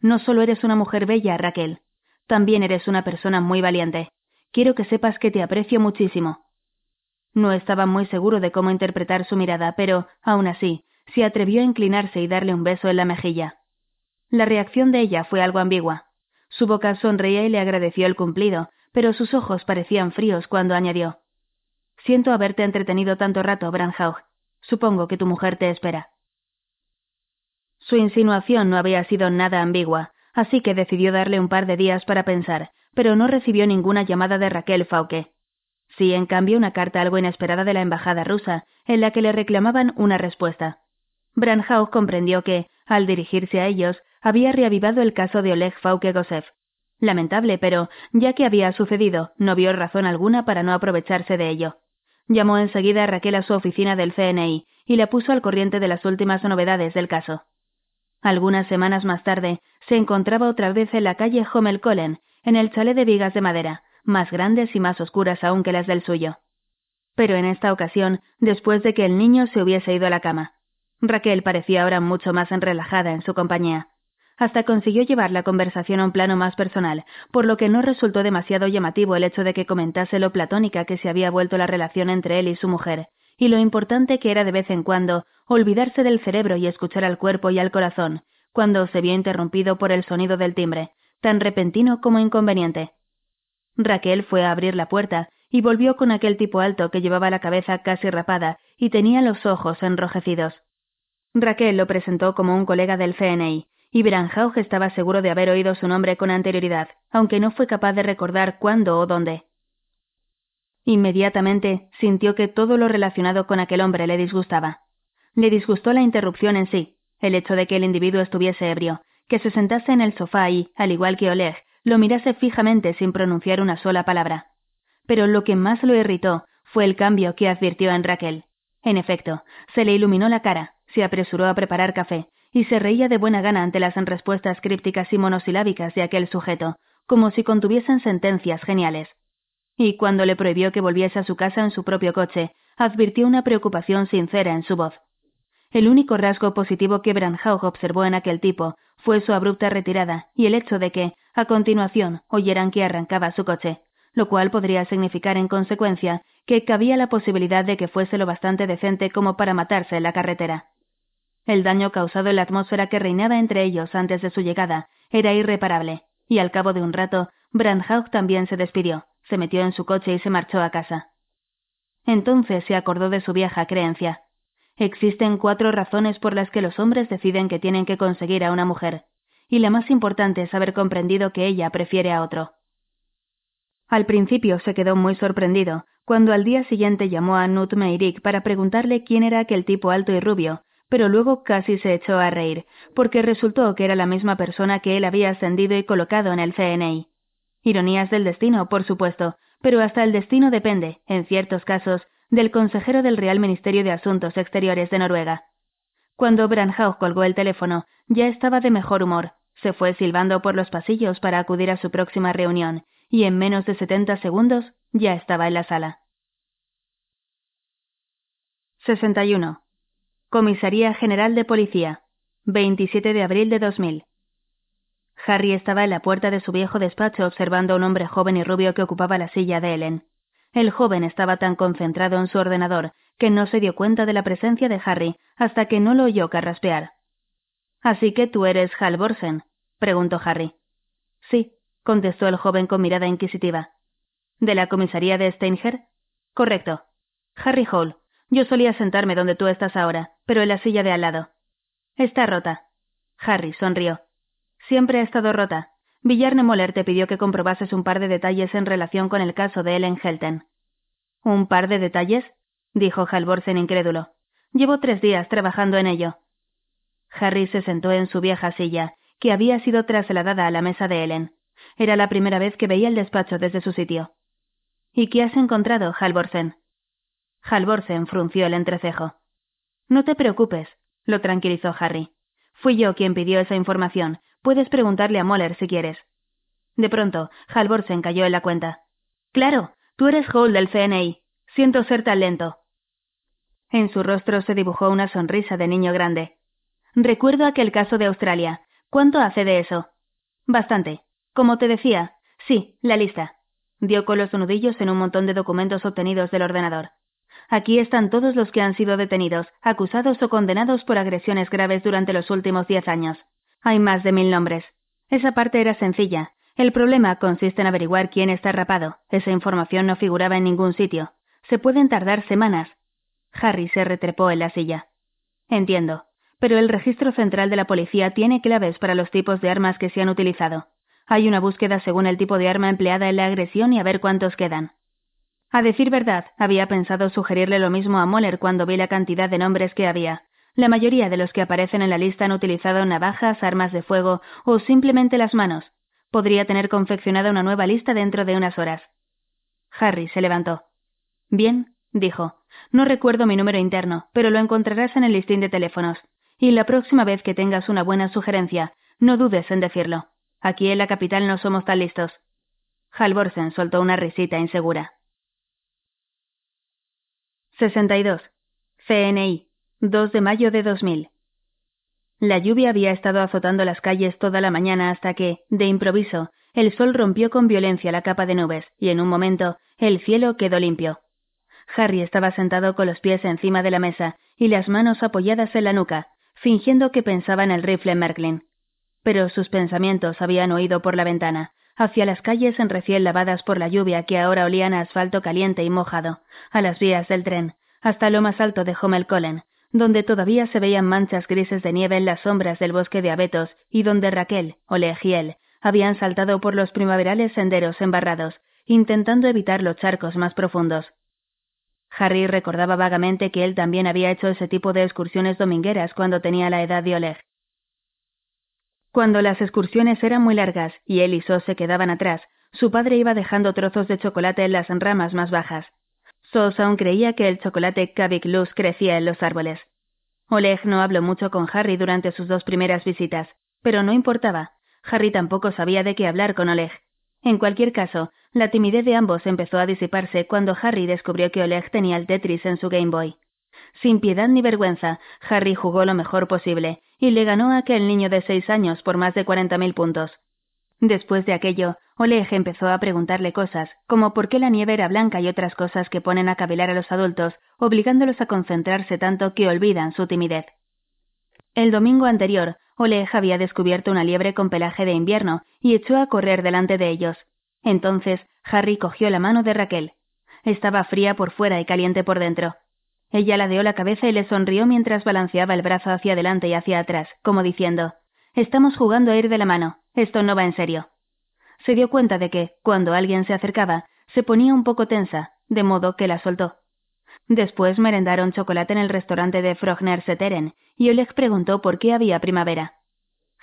No solo eres una mujer bella, Raquel, también eres una persona muy valiente. Quiero que sepas que te aprecio muchísimo. No estaba muy seguro de cómo interpretar su mirada, pero, aun así, se atrevió a inclinarse y darle un beso en la mejilla. La reacción de ella fue algo ambigua. Su boca sonreía y le agradeció el cumplido, pero sus ojos parecían fríos cuando añadió Siento haberte entretenido tanto rato, Branhauch. Supongo que tu mujer te espera. Su insinuación no había sido nada ambigua, así que decidió darle un par de días para pensar, pero no recibió ninguna llamada de Raquel Fauque. Sí, en cambio, una carta algo inesperada de la embajada rusa, en la que le reclamaban una respuesta. Branhauch comprendió que, al dirigirse a ellos, había reavivado el caso de Oleg Fauke-Gosev. Lamentable, pero, ya que había sucedido, no vio razón alguna para no aprovecharse de ello. Llamó enseguida a Raquel a su oficina del CNI y la puso al corriente de las últimas novedades del caso. Algunas semanas más tarde, se encontraba otra vez en la calle Hommel-Kollen, en el chalet de vigas de madera, más grandes y más oscuras aún que las del suyo. Pero en esta ocasión, después de que el niño se hubiese ido a la cama. Raquel parecía ahora mucho más relajada en su compañía hasta consiguió llevar la conversación a un plano más personal, por lo que no resultó demasiado llamativo el hecho de que comentase lo platónica que se había vuelto la relación entre él y su mujer, y lo importante que era de vez en cuando olvidarse del cerebro y escuchar al cuerpo y al corazón, cuando se vio interrumpido por el sonido del timbre, tan repentino como inconveniente. Raquel fue a abrir la puerta y volvió con aquel tipo alto que llevaba la cabeza casi rapada y tenía los ojos enrojecidos. Raquel lo presentó como un colega del CNI, y Branhaug estaba seguro de haber oído su nombre con anterioridad, aunque no fue capaz de recordar cuándo o dónde. Inmediatamente sintió que todo lo relacionado con aquel hombre le disgustaba. Le disgustó la interrupción en sí, el hecho de que el individuo estuviese ebrio, que se sentase en el sofá y, al igual que Oleg, lo mirase fijamente sin pronunciar una sola palabra. Pero lo que más lo irritó fue el cambio que advirtió en Raquel. En efecto, se le iluminó la cara, se apresuró a preparar café, y se reía de buena gana ante las respuestas crípticas y monosilábicas de aquel sujeto, como si contuviesen sentencias geniales. Y cuando le prohibió que volviese a su casa en su propio coche, advirtió una preocupación sincera en su voz. El único rasgo positivo que Branhaug observó en aquel tipo fue su abrupta retirada y el hecho de que, a continuación, oyeran que arrancaba su coche, lo cual podría significar en consecuencia que cabía la posibilidad de que fuese lo bastante decente como para matarse en la carretera. El daño causado en la atmósfera que reinaba entre ellos antes de su llegada era irreparable, y al cabo de un rato, Brandhaug también se despidió, se metió en su coche y se marchó a casa. Entonces se acordó de su vieja creencia. Existen cuatro razones por las que los hombres deciden que tienen que conseguir a una mujer, y la más importante es haber comprendido que ella prefiere a otro. Al principio se quedó muy sorprendido cuando al día siguiente llamó a Nut Meirik para preguntarle quién era aquel tipo alto y rubio pero luego casi se echó a reír, porque resultó que era la misma persona que él había ascendido y colocado en el CNI. Ironías del destino, por supuesto, pero hasta el destino depende, en ciertos casos, del consejero del Real Ministerio de Asuntos Exteriores de Noruega. Cuando Branhaug colgó el teléfono, ya estaba de mejor humor, se fue silbando por los pasillos para acudir a su próxima reunión, y en menos de setenta segundos ya estaba en la sala. 61. Comisaría General de Policía, 27 de abril de 2000. Harry estaba en la puerta de su viejo despacho observando a un hombre joven y rubio que ocupaba la silla de Ellen. El joven estaba tan concentrado en su ordenador que no se dio cuenta de la presencia de Harry hasta que no lo oyó carraspear. Así que tú eres Hal Borsen, preguntó Harry. Sí, contestó el joven con mirada inquisitiva. ¿De la comisaría de Steinger? Correcto. Harry Hall, yo solía sentarme donde tú estás ahora, pero en la silla de al lado. Está rota. Harry sonrió. Siempre ha estado rota. Villarne Moller te pidió que comprobases un par de detalles en relación con el caso de Ellen Helten. ¿Un par de detalles? dijo Halvorsen incrédulo. Llevo tres días trabajando en ello. Harry se sentó en su vieja silla, que había sido trasladada a la mesa de Ellen. Era la primera vez que veía el despacho desde su sitio. ¿Y qué has encontrado, Halvorsen? Halvorsen frunció el entrecejo. No te preocupes, lo tranquilizó Harry. Fui yo quien pidió esa información. Puedes preguntarle a Moller si quieres. De pronto, Halvorsen cayó en la cuenta. Claro, tú eres Hall del CNI. Siento ser tan lento. En su rostro se dibujó una sonrisa de niño grande. Recuerdo aquel caso de Australia. ¿Cuánto hace de eso? Bastante. Como te decía, sí, la lista. Dio con los nudillos en un montón de documentos obtenidos del ordenador. Aquí están todos los que han sido detenidos, acusados o condenados por agresiones graves durante los últimos diez años. Hay más de mil nombres. Esa parte era sencilla. El problema consiste en averiguar quién está rapado. Esa información no figuraba en ningún sitio. Se pueden tardar semanas. Harry se retrepó en la silla. Entiendo. Pero el registro central de la policía tiene claves para los tipos de armas que se han utilizado. Hay una búsqueda según el tipo de arma empleada en la agresión y a ver cuántos quedan. A decir verdad, había pensado sugerirle lo mismo a Moller cuando vi la cantidad de nombres que había. La mayoría de los que aparecen en la lista han utilizado navajas, armas de fuego o simplemente las manos. Podría tener confeccionada una nueva lista dentro de unas horas. Harry se levantó. Bien, dijo. No recuerdo mi número interno, pero lo encontrarás en el listín de teléfonos. Y la próxima vez que tengas una buena sugerencia, no dudes en decirlo. Aquí en la capital no somos tan listos. Halvorsen soltó una risita insegura. 62. CNI. 2 de mayo de 2000. La lluvia había estado azotando las calles toda la mañana hasta que, de improviso, el sol rompió con violencia la capa de nubes y en un momento el cielo quedó limpio. Harry estaba sentado con los pies encima de la mesa y las manos apoyadas en la nuca, fingiendo que pensaba en el rifle Merklin. Pero sus pensamientos habían oído por la ventana, hacia las calles en recién lavadas por la lluvia que ahora olían a asfalto caliente y mojado, a las vías del tren, hasta lo más alto de Homelcollen, donde todavía se veían manchas grises de nieve en las sombras del bosque de abetos y donde Raquel, Oleg y él habían saltado por los primaverales senderos embarrados, intentando evitar los charcos más profundos. Harry recordaba vagamente que él también había hecho ese tipo de excursiones domingueras cuando tenía la edad de Oleg. Cuando las excursiones eran muy largas y él y So se quedaban atrás, su padre iba dejando trozos de chocolate en las ramas más bajas. Sos aún creía que el chocolate Kavik Luz crecía en los árboles. Oleg no habló mucho con Harry durante sus dos primeras visitas, pero no importaba. Harry tampoco sabía de qué hablar con Oleg. En cualquier caso, la timidez de ambos empezó a disiparse cuando Harry descubrió que Oleg tenía el Tetris en su Game Boy. Sin piedad ni vergüenza, Harry jugó lo mejor posible, y le ganó a aquel niño de seis años por más de cuarenta mil puntos. Después de aquello, Oleg empezó a preguntarle cosas, como por qué la nieve era blanca y otras cosas que ponen a cavilar a los adultos, obligándolos a concentrarse tanto que olvidan su timidez. El domingo anterior, Oleg había descubierto una liebre con pelaje de invierno y echó a correr delante de ellos. Entonces, Harry cogió la mano de Raquel. Estaba fría por fuera y caliente por dentro. Ella ladeó la cabeza y le sonrió mientras balanceaba el brazo hacia adelante y hacia atrás, como diciendo Estamos jugando a ir de la mano. Esto no va en serio. Se dio cuenta de que, cuando alguien se acercaba, se ponía un poco tensa, de modo que la soltó. Después merendaron chocolate en el restaurante de Frogner Seteren, y Oleg preguntó por qué había primavera.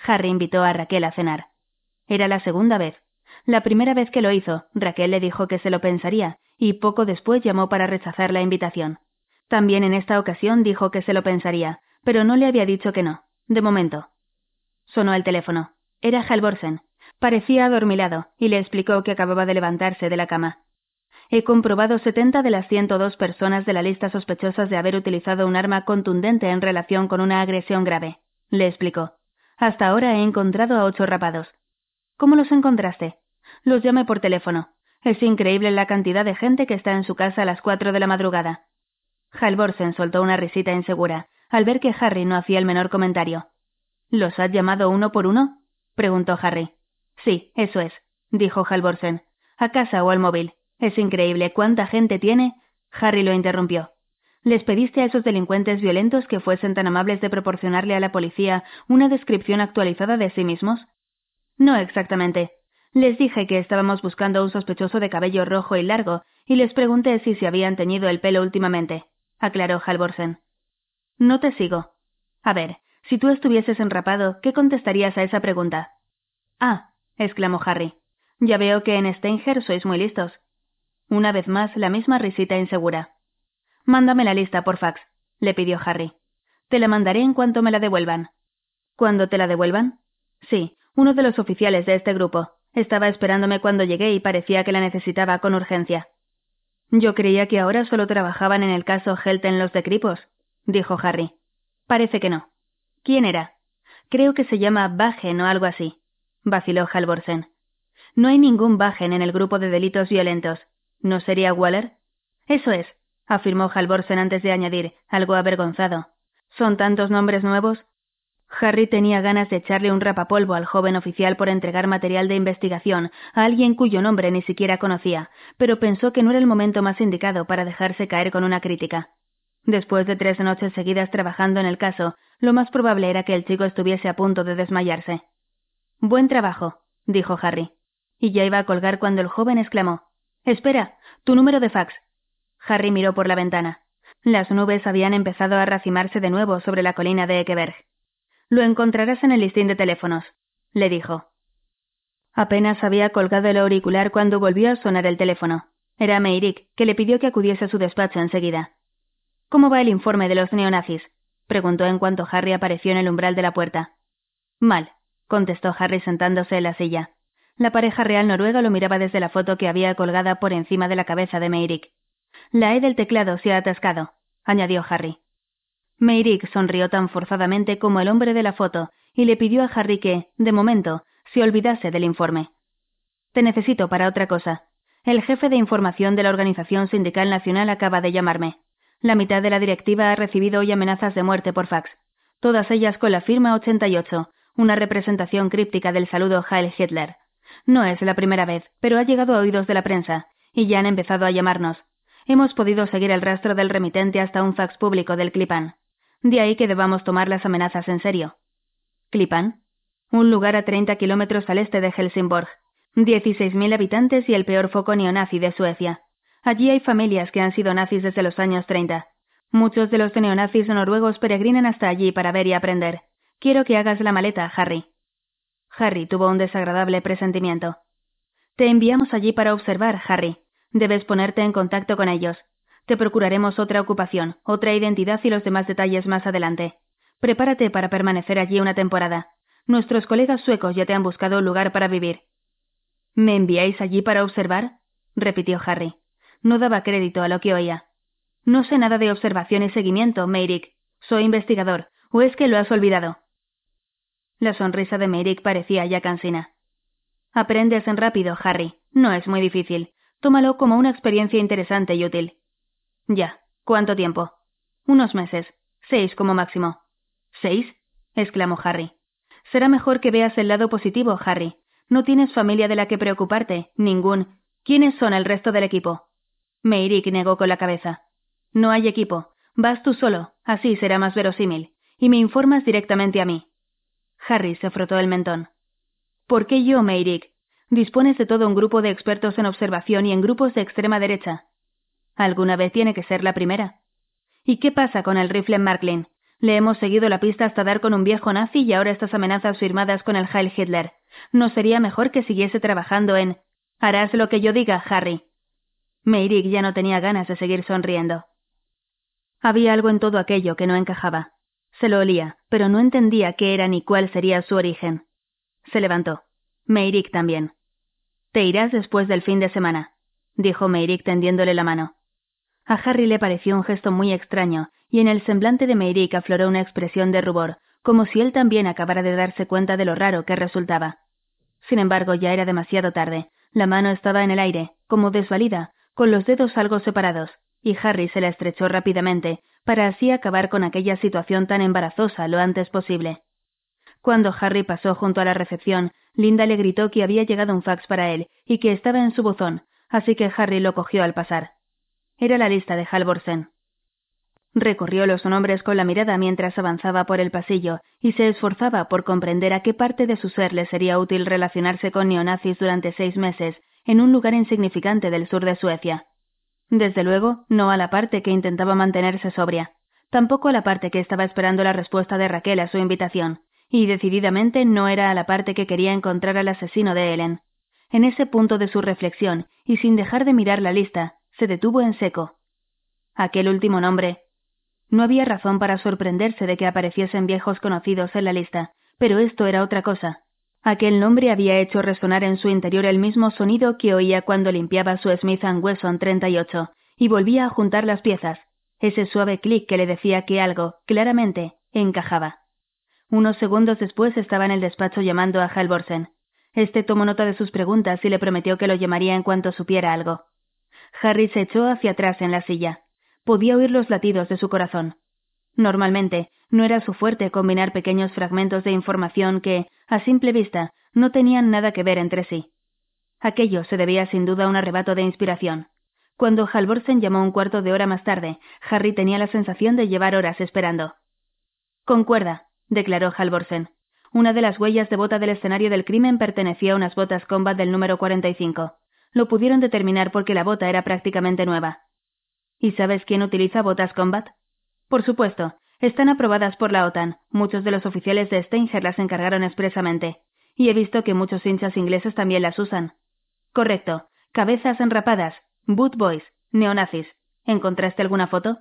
Harry invitó a Raquel a cenar. Era la segunda vez. La primera vez que lo hizo, Raquel le dijo que se lo pensaría, y poco después llamó para rechazar la invitación. También en esta ocasión dijo que se lo pensaría, pero no le había dicho que no, de momento. Sonó el teléfono. Era Halvorsen. Parecía adormilado, y le explicó que acababa de levantarse de la cama. He comprobado setenta de las ciento dos personas de la lista sospechosas de haber utilizado un arma contundente en relación con una agresión grave, le explicó. Hasta ahora he encontrado a ocho rapados. ¿Cómo los encontraste? Los llamé por teléfono. Es increíble la cantidad de gente que está en su casa a las cuatro de la madrugada. Halvorsen soltó una risita insegura, al ver que Harry no hacía el menor comentario. ¿Los has llamado uno por uno? preguntó Harry. Sí, eso es, dijo Halvorsen. A casa o al móvil. Es increíble cuánta gente tiene. Harry lo interrumpió. ¿Les pediste a esos delincuentes violentos que fuesen tan amables de proporcionarle a la policía una descripción actualizada de sí mismos? No exactamente. Les dije que estábamos buscando a un sospechoso de cabello rojo y largo, y les pregunté si se habían teñido el pelo últimamente, aclaró Halvorsen. No te sigo. A ver, si tú estuvieses enrapado, ¿qué contestarías a esa pregunta? Ah, exclamó Harry. Ya veo que en Stanger sois muy listos. Una vez más, la misma risita insegura. Mándame la lista por fax, le pidió Harry. Te la mandaré en cuanto me la devuelvan. ¿Cuándo te la devuelvan? Sí, uno de los oficiales de este grupo. Estaba esperándome cuando llegué y parecía que la necesitaba con urgencia. Yo creía que ahora solo trabajaban en el caso Helten los de Cripos, dijo Harry. Parece que no. ¿Quién era? Creo que se llama Bajen o algo así, vaciló Halvorsen. No hay ningún Bajen en el grupo de delitos violentos. ¿No sería Waller? Eso es, afirmó Halvorsen antes de añadir, algo avergonzado. ¿Son tantos nombres nuevos? Harry tenía ganas de echarle un rapapolvo al joven oficial por entregar material de investigación a alguien cuyo nombre ni siquiera conocía, pero pensó que no era el momento más indicado para dejarse caer con una crítica. Después de tres noches seguidas trabajando en el caso, lo más probable era que el chico estuviese a punto de desmayarse. Buen trabajo, dijo Harry. Y ya iba a colgar cuando el joven exclamó Espera, tu número de fax. Harry miró por la ventana. Las nubes habían empezado a racimarse de nuevo sobre la colina de Ekeberg. Lo encontrarás en el listín de teléfonos, le dijo. Apenas había colgado el auricular cuando volvió a sonar el teléfono. Era Meirik, que le pidió que acudiese a su despacho enseguida. ¿Cómo va el informe de los neonazis? preguntó en cuanto Harry apareció en el umbral de la puerta. Mal, contestó Harry sentándose en la silla. La pareja real noruega lo miraba desde la foto que había colgada por encima de la cabeza de Meirik. La E del teclado se ha atascado, añadió Harry. Meirik sonrió tan forzadamente como el hombre de la foto y le pidió a Harry que, de momento, se olvidase del informe. Te necesito para otra cosa. El jefe de información de la Organización Sindical Nacional acaba de llamarme. La mitad de la directiva ha recibido hoy amenazas de muerte por fax, todas ellas con la firma 88, una representación críptica del saludo Heil Hitler. No es la primera vez, pero ha llegado a oídos de la prensa, y ya han empezado a llamarnos. Hemos podido seguir el rastro del remitente hasta un fax público del Clipan. De ahí que debamos tomar las amenazas en serio. Clipan, un lugar a 30 kilómetros al este de Helsingborg, 16.000 habitantes y el peor foco neonazi de Suecia. Allí hay familias que han sido nazis desde los años 30. Muchos de los neonazis noruegos peregrinan hasta allí para ver y aprender. Quiero que hagas la maleta, Harry. Harry tuvo un desagradable presentimiento. Te enviamos allí para observar, Harry. Debes ponerte en contacto con ellos. Te procuraremos otra ocupación, otra identidad y los demás detalles más adelante. Prepárate para permanecer allí una temporada. Nuestros colegas suecos ya te han buscado un lugar para vivir. ¿Me enviáis allí para observar? repitió Harry. No daba crédito a lo que oía. No sé nada de observación y seguimiento, Meirik. Soy investigador. ¿O es que lo has olvidado? La sonrisa de Meirik parecía ya cansina. Aprendes en rápido, Harry. No es muy difícil. Tómalo como una experiencia interesante y útil. Ya. ¿Cuánto tiempo? Unos meses. Seis como máximo. ¿Seis? exclamó Harry. Será mejor que veas el lado positivo, Harry. No tienes familia de la que preocuparte, ningún. ¿Quiénes son el resto del equipo? Meirik negó con la cabeza. No hay equipo. Vas tú solo, así será más verosímil. Y me informas directamente a mí. Harry se frotó el mentón. ¿Por qué yo, Meirik? Dispones de todo un grupo de expertos en observación y en grupos de extrema derecha. Alguna vez tiene que ser la primera. ¿Y qué pasa con el rifle Marklin? Le hemos seguido la pista hasta dar con un viejo nazi y ahora estas amenazas firmadas con el Heil Hitler. ¿No sería mejor que siguiese trabajando en... Harás lo que yo diga, Harry. Meirik ya no tenía ganas de seguir sonriendo. Había algo en todo aquello que no encajaba. Se lo olía, pero no entendía qué era ni cuál sería su origen. Se levantó. Meirik también. Te irás después del fin de semana, dijo Meirik tendiéndole la mano. A Harry le pareció un gesto muy extraño, y en el semblante de Meirik afloró una expresión de rubor, como si él también acabara de darse cuenta de lo raro que resultaba. Sin embargo, ya era demasiado tarde. La mano estaba en el aire, como desvalida, con los dedos algo separados, y Harry se la estrechó rápidamente, para así acabar con aquella situación tan embarazosa lo antes posible. Cuando Harry pasó junto a la recepción, Linda le gritó que había llegado un fax para él y que estaba en su buzón, así que Harry lo cogió al pasar. Era la lista de Halvorsen. Recorrió los nombres con la mirada mientras avanzaba por el pasillo y se esforzaba por comprender a qué parte de su ser le sería útil relacionarse con neonazis durante seis meses en un lugar insignificante del sur de Suecia. Desde luego, no a la parte que intentaba mantenerse sobria, tampoco a la parte que estaba esperando la respuesta de Raquel a su invitación, y decididamente no era a la parte que quería encontrar al asesino de Ellen. En ese punto de su reflexión, y sin dejar de mirar la lista, se detuvo en seco. Aquel último nombre. No había razón para sorprenderse de que apareciesen viejos conocidos en la lista, pero esto era otra cosa. Aquel nombre había hecho resonar en su interior el mismo sonido que oía cuando limpiaba su Smith Wesson 38 y volvía a juntar las piezas, ese suave clic que le decía que algo, claramente, encajaba. Unos segundos después estaba en el despacho llamando a Halvorsen. Este tomó nota de sus preguntas y le prometió que lo llamaría en cuanto supiera algo. Harry se echó hacia atrás en la silla. Podía oír los latidos de su corazón. Normalmente, no era su fuerte combinar pequeños fragmentos de información que, a simple vista, no tenían nada que ver entre sí. Aquello se debía sin duda a un arrebato de inspiración. Cuando Halvorsen llamó un cuarto de hora más tarde, Harry tenía la sensación de llevar horas esperando. Concuerda, declaró Halvorsen. Una de las huellas de bota del escenario del crimen pertenecía a unas botas combat del número 45. Lo pudieron determinar porque la bota era prácticamente nueva. ¿Y sabes quién utiliza botas combat? Por supuesto, están aprobadas por la OTAN. Muchos de los oficiales de Steinger las encargaron expresamente. Y he visto que muchos hinchas ingleses también las usan. Correcto. Cabezas enrapadas. Boot boys. Neonazis. ¿Encontraste alguna foto?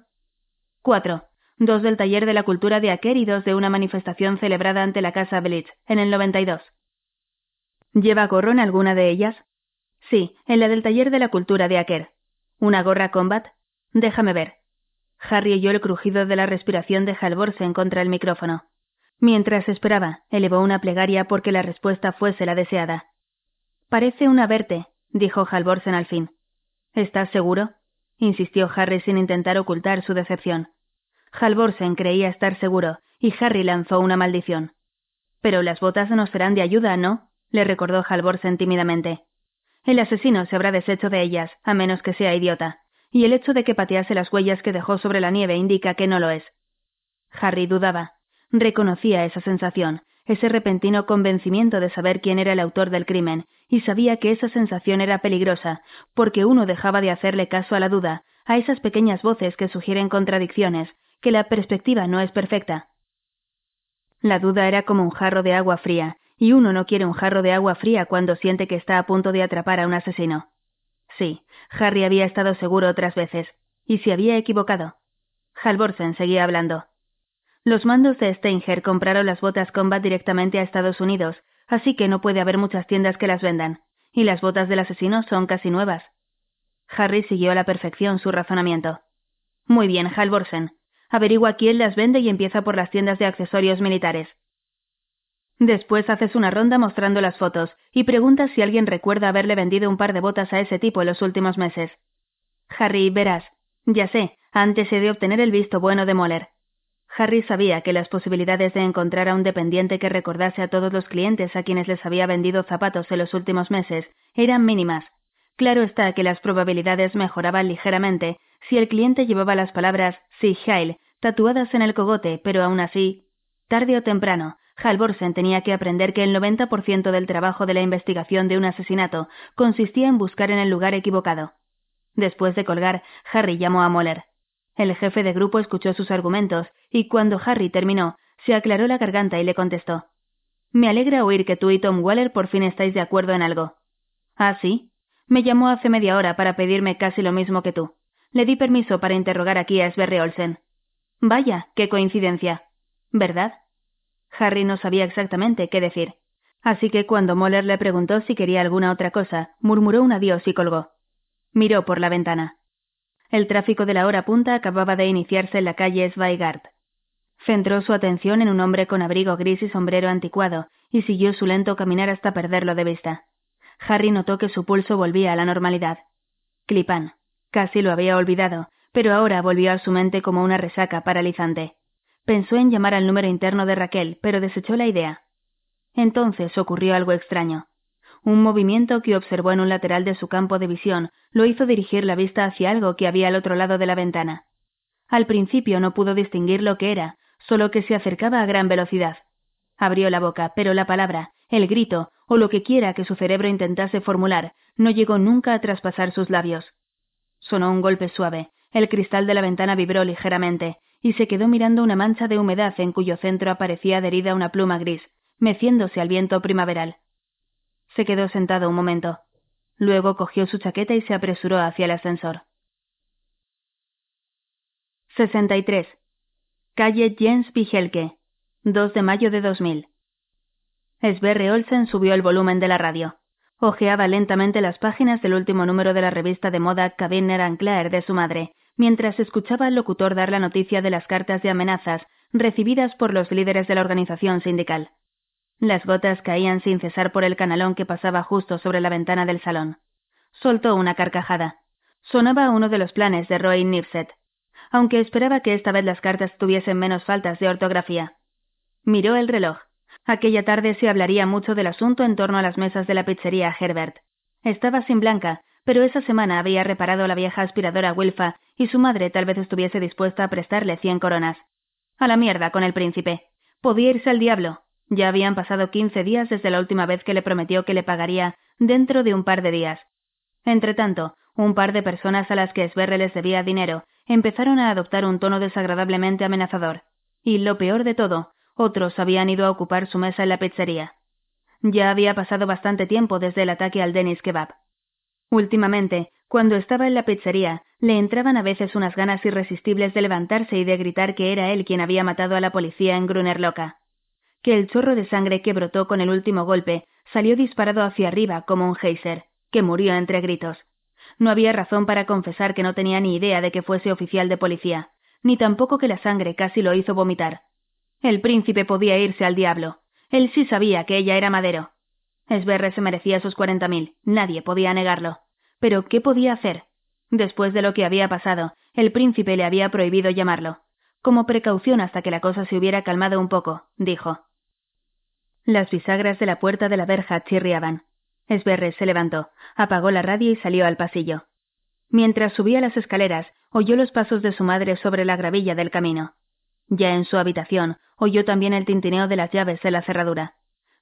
Cuatro. Dos del taller de la cultura de Aker y dos de una manifestación celebrada ante la casa Blitz, en el 92. ¿Lleva gorro en alguna de ellas? Sí, en la del taller de la cultura de Aker. ¿Una gorra combat? Déjame ver. Harry oyó el crujido de la respiración de Halvorsen contra el micrófono. Mientras esperaba, elevó una plegaria porque la respuesta fuese la deseada. Parece una verte, dijo Halvorsen al fin. ¿Estás seguro? insistió Harry sin intentar ocultar su decepción. Halvorsen creía estar seguro, y Harry lanzó una maldición. Pero las botas no serán de ayuda, ¿no? le recordó Halvorsen tímidamente. El asesino se habrá deshecho de ellas, a menos que sea idiota y el hecho de que patease las huellas que dejó sobre la nieve indica que no lo es. Harry dudaba. Reconocía esa sensación, ese repentino convencimiento de saber quién era el autor del crimen, y sabía que esa sensación era peligrosa, porque uno dejaba de hacerle caso a la duda, a esas pequeñas voces que sugieren contradicciones, que la perspectiva no es perfecta. La duda era como un jarro de agua fría, y uno no quiere un jarro de agua fría cuando siente que está a punto de atrapar a un asesino. Sí, Harry había estado seguro otras veces, y se había equivocado. Halvorsen seguía hablando. Los mandos de Steinger compraron las botas Combat directamente a Estados Unidos, así que no puede haber muchas tiendas que las vendan, y las botas del asesino son casi nuevas. Harry siguió a la perfección su razonamiento. Muy bien, Halvorsen. Averigua quién las vende y empieza por las tiendas de accesorios militares. Después haces una ronda mostrando las fotos y preguntas si alguien recuerda haberle vendido un par de botas a ese tipo en los últimos meses. Harry, verás. Ya sé, antes he de obtener el visto bueno de Moller. Harry sabía que las posibilidades de encontrar a un dependiente que recordase a todos los clientes a quienes les había vendido zapatos en los últimos meses eran mínimas. Claro está que las probabilidades mejoraban ligeramente si el cliente llevaba las palabras Si Heil tatuadas en el cogote, pero aún así, tarde o temprano, Halvorsen tenía que aprender que el 90% del trabajo de la investigación de un asesinato consistía en buscar en el lugar equivocado. Después de colgar, Harry llamó a Moller. El jefe de grupo escuchó sus argumentos y cuando Harry terminó, se aclaró la garganta y le contestó. Me alegra oír que tú y Tom Waller por fin estáis de acuerdo en algo. ¿Ah, sí? Me llamó hace media hora para pedirme casi lo mismo que tú. Le di permiso para interrogar aquí a Sverre Olsen. Vaya, qué coincidencia. ¿Verdad? Harry no sabía exactamente qué decir. Así que cuando Moller le preguntó si quería alguna otra cosa, murmuró un adiós y colgó. Miró por la ventana. El tráfico de la hora punta acababa de iniciarse en la calle Zweigart. Centró su atención en un hombre con abrigo gris y sombrero anticuado, y siguió su lento caminar hasta perderlo de vista. Harry notó que su pulso volvía a la normalidad. Clipan. Casi lo había olvidado, pero ahora volvió a su mente como una resaca paralizante. Pensó en llamar al número interno de Raquel, pero desechó la idea. Entonces ocurrió algo extraño. Un movimiento que observó en un lateral de su campo de visión lo hizo dirigir la vista hacia algo que había al otro lado de la ventana. Al principio no pudo distinguir lo que era, solo que se acercaba a gran velocidad. Abrió la boca, pero la palabra, el grito, o lo que quiera que su cerebro intentase formular, no llegó nunca a traspasar sus labios. Sonó un golpe suave, el cristal de la ventana vibró ligeramente, y se quedó mirando una mancha de humedad en cuyo centro aparecía adherida una pluma gris, meciéndose al viento primaveral. Se quedó sentado un momento. Luego cogió su chaqueta y se apresuró hacia el ascensor. 63. Calle Jens Pijelke, 2 de mayo de 2000. Sverre Olsen subió el volumen de la radio. Ojeaba lentamente las páginas del último número de la revista de moda Cabiner Claire de su madre, mientras escuchaba al locutor dar la noticia de las cartas de amenazas recibidas por los líderes de la organización sindical. Las gotas caían sin cesar por el canalón que pasaba justo sobre la ventana del salón. Soltó una carcajada. Sonaba uno de los planes de Roy Nipset, aunque esperaba que esta vez las cartas tuviesen menos faltas de ortografía. Miró el reloj. Aquella tarde se hablaría mucho del asunto en torno a las mesas de la pizzería Herbert. Estaba sin Blanca, pero esa semana había reparado la vieja aspiradora Wilfa y su madre tal vez estuviese dispuesta a prestarle cien coronas. A la mierda con el príncipe. Podía irse al diablo. Ya habían pasado quince días desde la última vez que le prometió que le pagaría dentro de un par de días. Entretanto, un par de personas a las que Sverre les debía dinero empezaron a adoptar un tono desagradablemente amenazador. Y lo peor de todo, otros habían ido a ocupar su mesa en la pizzería. Ya había pasado bastante tiempo desde el ataque al Denis Kebab. Últimamente, cuando estaba en la pizzería, le entraban a veces unas ganas irresistibles de levantarse y de gritar que era él quien había matado a la policía en Grunerloca. Que el chorro de sangre que brotó con el último golpe salió disparado hacia arriba como un geyser, que murió entre gritos. No había razón para confesar que no tenía ni idea de que fuese oficial de policía, ni tampoco que la sangre casi lo hizo vomitar. El príncipe podía irse al diablo. Él sí sabía que ella era Madero. Esberre se merecía sus cuarenta mil, nadie podía negarlo. Pero ¿qué podía hacer? Después de lo que había pasado, el príncipe le había prohibido llamarlo. Como precaución hasta que la cosa se hubiera calmado un poco, dijo. Las bisagras de la puerta de la verja chirriaban. Esberre se levantó, apagó la radio y salió al pasillo. Mientras subía las escaleras, oyó los pasos de su madre sobre la gravilla del camino. Ya en su habitación, oyó también el tintineo de las llaves en la cerradura.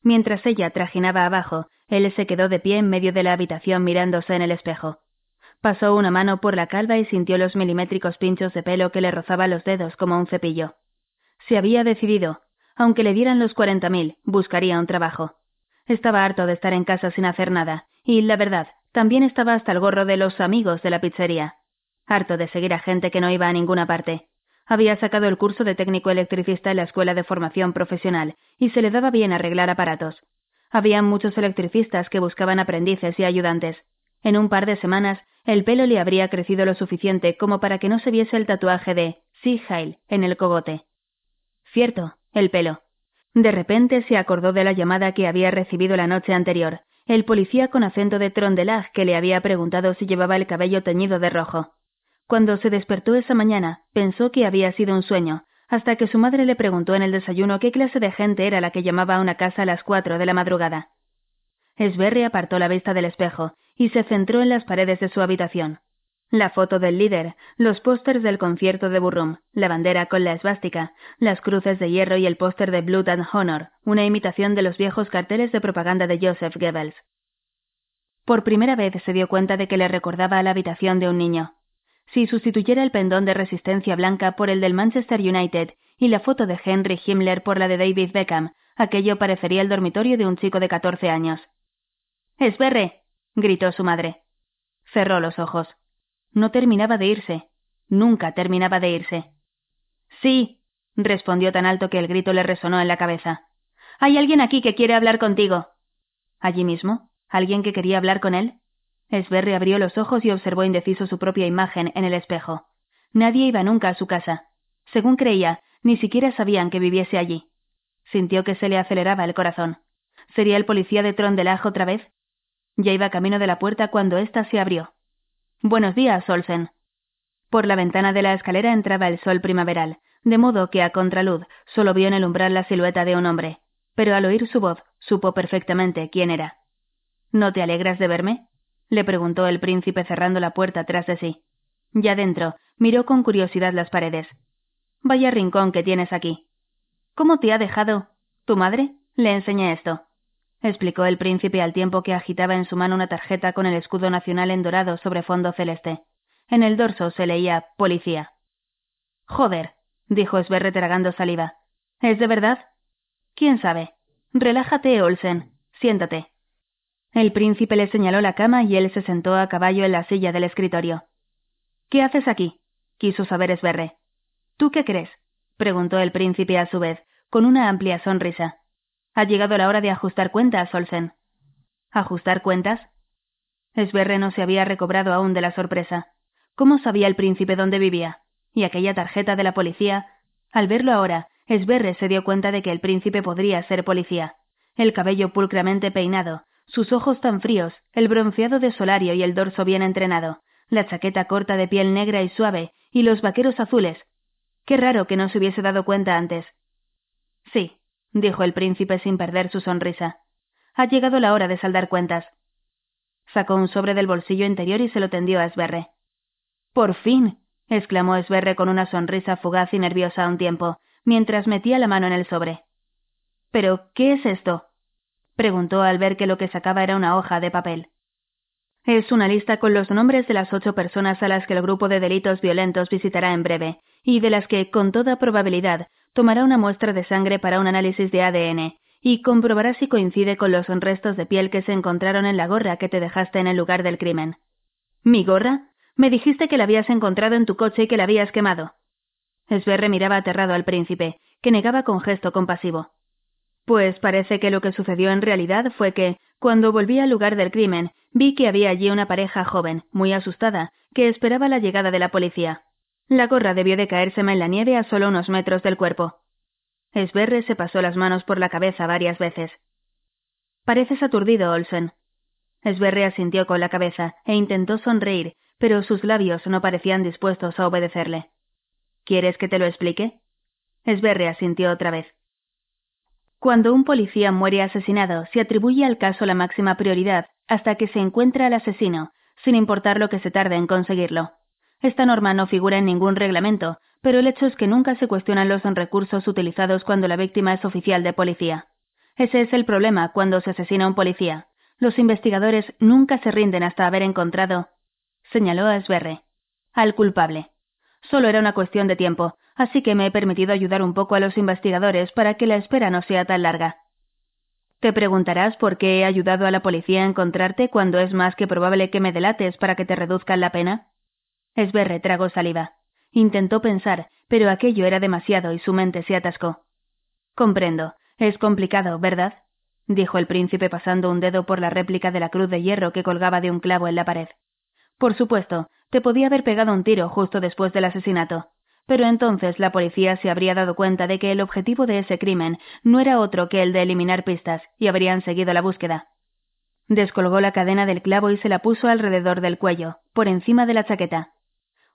Mientras ella trajinaba abajo, él se quedó de pie en medio de la habitación mirándose en el espejo. Pasó una mano por la calva y sintió los milimétricos pinchos de pelo que le rozaban los dedos como un cepillo. Se había decidido. Aunque le dieran los cuarenta mil, buscaría un trabajo. Estaba harto de estar en casa sin hacer nada, y, la verdad, también estaba hasta el gorro de los amigos de la pizzería. Harto de seguir a gente que no iba a ninguna parte. Había sacado el curso de técnico electricista en la escuela de formación profesional y se le daba bien arreglar aparatos. Había muchos electricistas que buscaban aprendices y ayudantes. En un par de semanas, el pelo le habría crecido lo suficiente como para que no se viese el tatuaje de Sea Heil en el cogote. Cierto, el pelo. De repente se acordó de la llamada que había recibido la noche anterior, el policía con acento de Trondelag que le había preguntado si llevaba el cabello teñido de rojo. Cuando se despertó esa mañana, pensó que había sido un sueño, hasta que su madre le preguntó en el desayuno qué clase de gente era la que llamaba a una casa a las cuatro de la madrugada. Sberry apartó la vista del espejo y se centró en las paredes de su habitación. La foto del líder, los pósters del concierto de Burrum, la bandera con la esvástica, las cruces de hierro y el póster de Blood and Honor, una imitación de los viejos carteles de propaganda de Joseph Goebbels. Por primera vez se dio cuenta de que le recordaba a la habitación de un niño. Si sustituyera el pendón de resistencia blanca por el del Manchester United y la foto de Henry Himmler por la de David Beckham, aquello parecería el dormitorio de un chico de catorce años. ¡Esberre! gritó su madre. Cerró los ojos. No terminaba de irse. Nunca terminaba de irse. Sí, respondió tan alto que el grito le resonó en la cabeza. Hay alguien aquí que quiere hablar contigo. ¿Allí mismo? ¿Alguien que quería hablar con él? Sberry abrió los ojos y observó indeciso su propia imagen en el espejo. Nadie iba nunca a su casa. Según creía, ni siquiera sabían que viviese allí. Sintió que se le aceleraba el corazón. ¿Sería el policía de Trondelag otra vez? Ya iba camino de la puerta cuando ésta se abrió. Buenos días, Olsen. Por la ventana de la escalera entraba el sol primaveral, de modo que a contraluz solo vio en el umbral la silueta de un hombre. Pero al oír su voz, supo perfectamente quién era. ¿No te alegras de verme? Le preguntó el príncipe cerrando la puerta tras de sí. Ya dentro, miró con curiosidad las paredes. Vaya rincón que tienes aquí. ¿Cómo te ha dejado? ¿Tu madre? Le enseñé esto. explicó el príncipe al tiempo que agitaba en su mano una tarjeta con el escudo nacional en dorado sobre fondo celeste. En el dorso se leía Policía. Joder, dijo Sverre tragando saliva. ¿Es de verdad? ¿Quién sabe? Relájate, Olsen. Siéntate. El príncipe le señaló la cama y él se sentó a caballo en la silla del escritorio. ¿Qué haces aquí? quiso saber Esberre. ¿Tú qué crees? preguntó el príncipe a su vez, con una amplia sonrisa. Ha llegado la hora de ajustar cuentas, Olsen. ¿Ajustar cuentas? Esberre no se había recobrado aún de la sorpresa. ¿Cómo sabía el príncipe dónde vivía? Y aquella tarjeta de la policía. Al verlo ahora, Esberre se dio cuenta de que el príncipe podría ser policía. El cabello pulcramente peinado, sus ojos tan fríos, el bronceado de Solario y el dorso bien entrenado, la chaqueta corta de piel negra y suave, y los vaqueros azules. Qué raro que no se hubiese dado cuenta antes. Sí, dijo el príncipe sin perder su sonrisa. Ha llegado la hora de saldar cuentas. Sacó un sobre del bolsillo interior y se lo tendió a Esberre. Por fin. exclamó Esberre con una sonrisa fugaz y nerviosa a un tiempo, mientras metía la mano en el sobre. Pero, ¿qué es esto? Preguntó al ver que lo que sacaba era una hoja de papel. Es una lista con los nombres de las ocho personas a las que el grupo de delitos violentos visitará en breve, y de las que, con toda probabilidad, tomará una muestra de sangre para un análisis de ADN, y comprobará si coincide con los restos de piel que se encontraron en la gorra que te dejaste en el lugar del crimen. ¿Mi gorra? Me dijiste que la habías encontrado en tu coche y que la habías quemado. Sverre miraba aterrado al príncipe, que negaba con gesto compasivo. Pues parece que lo que sucedió en realidad fue que, cuando volví al lugar del crimen, vi que había allí una pareja joven, muy asustada, que esperaba la llegada de la policía. La gorra debió de caérseme en la nieve a solo unos metros del cuerpo. Sverre se pasó las manos por la cabeza varias veces. Pareces aturdido, Olsen. Sverre asintió con la cabeza e intentó sonreír, pero sus labios no parecían dispuestos a obedecerle. ¿Quieres que te lo explique? Sverre asintió otra vez. Cuando un policía muere asesinado, se atribuye al caso la máxima prioridad hasta que se encuentra al asesino, sin importar lo que se tarde en conseguirlo. Esta norma no figura en ningún reglamento, pero el hecho es que nunca se cuestionan los recursos utilizados cuando la víctima es oficial de policía. Ese es el problema cuando se asesina a un policía. Los investigadores nunca se rinden hasta haber encontrado, señaló a Sverre, al culpable. Solo era una cuestión de tiempo, así que me he permitido ayudar un poco a los investigadores para que la espera no sea tan larga. Te preguntarás por qué he ayudado a la policía a encontrarte cuando es más que probable que me delates para que te reduzcan la pena. Sverre tragó saliva. Intentó pensar, pero aquello era demasiado y su mente se atascó. Comprendo. Es complicado, ¿verdad? dijo el príncipe pasando un dedo por la réplica de la cruz de hierro que colgaba de un clavo en la pared. Por supuesto, te podía haber pegado un tiro justo después del asesinato. Pero entonces la policía se habría dado cuenta de que el objetivo de ese crimen no era otro que el de eliminar pistas, y habrían seguido la búsqueda. Descolgó la cadena del clavo y se la puso alrededor del cuello, por encima de la chaqueta.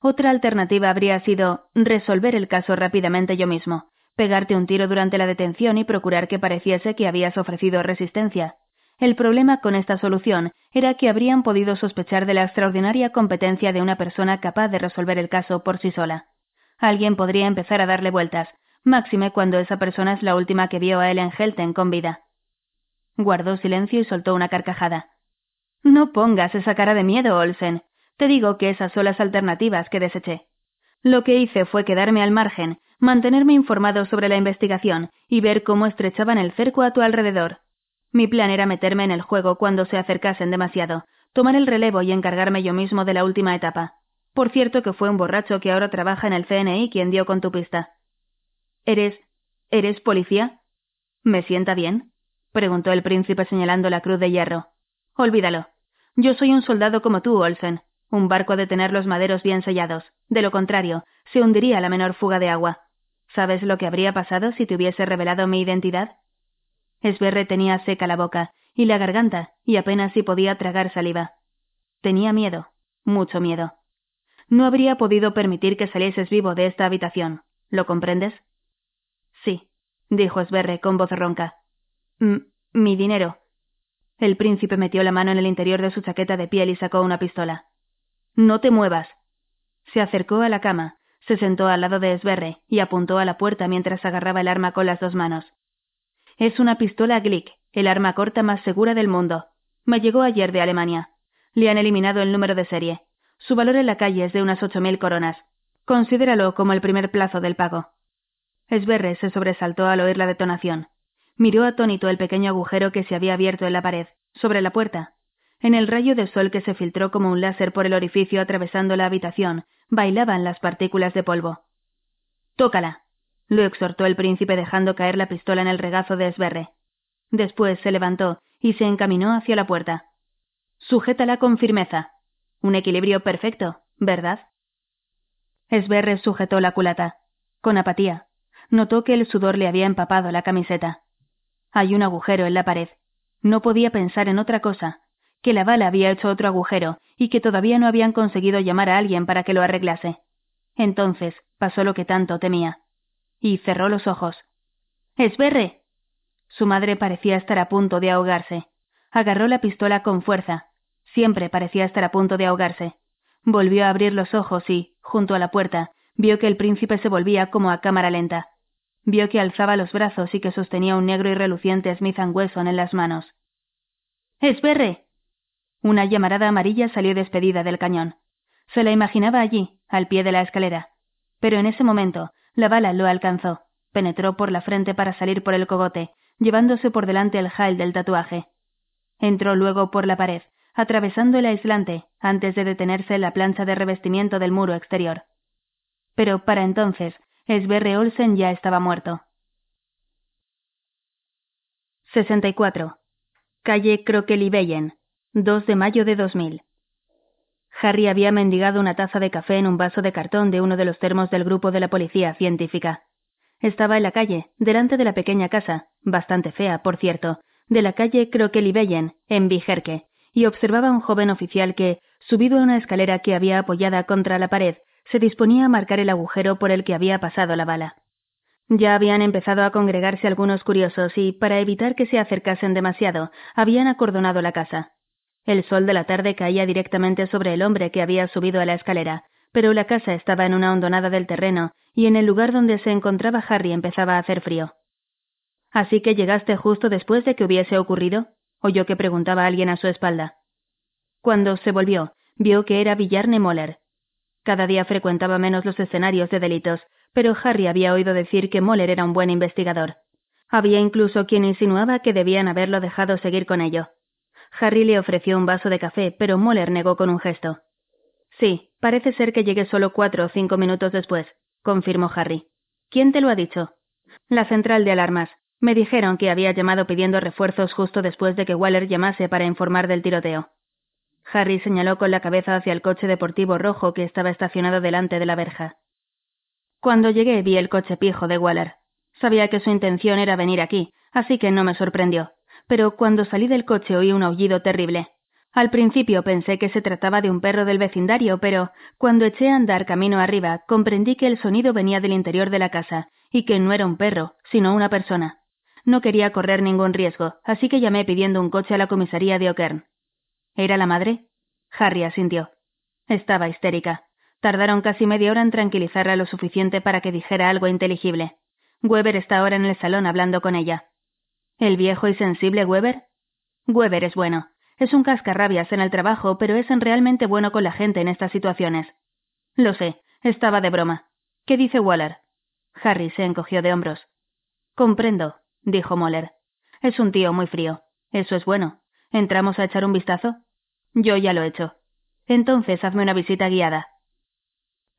Otra alternativa habría sido resolver el caso rápidamente yo mismo, pegarte un tiro durante la detención y procurar que pareciese que habías ofrecido resistencia. El problema con esta solución era que habrían podido sospechar de la extraordinaria competencia de una persona capaz de resolver el caso por sí sola. Alguien podría empezar a darle vueltas, máxime cuando esa persona es la última que vio a Ellen Helten con vida. Guardó silencio y soltó una carcajada. No pongas esa cara de miedo, Olsen. Te digo que esas son las alternativas que deseché. Lo que hice fue quedarme al margen, mantenerme informado sobre la investigación y ver cómo estrechaban el cerco a tu alrededor. Mi plan era meterme en el juego cuando se acercasen demasiado, tomar el relevo y encargarme yo mismo de la última etapa. Por cierto que fue un borracho que ahora trabaja en el CNI quien dio con tu pista. ¿Eres... eres policía? ¿Me sienta bien? preguntó el príncipe señalando la cruz de hierro. Olvídalo. Yo soy un soldado como tú, Olsen. Un barco de tener los maderos bien sellados. De lo contrario, se hundiría la menor fuga de agua. ¿Sabes lo que habría pasado si te hubiese revelado mi identidad? Esberre tenía seca la boca y la garganta y apenas si podía tragar saliva. Tenía miedo, mucho miedo. No habría podido permitir que salieses vivo de esta habitación. ¿Lo comprendes? Sí, dijo Sverre con voz ronca. mi dinero. El príncipe metió la mano en el interior de su chaqueta de piel y sacó una pistola. No te muevas. Se acercó a la cama, se sentó al lado de Sverre y apuntó a la puerta mientras agarraba el arma con las dos manos. Es una pistola Glick, el arma corta más segura del mundo. Me llegó ayer de Alemania. Le han eliminado el número de serie. Su valor en la calle es de unas ocho mil coronas. Considéralo como el primer plazo del pago. Esberre se sobresaltó al oír la detonación. Miró atónito el pequeño agujero que se había abierto en la pared, sobre la puerta. En el rayo de sol que se filtró como un láser por el orificio atravesando la habitación, bailaban las partículas de polvo. Tócala, lo exhortó el príncipe dejando caer la pistola en el regazo de Esberre. Después se levantó y se encaminó hacia la puerta. Sujétala con firmeza. Un equilibrio perfecto, ¿verdad? Esberre sujetó la culata. Con apatía. Notó que el sudor le había empapado la camiseta. Hay un agujero en la pared. No podía pensar en otra cosa, que la bala había hecho otro agujero y que todavía no habían conseguido llamar a alguien para que lo arreglase. Entonces pasó lo que tanto temía. Y cerró los ojos. ¡Esberre! Su madre parecía estar a punto de ahogarse. Agarró la pistola con fuerza, Siempre parecía estar a punto de ahogarse. Volvió a abrir los ojos y, junto a la puerta, vio que el príncipe se volvía como a cámara lenta. Vio que alzaba los brazos y que sostenía un negro y reluciente Smith Wesson en las manos. ¡Esperre! Una llamarada amarilla salió despedida del cañón. Se la imaginaba allí, al pie de la escalera. Pero en ese momento, la bala lo alcanzó. Penetró por la frente para salir por el cogote, llevándose por delante el jail del tatuaje. Entró luego por la pared, atravesando el aislante antes de detenerse en la plancha de revestimiento del muro exterior. Pero para entonces, Sverre Olsen ya estaba muerto. 64. Calle Krokelibellen, 2 de mayo de 2000. Harry había mendigado una taza de café en un vaso de cartón de uno de los termos del grupo de la policía científica. Estaba en la calle, delante de la pequeña casa, bastante fea, por cierto, de la calle Krokelibellen, en Vigerke, y observaba a un joven oficial que, subido a una escalera que había apoyada contra la pared, se disponía a marcar el agujero por el que había pasado la bala. Ya habían empezado a congregarse algunos curiosos y, para evitar que se acercasen demasiado, habían acordonado la casa. El sol de la tarde caía directamente sobre el hombre que había subido a la escalera, pero la casa estaba en una hondonada del terreno y en el lugar donde se encontraba Harry empezaba a hacer frío. Así que llegaste justo después de que hubiese ocurrido, oyó que preguntaba alguien a su espalda. Cuando se volvió, vio que era Villarne Moller. Cada día frecuentaba menos los escenarios de delitos, pero Harry había oído decir que Moller era un buen investigador. Había incluso quien insinuaba que debían haberlo dejado seguir con ello. Harry le ofreció un vaso de café, pero Moller negó con un gesto. Sí, parece ser que llegué solo cuatro o cinco minutos después, confirmó Harry. ¿Quién te lo ha dicho? La central de alarmas. Me dijeron que había llamado pidiendo refuerzos justo después de que Waller llamase para informar del tiroteo. Harry señaló con la cabeza hacia el coche deportivo rojo que estaba estacionado delante de la verja. Cuando llegué vi el coche pijo de Waller. Sabía que su intención era venir aquí, así que no me sorprendió. Pero cuando salí del coche oí un aullido terrible. Al principio pensé que se trataba de un perro del vecindario, pero cuando eché a andar camino arriba comprendí que el sonido venía del interior de la casa y que no era un perro, sino una persona. No quería correr ningún riesgo, así que llamé pidiendo un coche a la comisaría de O'Kern. ¿Era la madre? Harry asintió. Estaba histérica. Tardaron casi media hora en tranquilizarla lo suficiente para que dijera algo inteligible. Weber está ahora en el salón hablando con ella. ¿El viejo y sensible Weber? Weber es bueno. Es un cascarrabias en el trabajo, pero es realmente bueno con la gente en estas situaciones. Lo sé, estaba de broma. ¿Qué dice Waller? Harry se encogió de hombros. Comprendo, dijo Moller. Es un tío muy frío. Eso es bueno. ¿Entramos a echar un vistazo? Yo ya lo he hecho. Entonces hazme una visita guiada.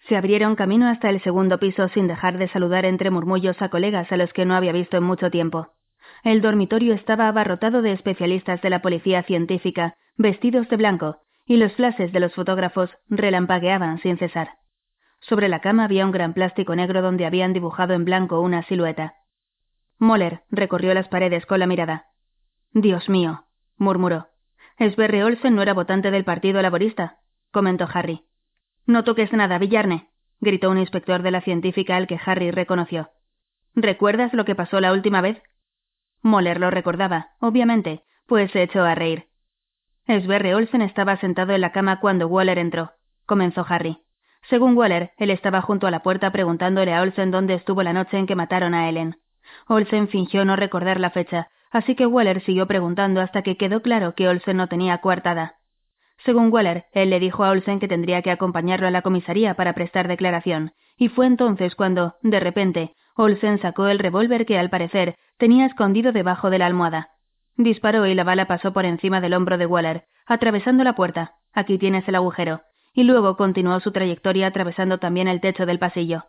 Se abrieron camino hasta el segundo piso sin dejar de saludar entre murmullos a colegas a los que no había visto en mucho tiempo. El dormitorio estaba abarrotado de especialistas de la policía científica, vestidos de blanco, y los flashes de los fotógrafos relampagueaban sin cesar. Sobre la cama había un gran plástico negro donde habían dibujado en blanco una silueta. Moller recorrió las paredes con la mirada. Dios mío, murmuró. Sberry Olsen no era votante del Partido Laborista, comentó Harry. No toques nada, Villarne, gritó un inspector de la científica al que Harry reconoció. ¿Recuerdas lo que pasó la última vez? Moller lo recordaba, obviamente, pues se echó a reír. Sverre Olsen estaba sentado en la cama cuando Waller entró, comenzó Harry. Según Waller, él estaba junto a la puerta preguntándole a Olsen dónde estuvo la noche en que mataron a Ellen. Olsen fingió no recordar la fecha, así que Waller siguió preguntando hasta que quedó claro que Olsen no tenía coartada. Según Waller, él le dijo a Olsen que tendría que acompañarlo a la comisaría para prestar declaración, y fue entonces cuando, de repente, Olsen sacó el revólver que, al parecer, tenía escondido debajo de la almohada. Disparó y la bala pasó por encima del hombro de Waller, atravesando la puerta. Aquí tienes el agujero. Y luego continuó su trayectoria atravesando también el techo del pasillo.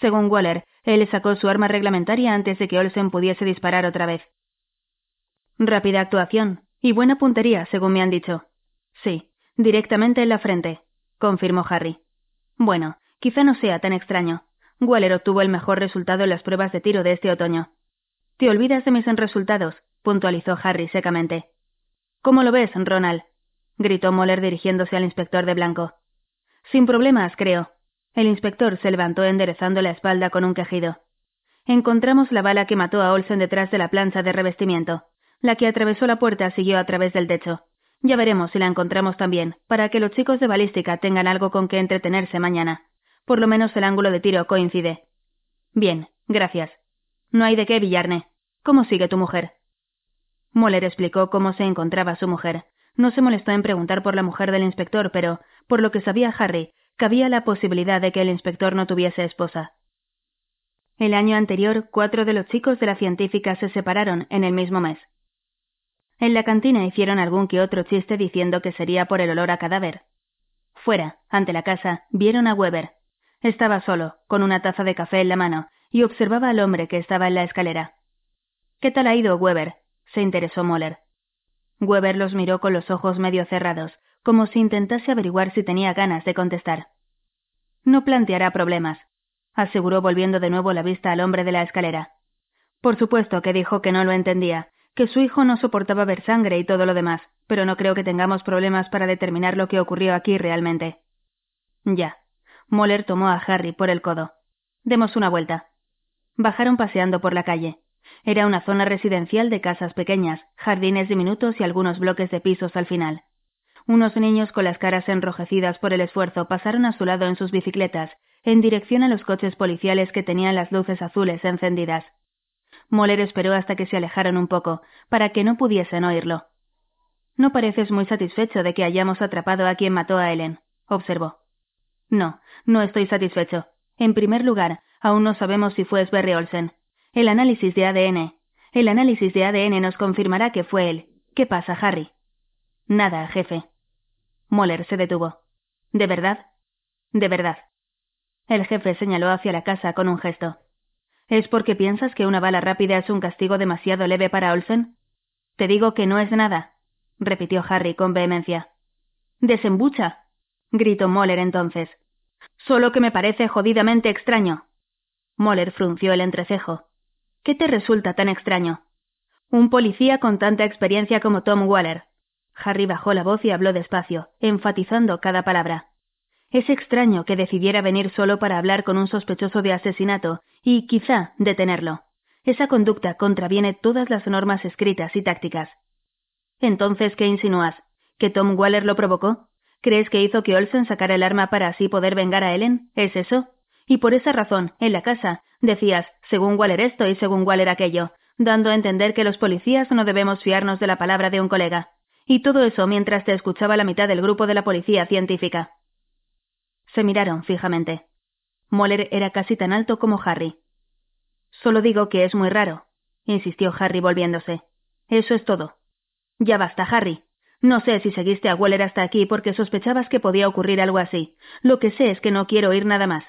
Según Waller, él sacó su arma reglamentaria antes de que Olsen pudiese disparar otra vez. Rápida actuación. Y buena puntería, según me han dicho. Sí, directamente en la frente, confirmó Harry. Bueno, quizá no sea tan extraño. Waller obtuvo el mejor resultado en las pruebas de tiro de este otoño. Te olvidas de mis resultados, puntualizó Harry secamente. ¿Cómo lo ves, Ronald? gritó Moller dirigiéndose al inspector de blanco. Sin problemas, creo. El inspector se levantó enderezando la espalda con un quejido. Encontramos la bala que mató a Olsen detrás de la plancha de revestimiento. La que atravesó la puerta siguió a través del techo. Ya veremos si la encontramos también, para que los chicos de balística tengan algo con que entretenerse mañana. Por lo menos el ángulo de tiro coincide. Bien, gracias. No hay de qué, Villarne. ¿Cómo sigue tu mujer? Moller explicó cómo se encontraba su mujer. No se molestó en preguntar por la mujer del inspector, pero, por lo que sabía Harry, cabía la posibilidad de que el inspector no tuviese esposa. El año anterior, cuatro de los chicos de la científica se separaron en el mismo mes. En la cantina hicieron algún que otro chiste diciendo que sería por el olor a cadáver. Fuera, ante la casa, vieron a Weber. Estaba solo, con una taza de café en la mano, y observaba al hombre que estaba en la escalera. ¿Qué tal ha ido, Weber? se interesó Moller. Weber los miró con los ojos medio cerrados, como si intentase averiguar si tenía ganas de contestar. No planteará problemas, aseguró volviendo de nuevo la vista al hombre de la escalera. Por supuesto que dijo que no lo entendía, que su hijo no soportaba ver sangre y todo lo demás, pero no creo que tengamos problemas para determinar lo que ocurrió aquí realmente. Ya. Moller tomó a Harry por el codo. Demos una vuelta. Bajaron paseando por la calle. Era una zona residencial de casas pequeñas, jardines diminutos y algunos bloques de pisos al final. Unos niños con las caras enrojecidas por el esfuerzo pasaron a su lado en sus bicicletas, en dirección a los coches policiales que tenían las luces azules encendidas. Moller esperó hasta que se alejaron un poco, para que no pudiesen oírlo. No pareces muy satisfecho de que hayamos atrapado a quien mató a Ellen, observó. No, no estoy satisfecho. En primer lugar, aún no sabemos si fue Sberry Olsen. El análisis de ADN. El análisis de ADN nos confirmará que fue él. ¿Qué pasa, Harry? Nada, jefe. Moller se detuvo. ¿De verdad? De verdad. El jefe señaló hacia la casa con un gesto. ¿Es porque piensas que una bala rápida es un castigo demasiado leve para Olsen? Te digo que no es nada, repitió Harry con vehemencia. Desembucha, gritó Moller entonces. Solo que me parece jodidamente extraño. Moller frunció el entrecejo. ¿Qué te resulta tan extraño? Un policía con tanta experiencia como Tom Waller. Harry bajó la voz y habló despacio, enfatizando cada palabra. Es extraño que decidiera venir solo para hablar con un sospechoso de asesinato y, quizá, detenerlo. Esa conducta contraviene todas las normas escritas y tácticas. Entonces, ¿qué insinúas? ¿Que Tom Waller lo provocó? ¿Crees que hizo que Olsen sacara el arma para así poder vengar a Ellen? ¿Es eso? Y por esa razón, en la casa, decías, según Waller esto y según Waller aquello, dando a entender que los policías no debemos fiarnos de la palabra de un colega. Y todo eso mientras te escuchaba la mitad del grupo de la policía científica. Se miraron fijamente. Moller era casi tan alto como Harry. Solo digo que es muy raro, insistió Harry volviéndose. Eso es todo. Ya basta, Harry. No sé si seguiste a Weller hasta aquí porque sospechabas que podía ocurrir algo así. Lo que sé es que no quiero oír nada más.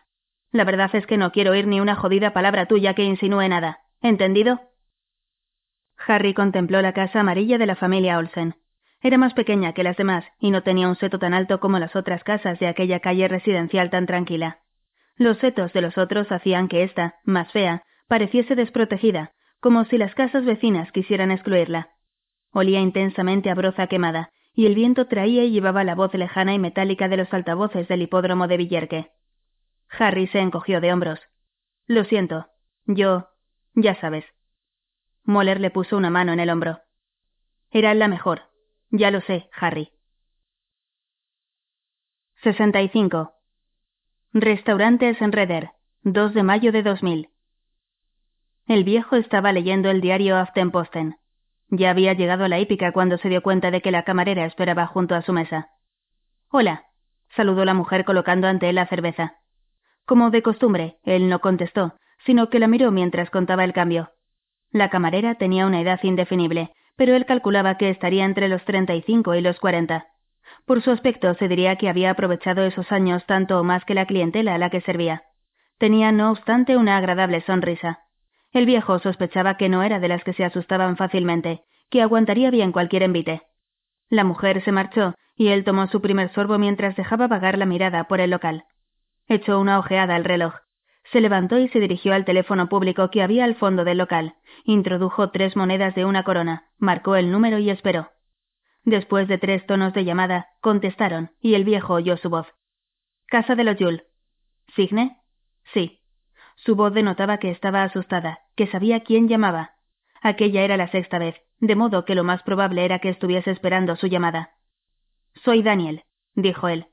La verdad es que no quiero oír ni una jodida palabra tuya que insinúe nada. ¿Entendido? Harry contempló la casa amarilla de la familia Olsen. Era más pequeña que las demás y no tenía un seto tan alto como las otras casas de aquella calle residencial tan tranquila. Los setos de los otros hacían que ésta, más fea, pareciese desprotegida, como si las casas vecinas quisieran excluirla. Olía intensamente a broza quemada, y el viento traía y llevaba la voz lejana y metálica de los altavoces del hipódromo de Villerque. Harry se encogió de hombros. Lo siento. Yo. ya sabes. Moller le puso una mano en el hombro. Era la mejor, ya lo sé, Harry. 65. Restaurantes en Redder, 2 de mayo de 2000. El viejo estaba leyendo el diario Aftenposten. Ya había llegado a la hípica cuando se dio cuenta de que la camarera esperaba junto a su mesa. Hola, saludó la mujer colocando ante él la cerveza. Como de costumbre, él no contestó, sino que la miró mientras contaba el cambio. La camarera tenía una edad indefinible, pero él calculaba que estaría entre los treinta y cinco y los cuarenta. Por su aspecto se diría que había aprovechado esos años tanto o más que la clientela a la que servía. Tenía, no obstante, una agradable sonrisa. El viejo sospechaba que no era de las que se asustaban fácilmente, que aguantaría bien cualquier envite. La mujer se marchó y él tomó su primer sorbo mientras dejaba vagar la mirada por el local. Echó una ojeada al reloj. Se levantó y se dirigió al teléfono público que había al fondo del local. Introdujo tres monedas de una corona, marcó el número y esperó. Después de tres tonos de llamada, contestaron, y el viejo oyó su voz. Casa de los Yul. ¿Signe? Sí. Su voz denotaba que estaba asustada, que sabía quién llamaba. Aquella era la sexta vez, de modo que lo más probable era que estuviese esperando su llamada. Soy Daniel, dijo él.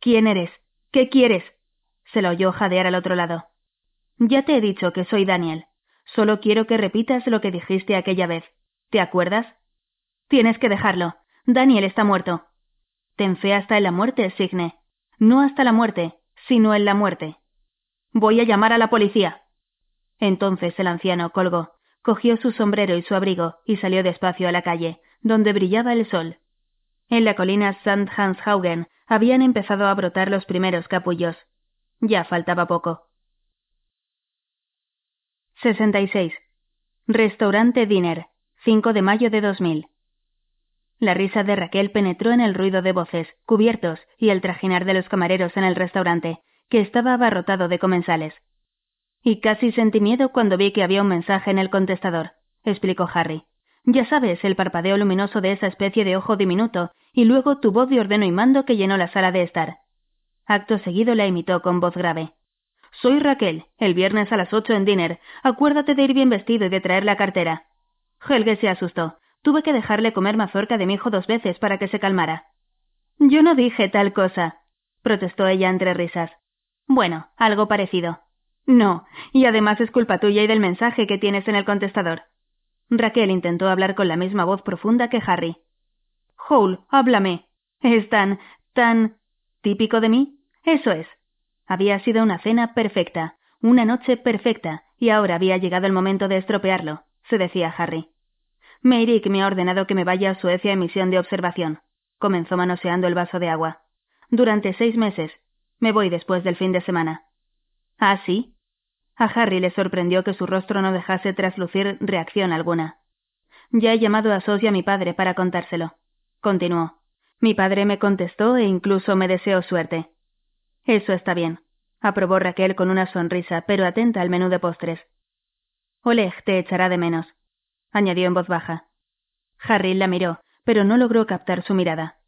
¿Quién eres? ¿Qué quieres? Se lo oyó jadear al otro lado. Ya te he dicho que soy Daniel. Solo quiero que repitas lo que dijiste aquella vez. ¿Te acuerdas? Tienes que dejarlo. Daniel está muerto. Ten fe hasta en la muerte, Signe. No hasta la muerte, sino en la muerte. Voy a llamar a la policía. Entonces el anciano colgó, cogió su sombrero y su abrigo y salió despacio a la calle, donde brillaba el sol. En la colina St. Hanshaugen habían empezado a brotar los primeros capullos. Ya faltaba poco. 66. Restaurante Dinner, 5 de mayo de 2000. La risa de Raquel penetró en el ruido de voces, cubiertos y el trajinar de los camareros en el restaurante, que estaba abarrotado de comensales. Y casi sentí miedo cuando vi que había un mensaje en el contestador, explicó Harry. Ya sabes, el parpadeo luminoso de esa especie de ojo diminuto, y luego tu voz de ordeno y mando que llenó la sala de estar. Acto seguido la imitó con voz grave. Soy Raquel, el viernes a las ocho en Dinner. Acuérdate de ir bien vestido y de traer la cartera. Helge se asustó. Tuve que dejarle comer mazorca de mi hijo dos veces para que se calmara. Yo no dije tal cosa, protestó ella entre risas. Bueno, algo parecido. No, y además es culpa tuya y del mensaje que tienes en el contestador. Raquel intentó hablar con la misma voz profunda que Harry. Hole, háblame. Es tan, tan... típico de mí. Eso es. Había sido una cena perfecta, una noche perfecta, y ahora había llegado el momento de estropearlo, se decía Harry. Meirik me ha ordenado que me vaya a Suecia en misión de observación. Comenzó manoseando el vaso de agua. Durante seis meses. Me voy después del fin de semana. ¿Ah, sí? A Harry le sorprendió que su rostro no dejase traslucir reacción alguna. Ya he llamado a Sos y a mi padre para contárselo. Continuó. Mi padre me contestó e incluso me deseó suerte. Eso está bien, aprobó Raquel con una sonrisa, pero atenta al menú de postres. Oleg te echará de menos, añadió en voz baja. Harry la miró, pero no logró captar su mirada.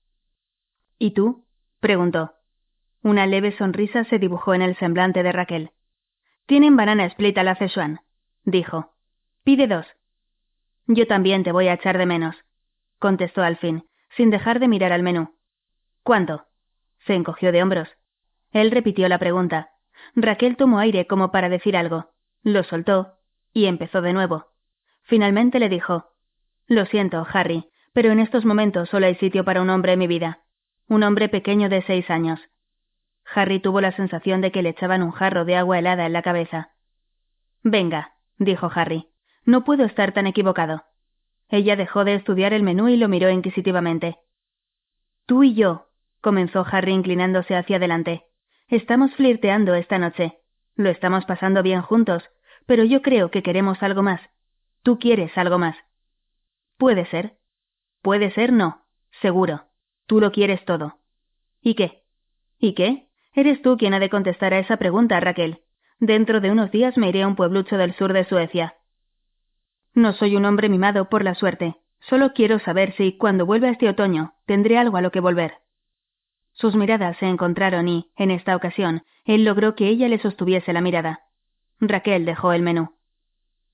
¿Y tú? preguntó. Una leve sonrisa se dibujó en el semblante de Raquel. Tienen banana split a la Szechuan, dijo. Pide dos. Yo también te voy a echar de menos, contestó al fin, sin dejar de mirar al menú. ¿Cuánto? Se encogió de hombros. Él repitió la pregunta. Raquel tomó aire como para decir algo. Lo soltó y empezó de nuevo. Finalmente le dijo Lo siento, Harry, pero en estos momentos solo hay sitio para un hombre en mi vida. Un hombre pequeño de seis años. Harry tuvo la sensación de que le echaban un jarro de agua helada en la cabeza. Venga, dijo Harry. No puedo estar tan equivocado. Ella dejó de estudiar el menú y lo miró inquisitivamente. Tú y yo, comenzó Harry inclinándose hacia adelante. Estamos flirteando esta noche. Lo estamos pasando bien juntos, pero yo creo que queremos algo más. Tú quieres algo más. Puede ser. Puede ser no. Seguro. Tú lo quieres todo. ¿Y qué? ¿Y qué? Eres tú quien ha de contestar a esa pregunta, Raquel. Dentro de unos días me iré a un pueblucho del sur de Suecia. No soy un hombre mimado por la suerte. Solo quiero saber si, cuando vuelva este otoño, tendré algo a lo que volver. Sus miradas se encontraron y, en esta ocasión, él logró que ella le sostuviese la mirada. Raquel dejó el menú.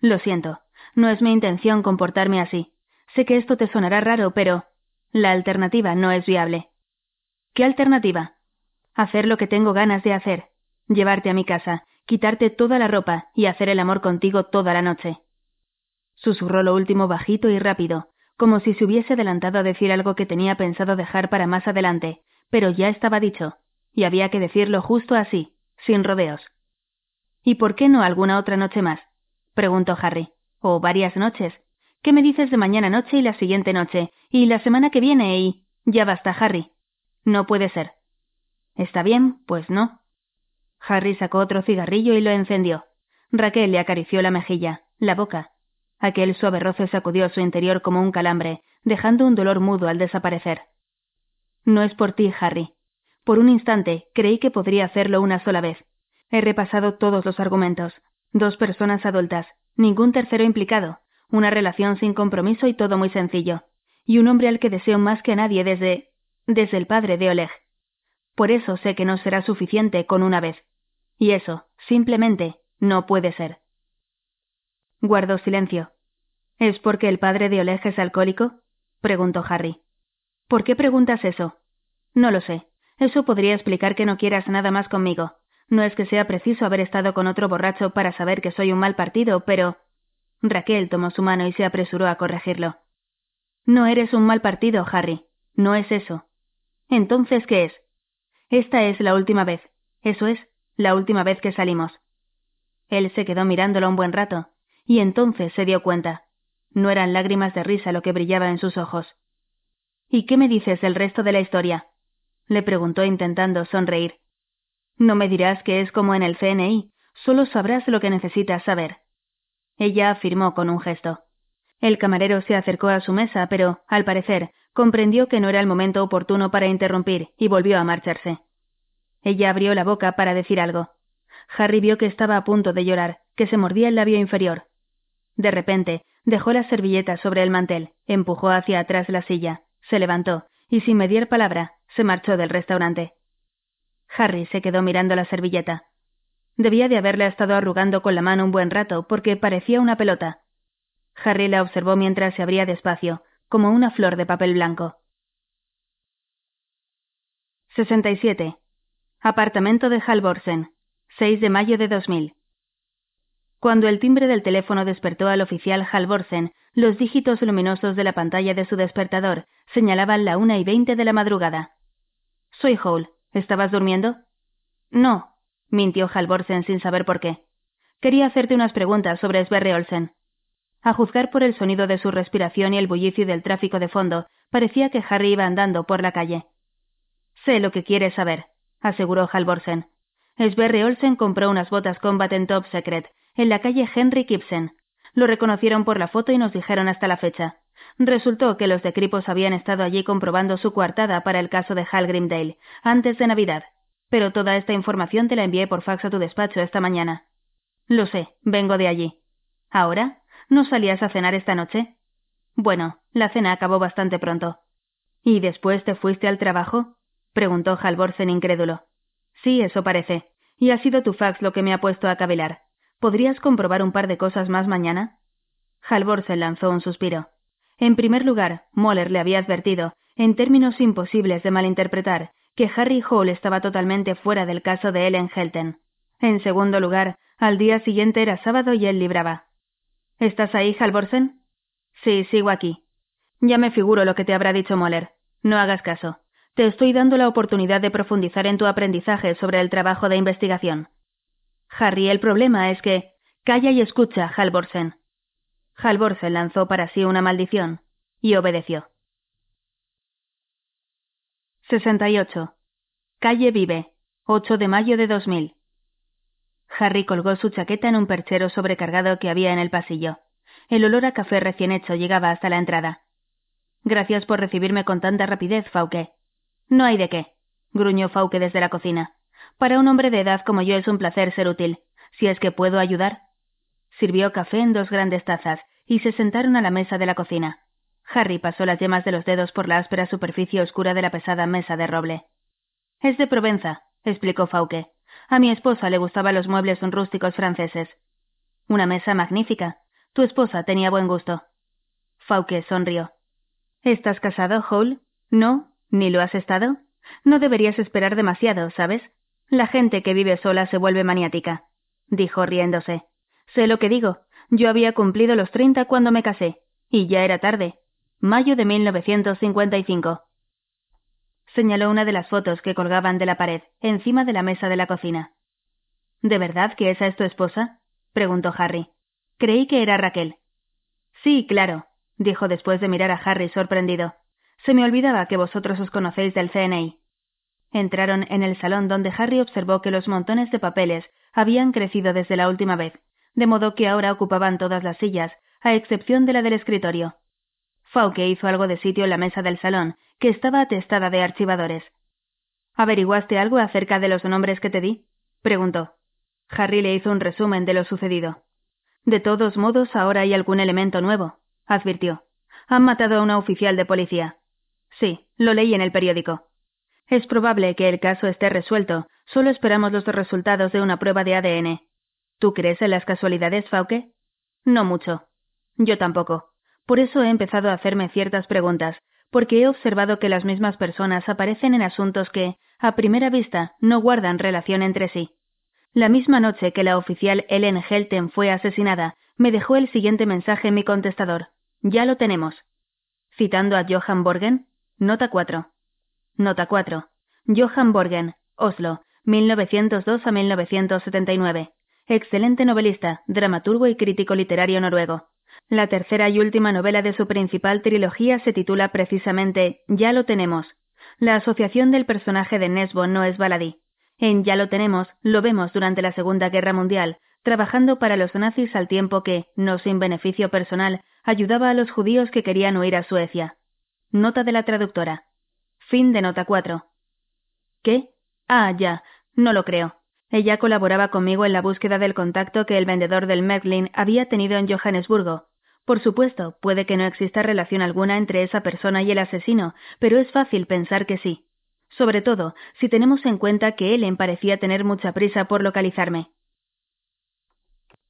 Lo siento, no es mi intención comportarme así. Sé que esto te sonará raro, pero la alternativa no es viable. ¿Qué alternativa? Hacer lo que tengo ganas de hacer. Llevarte a mi casa, quitarte toda la ropa y hacer el amor contigo toda la noche. Susurró lo último bajito y rápido, como si se hubiese adelantado a decir algo que tenía pensado dejar para más adelante, pero ya estaba dicho, y había que decirlo justo así, sin rodeos. ¿Y por qué no alguna otra noche más? preguntó Harry. O varias noches. ¿Qué me dices de mañana noche y la siguiente noche? Y la semana que viene y... Ya basta, Harry. No puede ser. Está bien, pues no. Harry sacó otro cigarrillo y lo encendió. Raquel le acarició la mejilla, la boca. Aquel suave roce sacudió su interior como un calambre, dejando un dolor mudo al desaparecer. No es por ti, Harry. Por un instante creí que podría hacerlo una sola vez. He repasado todos los argumentos. Dos personas adultas, ningún tercero implicado, una relación sin compromiso y todo muy sencillo. Y un hombre al que deseo más que a nadie desde. desde el padre de Oleg. Por eso sé que no será suficiente con una vez. Y eso, simplemente, no puede ser. Guardó silencio. ¿Es porque el padre de Oleg es alcohólico? preguntó Harry. ¿Por qué preguntas eso? No lo sé. Eso podría explicar que no quieras nada más conmigo. No es que sea preciso haber estado con otro borracho para saber que soy un mal partido, pero. Raquel tomó su mano y se apresuró a corregirlo. No eres un mal partido, Harry. No es eso. Entonces, ¿qué es? Esta es la última vez. Eso es, la última vez que salimos. Él se quedó mirándolo un buen rato, y entonces se dio cuenta. No eran lágrimas de risa lo que brillaba en sus ojos. ¿Y qué me dices del resto de la historia? le preguntó intentando sonreír. No me dirás que es como en el CNI, solo sabrás lo que necesitas saber. Ella afirmó con un gesto. El camarero se acercó a su mesa, pero, al parecer, comprendió que no era el momento oportuno para interrumpir y volvió a marcharse. Ella abrió la boca para decir algo. Harry vio que estaba a punto de llorar, que se mordía el labio inferior. De repente, dejó la servilleta sobre el mantel, empujó hacia atrás la silla, se levantó y sin medir palabra se marchó del restaurante. Harry se quedó mirando la servilleta. Debía de haberla estado arrugando con la mano un buen rato porque parecía una pelota. Harry la observó mientras se abría despacio, como una flor de papel blanco. 67. Apartamento de Halvorsen. 6 de mayo de 2000. Cuando el timbre del teléfono despertó al oficial Halvorsen, los dígitos luminosos de la pantalla de su despertador señalaban la una y veinte de la madrugada. Soy Hall. ¿Estabas durmiendo? No, mintió Halvorsen sin saber por qué. Quería hacerte unas preguntas sobre Sverre Olsen. A juzgar por el sonido de su respiración y el bullicio del tráfico de fondo, parecía que Harry iba andando por la calle. Sé lo que quieres saber, aseguró Halvorsen. Sverre Olsen compró unas botas Combat en Top Secret, en la calle Henry Gibson. Lo reconocieron por la foto y nos dijeron hasta la fecha. Resultó que los de Cripos habían estado allí comprobando su coartada para el caso de Hal Grimdale, antes de Navidad. Pero toda esta información te la envié por fax a tu despacho esta mañana. Lo sé, vengo de allí. ¿Ahora? ¿No salías a cenar esta noche? Bueno, la cena acabó bastante pronto. ¿Y después te fuiste al trabajo? preguntó Halvorsen incrédulo. Sí, eso parece. Y ha sido tu fax lo que me ha puesto a cavilar. ¿Podrías comprobar un par de cosas más mañana? Halvorsen lanzó un suspiro. En primer lugar, Moller le había advertido, en términos imposibles de malinterpretar, que Harry Hall estaba totalmente fuera del caso de Ellen Helten. En segundo lugar, al día siguiente era sábado y él libraba. ¿Estás ahí, Halvorsen? Sí, sigo aquí. Ya me figuro lo que te habrá dicho Moller. No hagas caso. Te estoy dando la oportunidad de profundizar en tu aprendizaje sobre el trabajo de investigación. Harry, el problema es que. Calla y escucha, Halvorsen. Halvorsen lanzó para sí una maldición y obedeció. 68. Calle Vive, 8 de mayo de 2000. Harry colgó su chaqueta en un perchero sobrecargado que había en el pasillo. El olor a café recién hecho llegaba hasta la entrada. Gracias por recibirme con tanta rapidez, Fauque. No hay de qué, gruñó Fauque desde la cocina. Para un hombre de edad como yo es un placer ser útil. Si es que puedo ayudar. Sirvió café en dos grandes tazas y se sentaron a la mesa de la cocina. Harry pasó las yemas de los dedos por la áspera superficie oscura de la pesada mesa de roble. Es de Provenza, explicó Fauque. A mi esposa le gustaban los muebles rústicos franceses. Una mesa magnífica. Tu esposa tenía buen gusto. Fauque sonrió. ¿Estás casado, Hall? No, ni lo has estado. No deberías esperar demasiado, ¿sabes? La gente que vive sola se vuelve maniática, dijo riéndose. Sé lo que digo. Yo había cumplido los treinta cuando me casé, y ya era tarde. Mayo de 1955. Señaló una de las fotos que colgaban de la pared, encima de la mesa de la cocina. ¿De verdad que esa es tu esposa? preguntó Harry. Creí que era Raquel. Sí, claro, dijo después de mirar a Harry sorprendido. Se me olvidaba que vosotros os conocéis del CNI. Entraron en el salón donde Harry observó que los montones de papeles habían crecido desde la última vez, de modo que ahora ocupaban todas las sillas, a excepción de la del escritorio. Fauke hizo algo de sitio en la mesa del salón, que estaba atestada de archivadores. ¿Averiguaste algo acerca de los nombres que te di? preguntó. Harry le hizo un resumen de lo sucedido. De todos modos, ahora hay algún elemento nuevo, advirtió. Han matado a una oficial de policía. Sí, lo leí en el periódico. Es probable que el caso esté resuelto. Solo esperamos los resultados de una prueba de ADN. ¿Tú crees en las casualidades, Fauke? No mucho. Yo tampoco. Por eso he empezado a hacerme ciertas preguntas, porque he observado que las mismas personas aparecen en asuntos que, a primera vista, no guardan relación entre sí. La misma noche que la oficial Ellen Helten fue asesinada, me dejó el siguiente mensaje en mi contestador. Ya lo tenemos. Citando a Johann Borgen, nota 4. Nota 4. Johann Borgen, Oslo, 1902 a 1979. Excelente novelista, dramaturgo y crítico literario noruego. La tercera y última novela de su principal trilogía se titula precisamente Ya lo tenemos. La asociación del personaje de Nesbo no es baladí. En Ya lo tenemos, lo vemos durante la Segunda Guerra Mundial, trabajando para los nazis al tiempo que, no sin beneficio personal, ayudaba a los judíos que querían huir a Suecia. Nota de la traductora. Fin de nota 4. ¿Qué? Ah, ya. No lo creo. Ella colaboraba conmigo en la búsqueda del contacto que el vendedor del Merlin había tenido en Johannesburgo. Por supuesto, puede que no exista relación alguna entre esa persona y el asesino, pero es fácil pensar que sí. Sobre todo, si tenemos en cuenta que Ellen parecía tener mucha prisa por localizarme.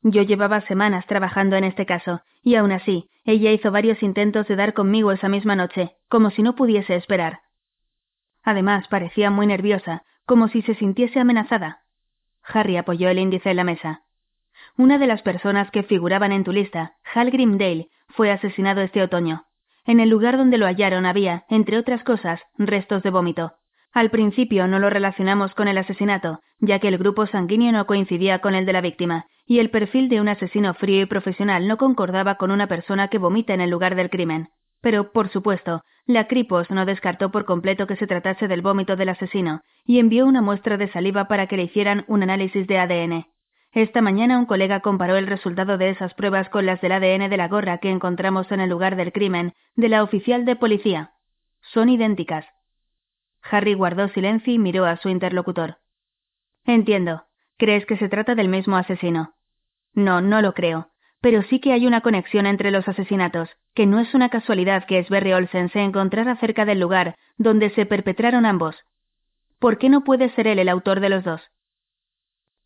Yo llevaba semanas trabajando en este caso, y aún así, ella hizo varios intentos de dar conmigo esa misma noche, como si no pudiese esperar. Además, parecía muy nerviosa, como si se sintiese amenazada. Harry apoyó el índice en la mesa. Una de las personas que figuraban en tu lista, Hal Grimdale, fue asesinado este otoño. En el lugar donde lo hallaron había, entre otras cosas, restos de vómito. Al principio no lo relacionamos con el asesinato, ya que el grupo sanguíneo no coincidía con el de la víctima, y el perfil de un asesino frío y profesional no concordaba con una persona que vomita en el lugar del crimen. Pero, por supuesto, la Cripos no descartó por completo que se tratase del vómito del asesino, y envió una muestra de saliva para que le hicieran un análisis de ADN. Esta mañana un colega comparó el resultado de esas pruebas con las del ADN de la gorra que encontramos en el lugar del crimen, de la oficial de policía. Son idénticas. Harry guardó silencio y miró a su interlocutor. Entiendo. ¿Crees que se trata del mismo asesino? No, no lo creo. Pero sí que hay una conexión entre los asesinatos, que no es una casualidad que Sverre Olsen se encontrara cerca del lugar donde se perpetraron ambos. ¿Por qué no puede ser él el autor de los dos?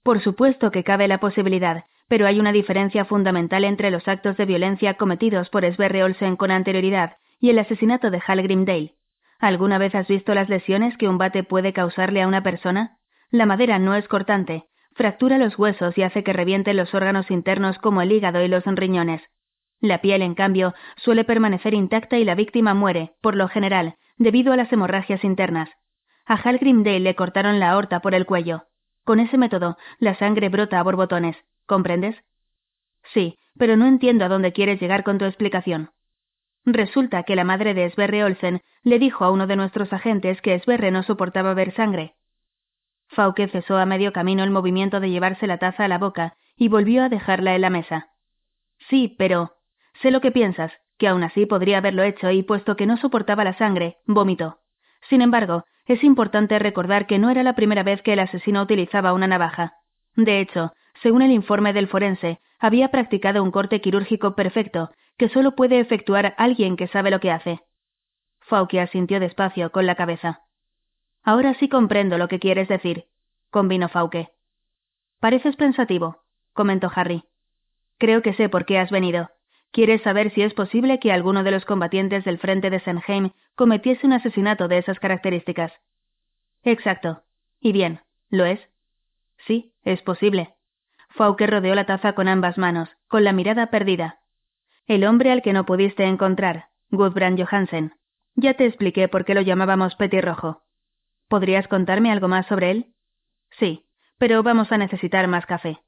Por supuesto que cabe la posibilidad, pero hay una diferencia fundamental entre los actos de violencia cometidos por Sverre Olsen con anterioridad y el asesinato de Hal Grimdale. ¿Alguna vez has visto las lesiones que un bate puede causarle a una persona? La madera no es cortante, fractura los huesos y hace que revienten los órganos internos como el hígado y los riñones. La piel, en cambio, suele permanecer intacta y la víctima muere, por lo general, debido a las hemorragias internas. A Hal Grimdale le cortaron la aorta por el cuello. Con ese método, la sangre brota a borbotones. ¿Comprendes? Sí, pero no entiendo a dónde quieres llegar con tu explicación. Resulta que la madre de Sverre Olsen le dijo a uno de nuestros agentes que Sverre no soportaba ver sangre. Fauke cesó a medio camino el movimiento de llevarse la taza a la boca y volvió a dejarla en la mesa. Sí, pero. Sé lo que piensas, que aún así podría haberlo hecho y puesto que no soportaba la sangre, vomitó. Sin embargo, es importante recordar que no era la primera vez que el asesino utilizaba una navaja. De hecho, según el informe del forense, había practicado un corte quirúrgico perfecto que solo puede efectuar alguien que sabe lo que hace. Fauke asintió despacio con la cabeza. Ahora sí comprendo lo que quieres decir, convino Fauke. Pareces pensativo, comentó Harry. Creo que sé por qué has venido. Quieres saber si es posible que alguno de los combatientes del frente de Senheim cometiese un asesinato de esas características. Exacto. Y bien, ¿lo es? Sí, es posible. Fauke rodeó la taza con ambas manos, con la mirada perdida. El hombre al que no pudiste encontrar, Gudbrand Johansen. Ya te expliqué por qué lo llamábamos petirrojo. ¿Podrías contarme algo más sobre él? Sí, pero vamos a necesitar más café.